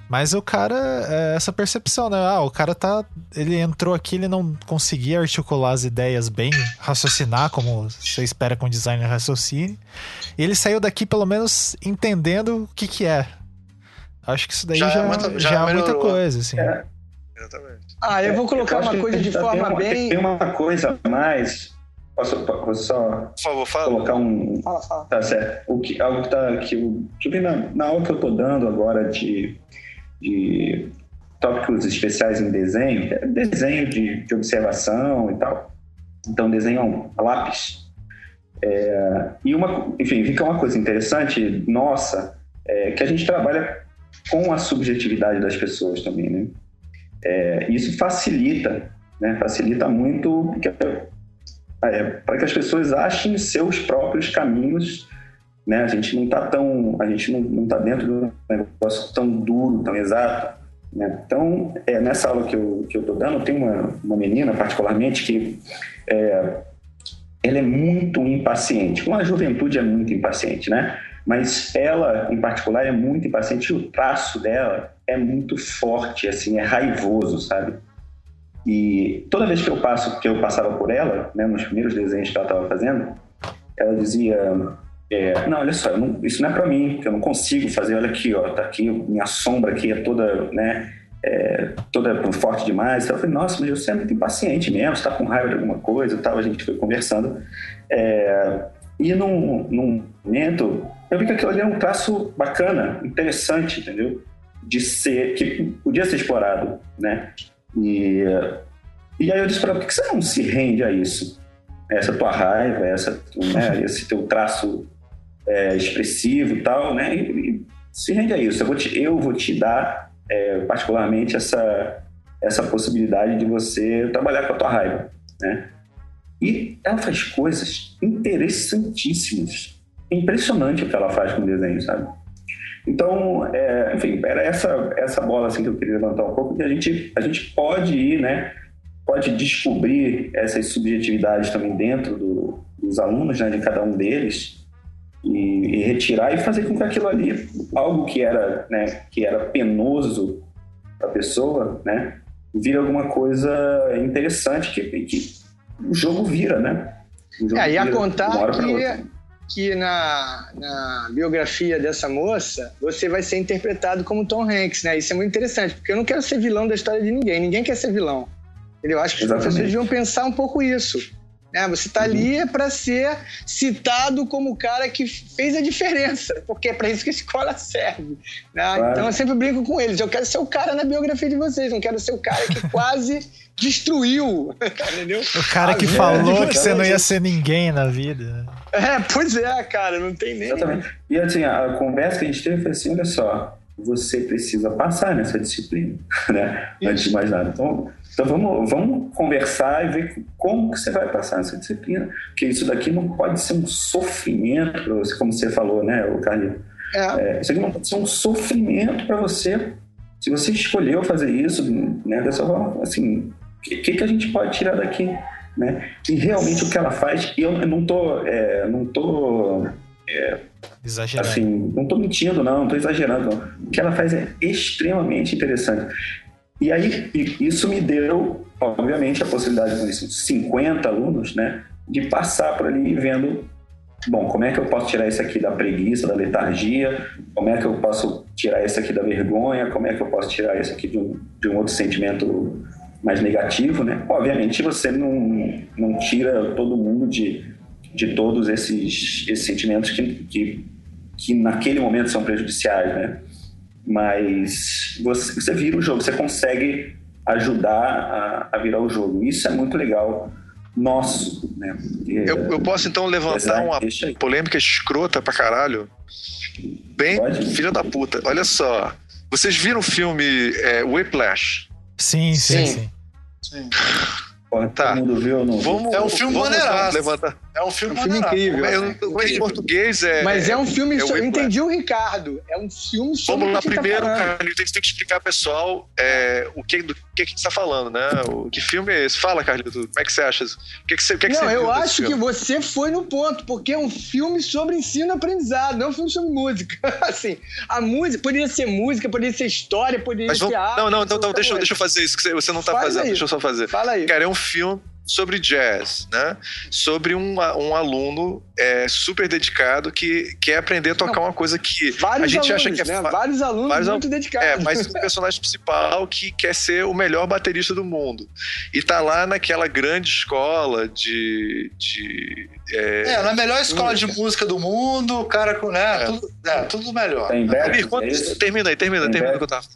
Mas o cara, é essa percepção, né? Ah, o cara tá. Ele entrou aqui, ele não conseguia articular as ideias bem, raciocinar como você espera que um designer raciocine. E ele saiu daqui, pelo menos, entendendo o que, que é. Acho que isso daí já, já, é, muita, já já é muita coisa, assim. É. Exatamente. Ah, eu vou colocar eu uma coisa de forma tem uma, bem. Tem uma coisa a mais Posso, posso só Por favor, fala. colocar um. Fala, fala. Tá certo. O que, algo que, tá, que eu, na, na aula que eu estou dando agora de, de tópicos especiais em desenho, é desenho de, de observação e tal. Então, desenho a lápis. É, e uma, enfim, fica uma coisa interessante, nossa, é, que a gente trabalha com a subjetividade das pessoas também, né? É, isso facilita, né? Facilita muito, porque é, para que as pessoas achem seus próprios caminhos. Né? A gente não está tão, a gente não está dentro de um negócio tão duro, tão exato. Né? Então, é, nessa aula que eu que eu dando, tem uma, uma menina particularmente que é, ela é muito impaciente. Com a juventude é muito impaciente, né? Mas ela, em particular, é muito impaciente. E o traço dela é muito forte, assim, é raivoso, sabe? E toda vez que eu passo, que eu passava por ela, né, nos primeiros desenhos que ela estava fazendo, ela dizia: é, não, olha só, não, isso não é para mim, eu não consigo fazer. Olha aqui, ó, tá aqui minha sombra aqui é toda, né, é, toda forte demais. Então, eu falei: nossa, mas você é muito impaciente mesmo, está com raiva de alguma coisa, tal. A gente foi conversando. É, e num, num momento, eu vi que aquilo ali era um traço bacana, interessante, entendeu? De ser que podia ser explorado, né? E, e aí eu disse para ela, por que você não se rende a isso? Essa tua raiva, essa, né, esse teu traço é, expressivo e tal, né? E, e se rende a isso. Eu vou te, eu vou te dar, é, particularmente, essa, essa possibilidade de você trabalhar com a tua raiva, né? E ela faz coisas interessantíssimas. É impressionante o que ela faz com o desenho, sabe? Então, é, enfim, era essa, essa bola assim, que eu queria levantar um pouco, que a gente, a gente pode ir, né, pode descobrir essas subjetividades também dentro do, dos alunos, né, de cada um deles, e, e, retirar e fazer com que aquilo ali, algo que era, né, que era penoso para a pessoa, né, vira alguma coisa interessante que, que o jogo vira, né? O jogo é, e a contar que que na, na biografia dessa moça você vai ser interpretado como Tom Hanks, né? Isso é muito interessante, porque eu não quero ser vilão da história de ninguém. Ninguém quer ser vilão. Eu acho que Exatamente. os professores deviam pensar um pouco isso. Né? Você está ali uhum. para ser citado como o cara que fez a diferença, porque é para isso que a escola serve. Né? Claro. Então eu sempre brinco com eles. Eu quero ser o cara na biografia de vocês, não quero ser o cara que quase destruiu. Entendeu? O cara que falou que você não ia ser ninguém na vida. É, pois é, cara, não tem nem. Exatamente. E assim, a conversa que a gente teve foi assim: olha só, você precisa passar nessa disciplina, né? Isso. Antes de mais nada. Então, então vamos, vamos conversar e ver como que você vai passar nessa disciplina. Porque isso daqui não pode ser um sofrimento para você, como você falou, né, o Carlinhos? É. É, isso aqui não pode ser um sofrimento para você. Se você escolheu fazer isso, né, dessa forma, assim, o que, que, a gente pode tirar daqui? Né? E realmente o que ela faz, eu não tô, é, não tô é, exagerando. Assim, não tô mentindo, não, não tô exagerando. Não. O que ela faz é extremamente interessante. E aí, isso me deu, obviamente, a possibilidade com esses 50 alunos, né, de passar por ali vendo, bom, como é que eu posso tirar isso aqui da preguiça, da letargia, como é que eu posso tirar isso aqui da vergonha, como é que eu posso tirar isso aqui de um, de um outro sentimento mais negativo, né? Obviamente você não, não tira todo mundo de, de todos esses, esses sentimentos que, que, que naquele momento são prejudiciais, né? Mas você, você vira o jogo, você consegue ajudar a, a virar o jogo. Isso é muito legal nosso, né? eu, eu, posso então levantar uma polêmica escrota pra caralho? Bem, Pode? filha da puta. Olha só, Vocês viram o filme é, Whiplash? Sim, sim, sim. sim. tá. Todo mundo viu ou não? Vamos, é um filme maneiraço. Levantar. É um filme, é um filme incrível. Eu, eu, em português é. Mas é um filme. É, eu entendi o Ricardo. É um filme sobre. Vamos lá primeiro, tá cara. A gente tem que explicar pessoal é, o que, do que, que a gente tá falando, né? O, que filme é esse? Fala, Carlito. Como é que você acha? O que, que você, o que Não, você eu acho que você foi no ponto, porque é um filme sobre ensino e aprendizado, não é um filme sobre música. assim, a música poderia ser música, poderia ser história, poderia Mas vamos, ser arte. Não, não, não, não deixa, deixa eu fazer isso que você não tá Faz fazendo. Aí. Deixa eu só fazer. Fala aí. Cara, é um filme sobre jazz, né? Sobre um, um aluno é, super dedicado que quer aprender a tocar Não, uma coisa que a gente alunos, acha que é né? vários alunos vários muito dedicados. É, mas o personagem principal que quer ser o melhor baterista do mundo e tá lá naquela grande escola de, de é... é na melhor escola de música do mundo, o cara com né, é. Tudo, é, tudo melhor. Tem é termina aí, termina, Tem termina o que eu tava.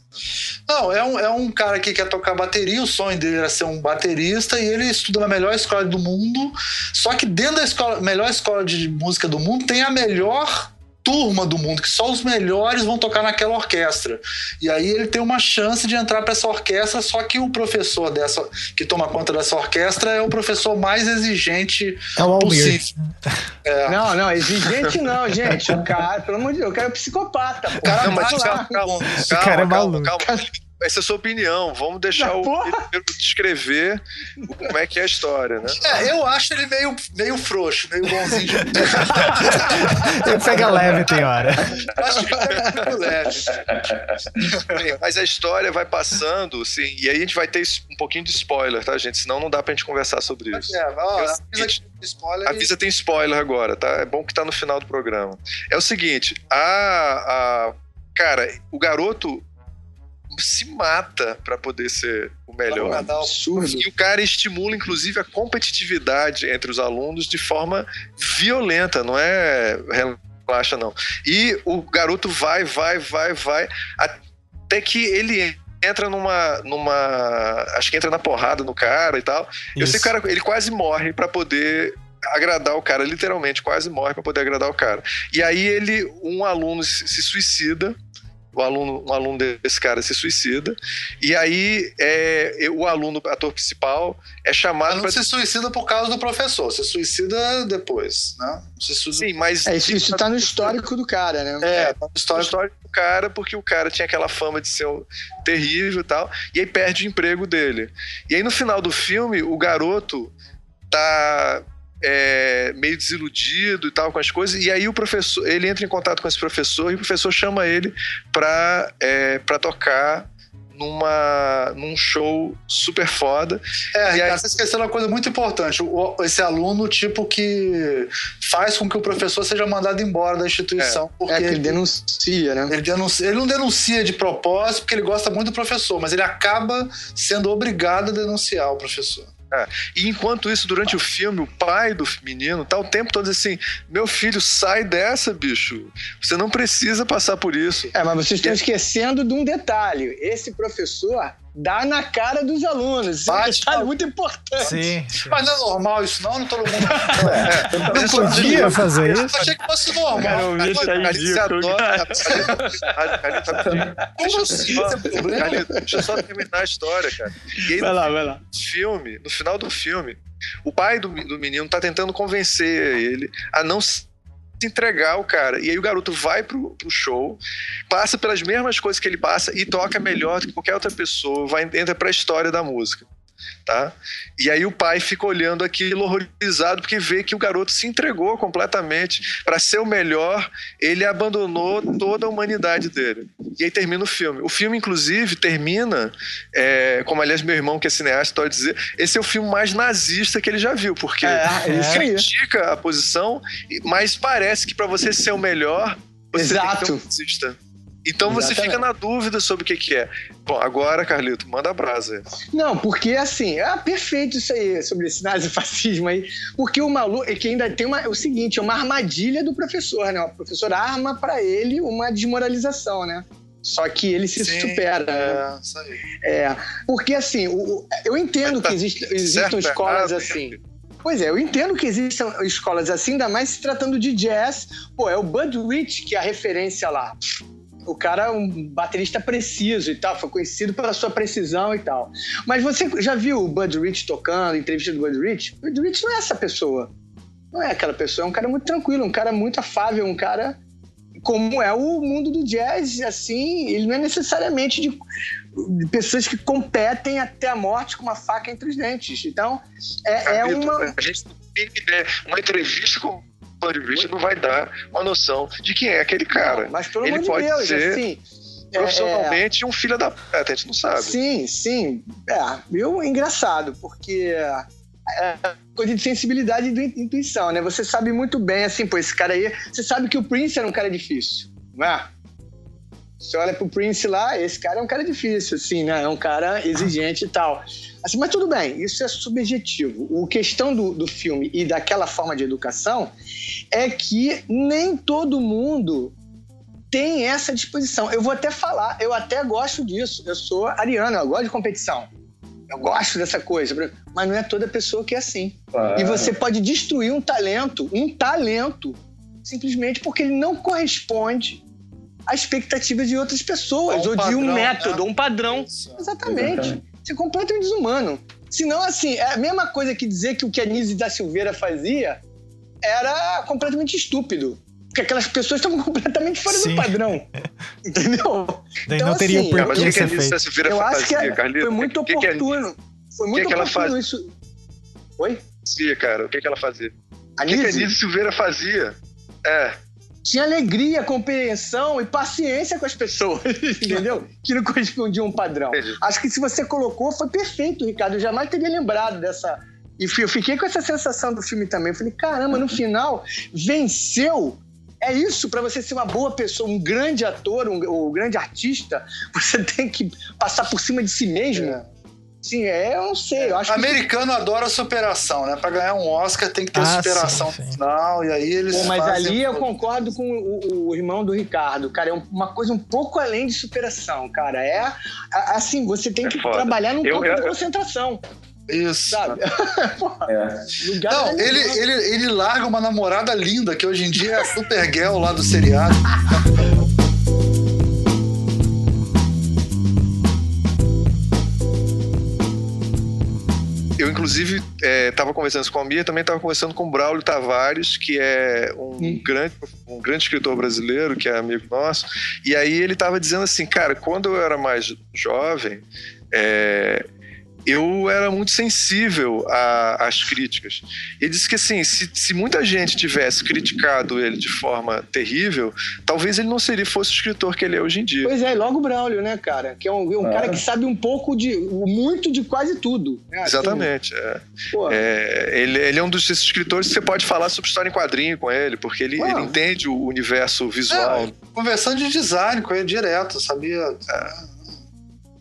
Não, é um, é um cara que quer tocar bateria, o sonho dele era ser um baterista e ele estuda na melhor escola do mundo. Só que dentro da escola, melhor escola de música do mundo tem a melhor turma do mundo, que só os melhores vão tocar naquela orquestra. E aí ele tem uma chance de entrar para essa orquestra, só que o professor dessa que toma conta dessa orquestra é o professor mais exigente é o possível. É. Não, não, exigente não, gente. O cara, pelo amor de Deus, o cara é um psicopata. O cara, não, mas calma, calma, calma, cara é maluco. Calma, calma essa é a sua opinião. Vamos deixar o Pedro descrever como é que é a história, né? É, eu acho ele meio, meio frouxo, meio bonzinho. De... ele pega leve, tem hora. acho que ele pega leve. Mas a história vai passando, assim, e aí a gente vai ter um pouquinho de spoiler, tá, gente? Senão não dá pra gente conversar sobre isso. É, ó, avisa spoiler. Avisa e... tem spoiler agora, tá? É bom que tá no final do programa. É o seguinte, a, a cara, o garoto se mata para poder ser o melhor. Absurdo. E o cara estimula, inclusive, a competitividade entre os alunos de forma violenta, não é relaxa, não. E o garoto vai, vai, vai, vai, até que ele entra numa. numa acho que entra na porrada no cara e tal. Isso. Eu sei que o cara, ele quase morre para poder agradar o cara, literalmente, quase morre para poder agradar o cara. E aí ele, um aluno se suicida o aluno, um aluno desse cara se suicida, e aí é, o aluno, ator principal, é chamado. Não se suicida por causa do professor, se suicida depois, né? Se suicida... Sim, mas. É, isso, isso tá no histórico do cara, né? É, tá no histórico, histórico do cara, porque o cara tinha aquela fama de ser terrível e tal, e aí perde o emprego dele. E aí no final do filme, o garoto tá é, meio desiludido e tal com as coisas, e aí o professor, ele entra em contato com esse professor e o professor chama ele para é, pra tocar numa, num show super foda. É, Ricardo, aí... você esqueceu uma coisa muito importante. O, esse aluno, tipo, que faz com que o professor seja mandado embora da instituição. É, porque é que ele denuncia, né? Ele, denuncia, ele não denuncia de propósito porque ele gosta muito do professor, mas ele acaba sendo obrigado a denunciar o professor. É. E enquanto isso, durante o filme, o pai do menino tá o tempo todo assim: meu filho, sai dessa, bicho. Você não precisa passar por isso. É, mas vocês estão esquecendo de um detalhe: esse professor dá na cara dos alunos. Isso Bate, é muito importante. Sim, sim, Mas não é normal isso, não? Não todo mundo. é, não podia fazer isso. Eu achei que fosse normal. Cara, eu vi isso Como assim? Deixa eu só terminar a história, cara. Aí, vai lá, vai lá. Filme, no final do filme, o pai do, do menino tá tentando convencer ele a não se entregar o cara. E aí o garoto vai pro, pro show, passa pelas mesmas coisas que ele passa e toca melhor do que qualquer outra pessoa, vai entra pra história da música tá? E aí o pai fica olhando aquilo horrorizado porque vê que o garoto se entregou completamente para ser o melhor, ele abandonou toda a humanidade dele. E aí termina o filme. O filme, inclusive, termina, é, como aliás meu irmão que é cineasta pode dizer, esse é o filme mais nazista que ele já viu, porque é, é. critica a posição, mas parece que para você ser o melhor, você Exato. tem que ser um nazista. Então Exatamente. você fica na dúvida sobre o que, que é. Bom, agora, Carlito, manda a brasa. Não, porque assim, é perfeito isso aí, sobre esse nazifascismo aí. Porque o maluco, é que ainda tem uma, o seguinte, é uma armadilha do professor, né? O professor arma para ele uma desmoralização, né? Só que ele se Sim, supera. É, isso aí. É, porque assim, o, eu entendo que existe, existam escolas assim. Pois é, eu entendo que existam escolas assim, ainda mais se tratando de jazz. Pô, é o Bud Rich que é a referência lá O cara é um baterista preciso e tal, foi conhecido pela sua precisão e tal. Mas você já viu o Bud Rich tocando, entrevista do Bud Rich? O Bud Rich não é essa pessoa. Não é aquela pessoa, é um cara muito tranquilo, um cara muito afável, um cara como é o mundo do jazz, assim, ele não é necessariamente de, de pessoas que competem até a morte com uma faca entre os dentes. Então, é, é uma... A gente tem ideia. Uma entrevista com o Rich não vai dar uma noção de quem é aquele cara. Não, mas pelo ele amor pode de Deus, ser assim... Profissionalmente, é, um filho da puta, a gente não sabe. Sim, sim. É, eu, engraçado, porque é coisa de sensibilidade e de intuição, né? Você sabe muito bem, assim, pô, esse cara aí. Você sabe que o Prince era um cara difícil, não é? Você olha pro Prince lá, esse cara é um cara difícil, assim, né? É um cara exigente e tal. Assim, mas tudo bem, isso é subjetivo. O questão do, do filme e daquela forma de educação é que nem todo mundo tem essa disposição. Eu vou até falar, eu até gosto disso. Eu sou ariano, eu gosto de competição. Eu gosto dessa coisa, mas não é toda pessoa que é assim. E você pode destruir um talento, um talento, simplesmente porque ele não corresponde à expectativa de outras pessoas, um ou padrão, de um método, né? um padrão. Isso. Exatamente. Exatamente. Isso é completamente desumano. Senão, assim, é a mesma coisa que dizer que o que a Nise da Silveira fazia era completamente estúpido porque aquelas pessoas estavam completamente fora Sim. do padrão. Entendeu? Daí então, não teria assim, por que ser feito. Eu acho que é, foi muito que oportuno. Que é, foi muito que oportuno ela faz... isso. Oi? Sim, cara. O que, que ela fazia? A o que, que a Nise Silveira fazia? É. Tinha alegria, compreensão e paciência com as pessoas, entendeu? Que não correspondiam a um padrão. Entendi. Acho que se você colocou, foi perfeito, Ricardo. Eu jamais teria lembrado dessa. E eu fiquei com essa sensação do filme também. Eu falei, caramba, no final, venceu é isso, para você ser uma boa pessoa, um grande ator, um, um, grande artista, você tem que passar por cima de si mesmo. É. Sim, é, eu não sei. Eu acho Americano que... adora superação, né? Pra ganhar um Oscar tem que ter ah, superação sim, sim. final, e aí eles. Pô, mas ali eu concordo com o, o, irmão do Ricardo, cara. É uma coisa um pouco além de superação, cara. É assim, você tem é que foda. trabalhar num campo de concentração. Isso. Sabe? é. Não, ele, ele, ele larga uma namorada linda, que hoje em dia é a Supergirl lá do seriado. inclusive, estava é, conversando com a Mia, também estava conversando com o Braulio Tavares, que é um grande, um grande escritor brasileiro, que é amigo nosso. E aí ele estava dizendo assim, cara, quando eu era mais jovem, é, eu era muito sensível às críticas. Ele disse que assim, se, se, muita gente tivesse criticado ele de forma terrível, talvez ele não seria fosse o escritor que ele é hoje em dia. Pois é, logo o Braulio, né, cara? Que é um, um cara que sabe um pouco de muito de quase tudo. Né? Exatamente. É. É, ele, ele, é um dos escritores que você pode falar sobre história em quadrinho com ele, porque ele, ele entende o universo visual. É, conversando de design com ele direto, sabia? É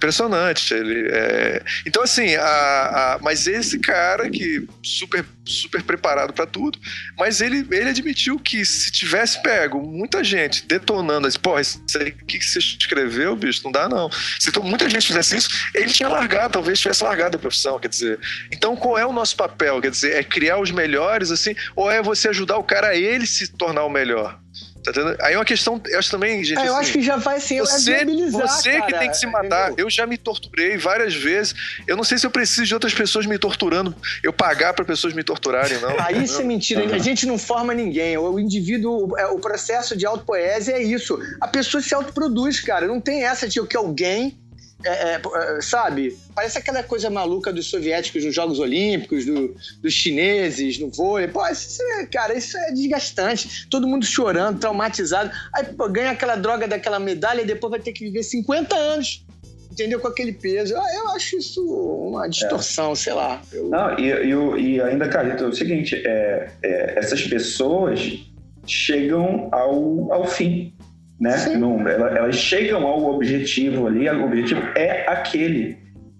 impressionante. Ele, é... Então, assim, a, a, mas esse cara que super, super preparado para tudo, mas ele, ele admitiu que se tivesse pego muita gente detonando, assim, pô, isso aí que você escreveu, bicho, não dá não. Se então, muita gente fizesse isso, ele tinha largado, talvez tivesse largado a profissão, quer dizer. Então, qual é o nosso papel? Quer dizer, é criar os melhores, assim, ou é você ajudar o cara a ele se tornar o melhor? Tá Aí é uma questão, eu acho também, gente. É, eu assim, acho que já vai ser você, você cara, que tem que se matar. Entendeu? Eu já me torturei várias vezes. Eu não sei se eu preciso de outras pessoas me torturando. Eu pagar para pessoas me torturarem, não. Aí isso é mentira. A gente não forma ninguém. O indivíduo, é, o processo de autopoésia é isso. A pessoa se autoproduz, cara. Não tem essa de que alguém é, é, é, sabe? Parece aquela coisa maluca dos soviéticos nos Jogos Olímpicos, do, dos chineses no vôlei. Pô, isso é, cara, isso é desgastante. Todo mundo chorando, traumatizado. Aí pô, ganha aquela droga daquela medalha e depois vai ter que viver 50 anos entendeu? Com aquele peso. Eu, acho isso uma distorção, é. sei lá. Eu... Não, e, e, e ainda, Carlito, é o seguinte: é, essas pessoas chegam ao, ao fim né? Não, elas chegam ao objetivo ali, o objetivo é aquele,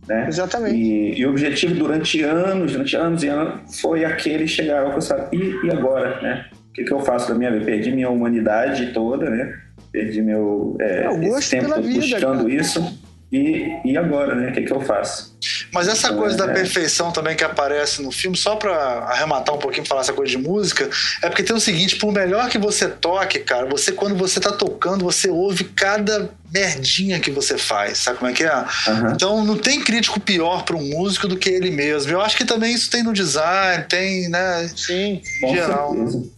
né? Exatamente. E, e, o objetivo durante anos, durante anos e anos, foi aquele chegar ao alcançar. E, e agora, né? O que, que eu faço da minha vida? Perdi minha humanidade toda, né? Perdi meu é, é, tempo vida, buscando cara. isso. E, e agora, né? O que, que eu faço? Mas essa coisa da é. perfeição também que aparece no filme, só pra arrematar um pouquinho, falar essa coisa de música, é porque tem o seguinte, por melhor que você toque, cara, você quando você tá tocando, você ouve cada merdinha que você faz, sabe como é que é? Uhum. Então não tem crítico pior para um músico do que ele mesmo. Eu acho que também isso tem no design, tem, né? Sim, em geral. Certeza.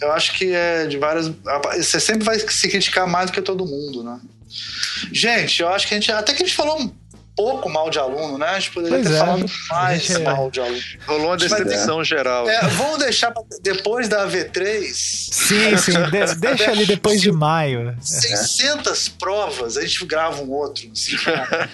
Eu acho que é de várias. Você sempre vai se criticar mais do que todo mundo, né? Gente, eu acho que a gente. Até que a gente falou pouco mal de aluno, né? A gente poderia pois ter é. falado mais gente... mal de aluno. Rolou uma decepção geral. É, vamos deixar depois da V3. Sim, sim. De, deixa ali depois de maio. 600 é. provas, a gente grava um outro. Assim,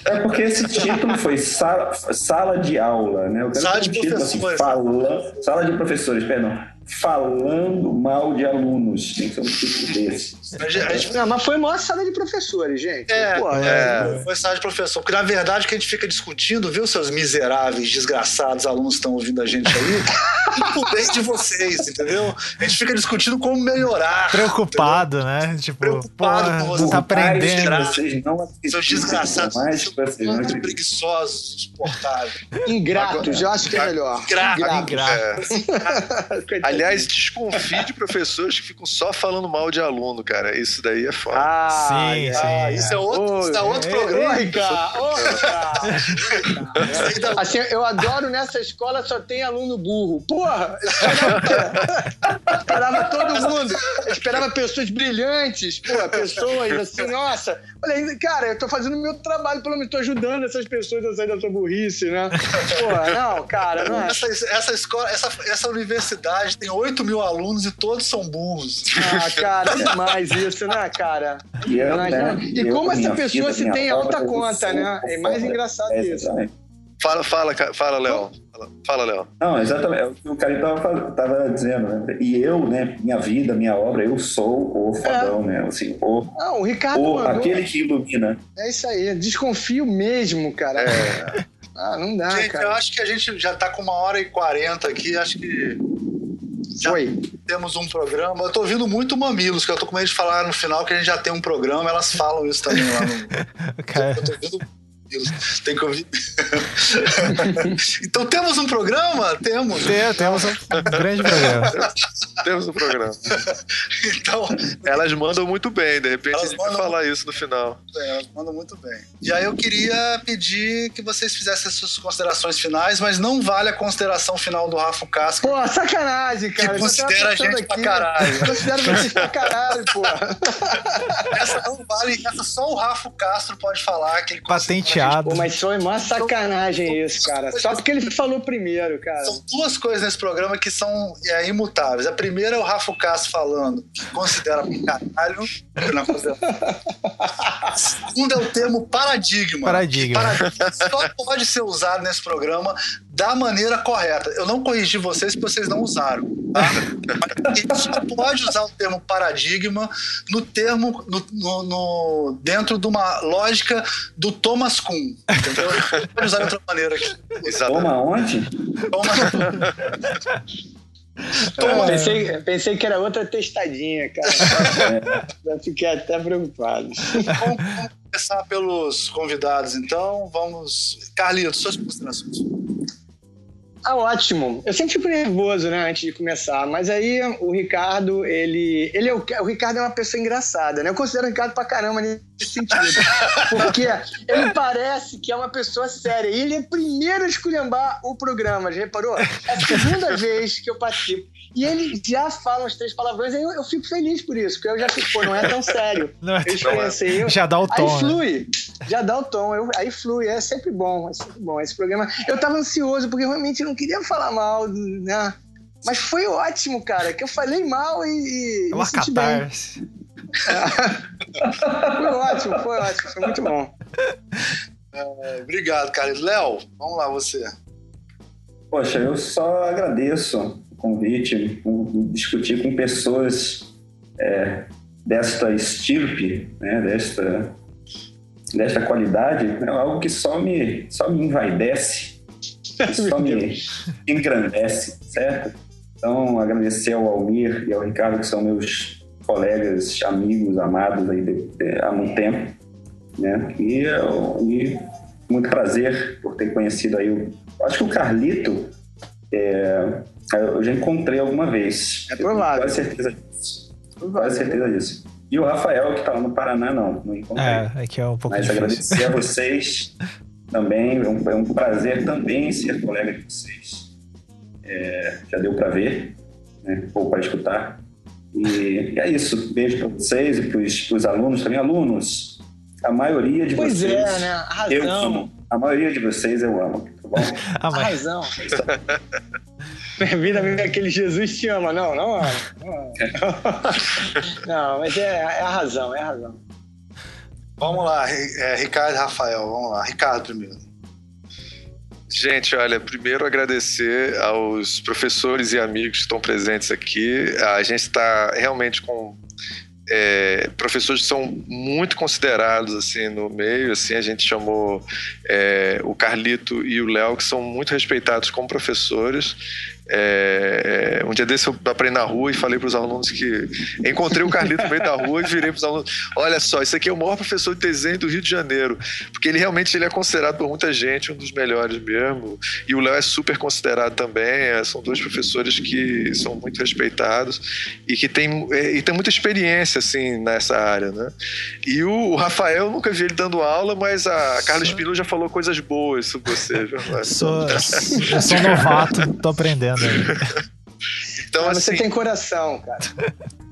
é porque esse título foi sala, sala de aula, né? Eu quero sala de um professores. Assim, fala, sala de professores, perdão falando mal de alunos. Tem que ser um desse. Não, mas foi maior sala de professores, gente. É, Pô, é, é, foi sala de professor. Porque, na verdade, o que a gente fica discutindo, viu, seus miseráveis, desgraçados alunos que estão ouvindo a gente aí, por bem de vocês, entendeu? A gente fica discutindo como melhorar. Preocupado, entendeu? né? Tipo, Preocupado com você. Tá aprendendo. Vocês não seus desgraçados, mais seus preguiçosos, insuportáveis. Ingratos, eu acho que é melhor. Ingrato. Ingrato. É. Aliás, desconfie de professores que ficam só falando mal de aluno, cara. Isso daí é foda. Ah, sim, sim. Ah, isso é outro, isso é outro programa. Oi, cara. assim, eu adoro nessa escola só tem aluno burro. Porra, eu esperava, esperava todo mundo. Eu esperava pessoas brilhantes, porra, pessoas assim, nossa. Falei, cara, eu tô fazendo o meu trabalho, pelo menos tô ajudando essas pessoas a sair da sua burrice, né? Porra, não, cara, não é. Essa, essa escola, essa, essa universidade tem tem 8 mil alunos e todos são burros. Ah, cara, é demais isso, né, cara? E, eu, né, e como essa pessoa se tem alta conta, né? É mais engraçado é, isso. Fala, fala, fala, Léo. Fala, Léo. Não, exatamente. É o que o Caio tava, tava dizendo, né? E eu, né, minha vida, minha obra, eu sou o fodão, é. né? Assim, o, Não, o Ricardo o, aquele que ilumina. É isso aí, desconfio mesmo, cara. É. Ah, não dá, gente, cara. eu acho que a gente já tá com uma hora e quarenta aqui, acho que já Oi. temos um programa. Eu tô ouvindo muito Mamilos, que eu tô com medo de falar no final que a gente já tem um programa, elas falam isso também lá no. Cara. Eu tô ouvindo tem que ouvir. então temos um programa? Temos. Tem, temos um grande programa. temos um programa. então. Elas mandam muito bem, de repente a gente vai falar isso no final. É, elas mandam muito bem. E aí eu queria pedir que vocês fizessem as suas considerações finais, mas não vale a consideração final do Rafa Casca. Pô, sacanagem, cara. Que considera a gente aqui. pra caralho. Considera vocês pra caralho, pô. Essa não vale, essa só o Rafa Castro pode falar que ele Patente Pô, mas foi uma sacanagem isso, cara. Só porque ele falou primeiro, cara. São duas coisas nesse programa que são é, imutáveis. A primeira é o Rafa Castro falando que considera caralho. A segunda é o termo paradigma. Paradigma. paradigma. Só pode ser usado nesse programa da maneira correta. Eu não corrigi vocês porque vocês não usaram. Tá? Mas só pode usar o termo paradigma no termo no, no, no, dentro de uma lógica do Thomas Kuhn. Entendeu? Pode usar de outra maneira aqui. Toma onde? Toma. Toma. Pensei, pensei que era outra testadinha, cara. Já fiquei até preocupado. Vamos, vamos começar pelos convidados, então. Vamos. Carlito, suas considerações. Ah, ótimo. Eu sempre fico nervoso, né, antes de começar. Mas aí o Ricardo, ele. ele é o, o Ricardo é uma pessoa engraçada, né? Eu considero o Ricardo pra caramba nesse sentido. Porque ele parece que é uma pessoa séria. E ele é o primeiro a esculhambar o programa, já reparou? É a segunda vez que eu participo. E ele já fala os três palavrões, aí eu, eu, fico feliz por isso, porque eu já fico, pô, não é tão sério. Não é tão assim, eu, Já dá o tom. Aí né? flui, né? Já dá o tom, eu, aí flui, é sempre bom, é sempre bom. Esse programa. Eu tava ansioso, porque realmente não queria falar mal, né? Mas foi ótimo, cara, que eu falei mal e. É uma catarse. foi ótimo, foi ótimo, foi muito bom. É, obrigado, cara. Léo, vamos lá, você. Poxa, eu só agradeço convite, discutir com pessoas é, desta estirpe, né, desta, desta qualidade, é algo que só me, só me envaidece, só me engrandece, certo? Então, agradecer ao Almir e ao Ricardo, que são meus colegas, amigos, amados aí de, de, há muito tempo, né? E, e muito prazer por ter conhecido aí o. Acho que o Carlito é, eu já encontrei alguma vez. É provável. Quase certeza disso. Quase certeza disso. E o Rafael, que tá lá no Paraná, não. Não encontrei. É, aqui é um pouco Mas difícil. agradecer a vocês também. É um, é um prazer também ser colega de vocês. É, já deu para ver, né? ou para escutar. E, e é isso. Beijo para vocês e para os alunos também. Alunos, a maioria de Pois vocês. é, né? A Eu razão. amo. A maioria de vocês eu amo, tá bom? A mas razão. Vida mesmo aquele Jesus te ama. Não, não ama. Não, não mas é, é a razão, é a razão. Vamos lá, é, Ricardo e Rafael, vamos lá. Ricardo primeiro. Gente, olha, primeiro agradecer aos professores e amigos que estão presentes aqui. A gente está realmente com é, professores que são muito considerados assim no meio. Assim, a gente chamou é, o Carlito e o Léo, que são muito respeitados como professores. É, um dia desse eu aprendi na rua e falei para os alunos que encontrei o Carlito no meio da rua e virei para os alunos: olha só, isso aqui é o maior professor de desenho do Rio de Janeiro, porque ele realmente ele é considerado por muita gente um dos melhores mesmo. E o Léo é super considerado também. é, são dois professores que são muito respeitados e que tem, é, e tem muita experiência assim nessa área, né? E o, o Rafael eu nunca vi ele dando aula, mas a Carla Espino já falou coisas boas sobre você, viu? sou, eu sou novato, tô aprendendo aí. Então, Mas você assim, tem coração, cara.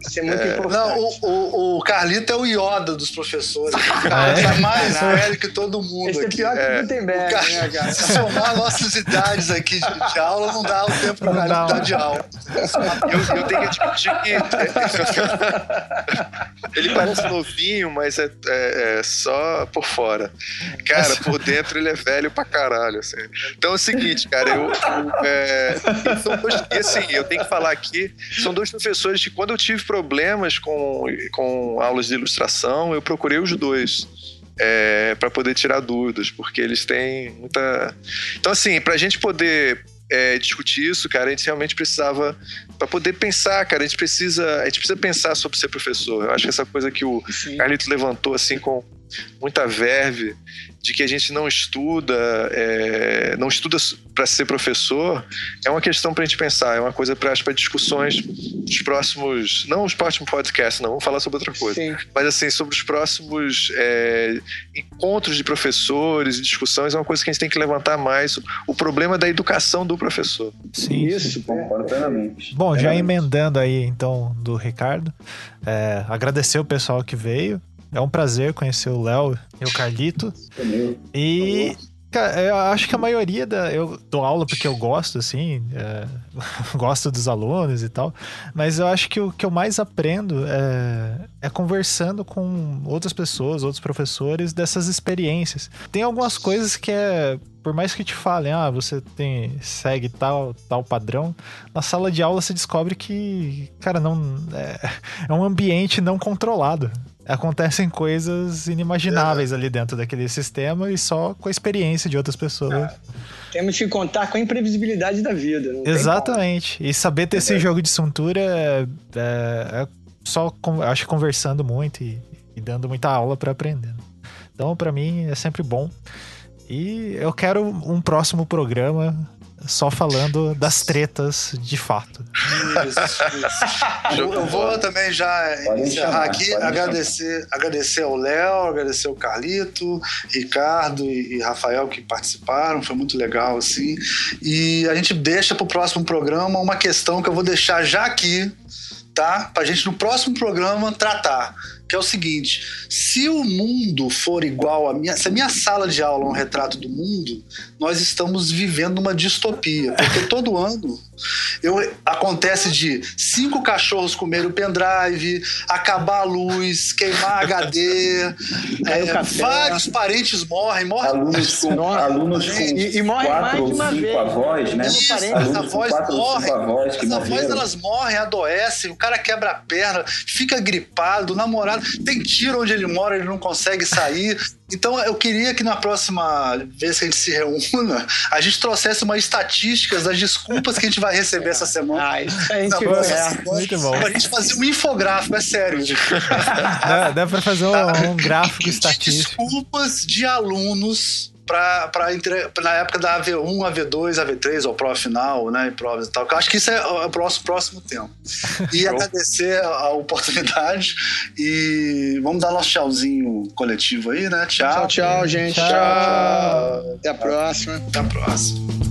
Isso é muito importante. Não, o, o, o Carlito é o Yoda dos professores. O Ah, é? tá mais velho que todo mundo Esse é aqui. pior que É. o Gutenberg, O cara- né, cara? Se somar nossas idades aqui de, de aula, não dá o tempo pro Não Carlito dá. dar de aula. eu, eu tenho que admitir que ele parece novinho, mas é, é- é só por fora. Cara, por dentro ele é velho pra caralho. assim. Então é o seguinte, cara, eu. eu, é, e dois- e assim, eu tenho que falar aqui, são dois professores que quando eu tive problemas com, com aulas de ilustração, eu procurei os dois. É, para poder tirar dúvidas, porque eles têm muita. Então, assim, pra gente poder é, discutir isso, cara, a gente realmente precisava para poder pensar, cara, a gente precisa, a gente precisa pensar sobre ser professor. Eu acho que essa coisa que o Sim. Carlito levantou assim com muita verve de que a gente não estuda, é, não estuda para ser professor, é uma questão para a gente pensar, é uma coisa para discussões dos próximos, não os próximos podcasts, não, vamos falar sobre outra coisa, Sim. mas assim sobre os próximos é, encontros de professores e discussões é uma coisa que a gente tem que levantar mais o problema da educação do professor. Sim. Isso. Concordo plenamente. Bom, já emendando aí então do Ricardo, é, agradecer o pessoal que veio. É um prazer conhecer o Léo e o Carlito. E eu acho que a maioria da. Eu dou aula porque eu gosto, assim, é, gosto dos alunos e tal. Mas eu acho que o que eu mais aprendo é, é conversando com outras pessoas, outros professores dessas experiências. Tem algumas coisas que é. Por mais que te falem, ah, você tem, segue tal, tal padrão, na sala de aula você descobre que, cara, não. É, é um ambiente não controlado acontecem coisas inimagináveis ali dentro daquele sistema e só com a experiência de outras pessoas. Temos que contar com a imprevisibilidade da vida. Exatamente. E saber ter esse jogo de cintura é, é- é só, acho conversando muito e, e dando muita aula para aprender. Então, para mim, é sempre bom. E eu quero um próximo programa só falando das tretas de fato. Isso, isso. Eu, eu vou também já Pode encerrar chamar, aqui, agradecer, agradecer ao Léo, agradecer ao Carlito, Ricardo e, e Rafael que participaram, foi muito legal assim. E a gente deixa para o próximo programa uma questão que eu vou deixar já aqui, tá? Pra gente no próximo programa tratar. Que é o seguinte: se o mundo for igual a minha. Se a minha sala de aula é um retrato do mundo, nós estamos vivendo uma distopia. Porque todo ano eu, acontece de cinco cachorros comerem o pendrive, acabar a luz, queimar HD, é, vários parentes morrem, morrem Alunos com, Nossa, alunos com e- e morre mais quatro de ou uma cinco vez. avós, né? Isso, alunos avós quatro ou morrem. cinco avós que As avós elas morrem, adoecem, o cara quebra a perna, fica gripado, o namorado tem tiro onde ele mora, ele não consegue sair. Então eu queria que na próxima vez que a gente se reúna, a gente trouxesse uma estatísticas das desculpas que a gente vai receber essa semana. Ah, isso a gente vai. é. muito bom. Pra gente fazer um infográfico, é sério. Dá, dá pra fazer um, um gráfico estatístico. desculpas de alunos para na época da AV1, AV2, AV3, ou prova final, né? E provas e tal. Eu acho que isso é o próximo, próximo tempo. E agradecer a oportunidade e vamos dar nosso tchauzinho coletivo aí, né? Tchau. Tchau, tchau, gente. Tchau. tchau. Até a próxima. Até a próxima.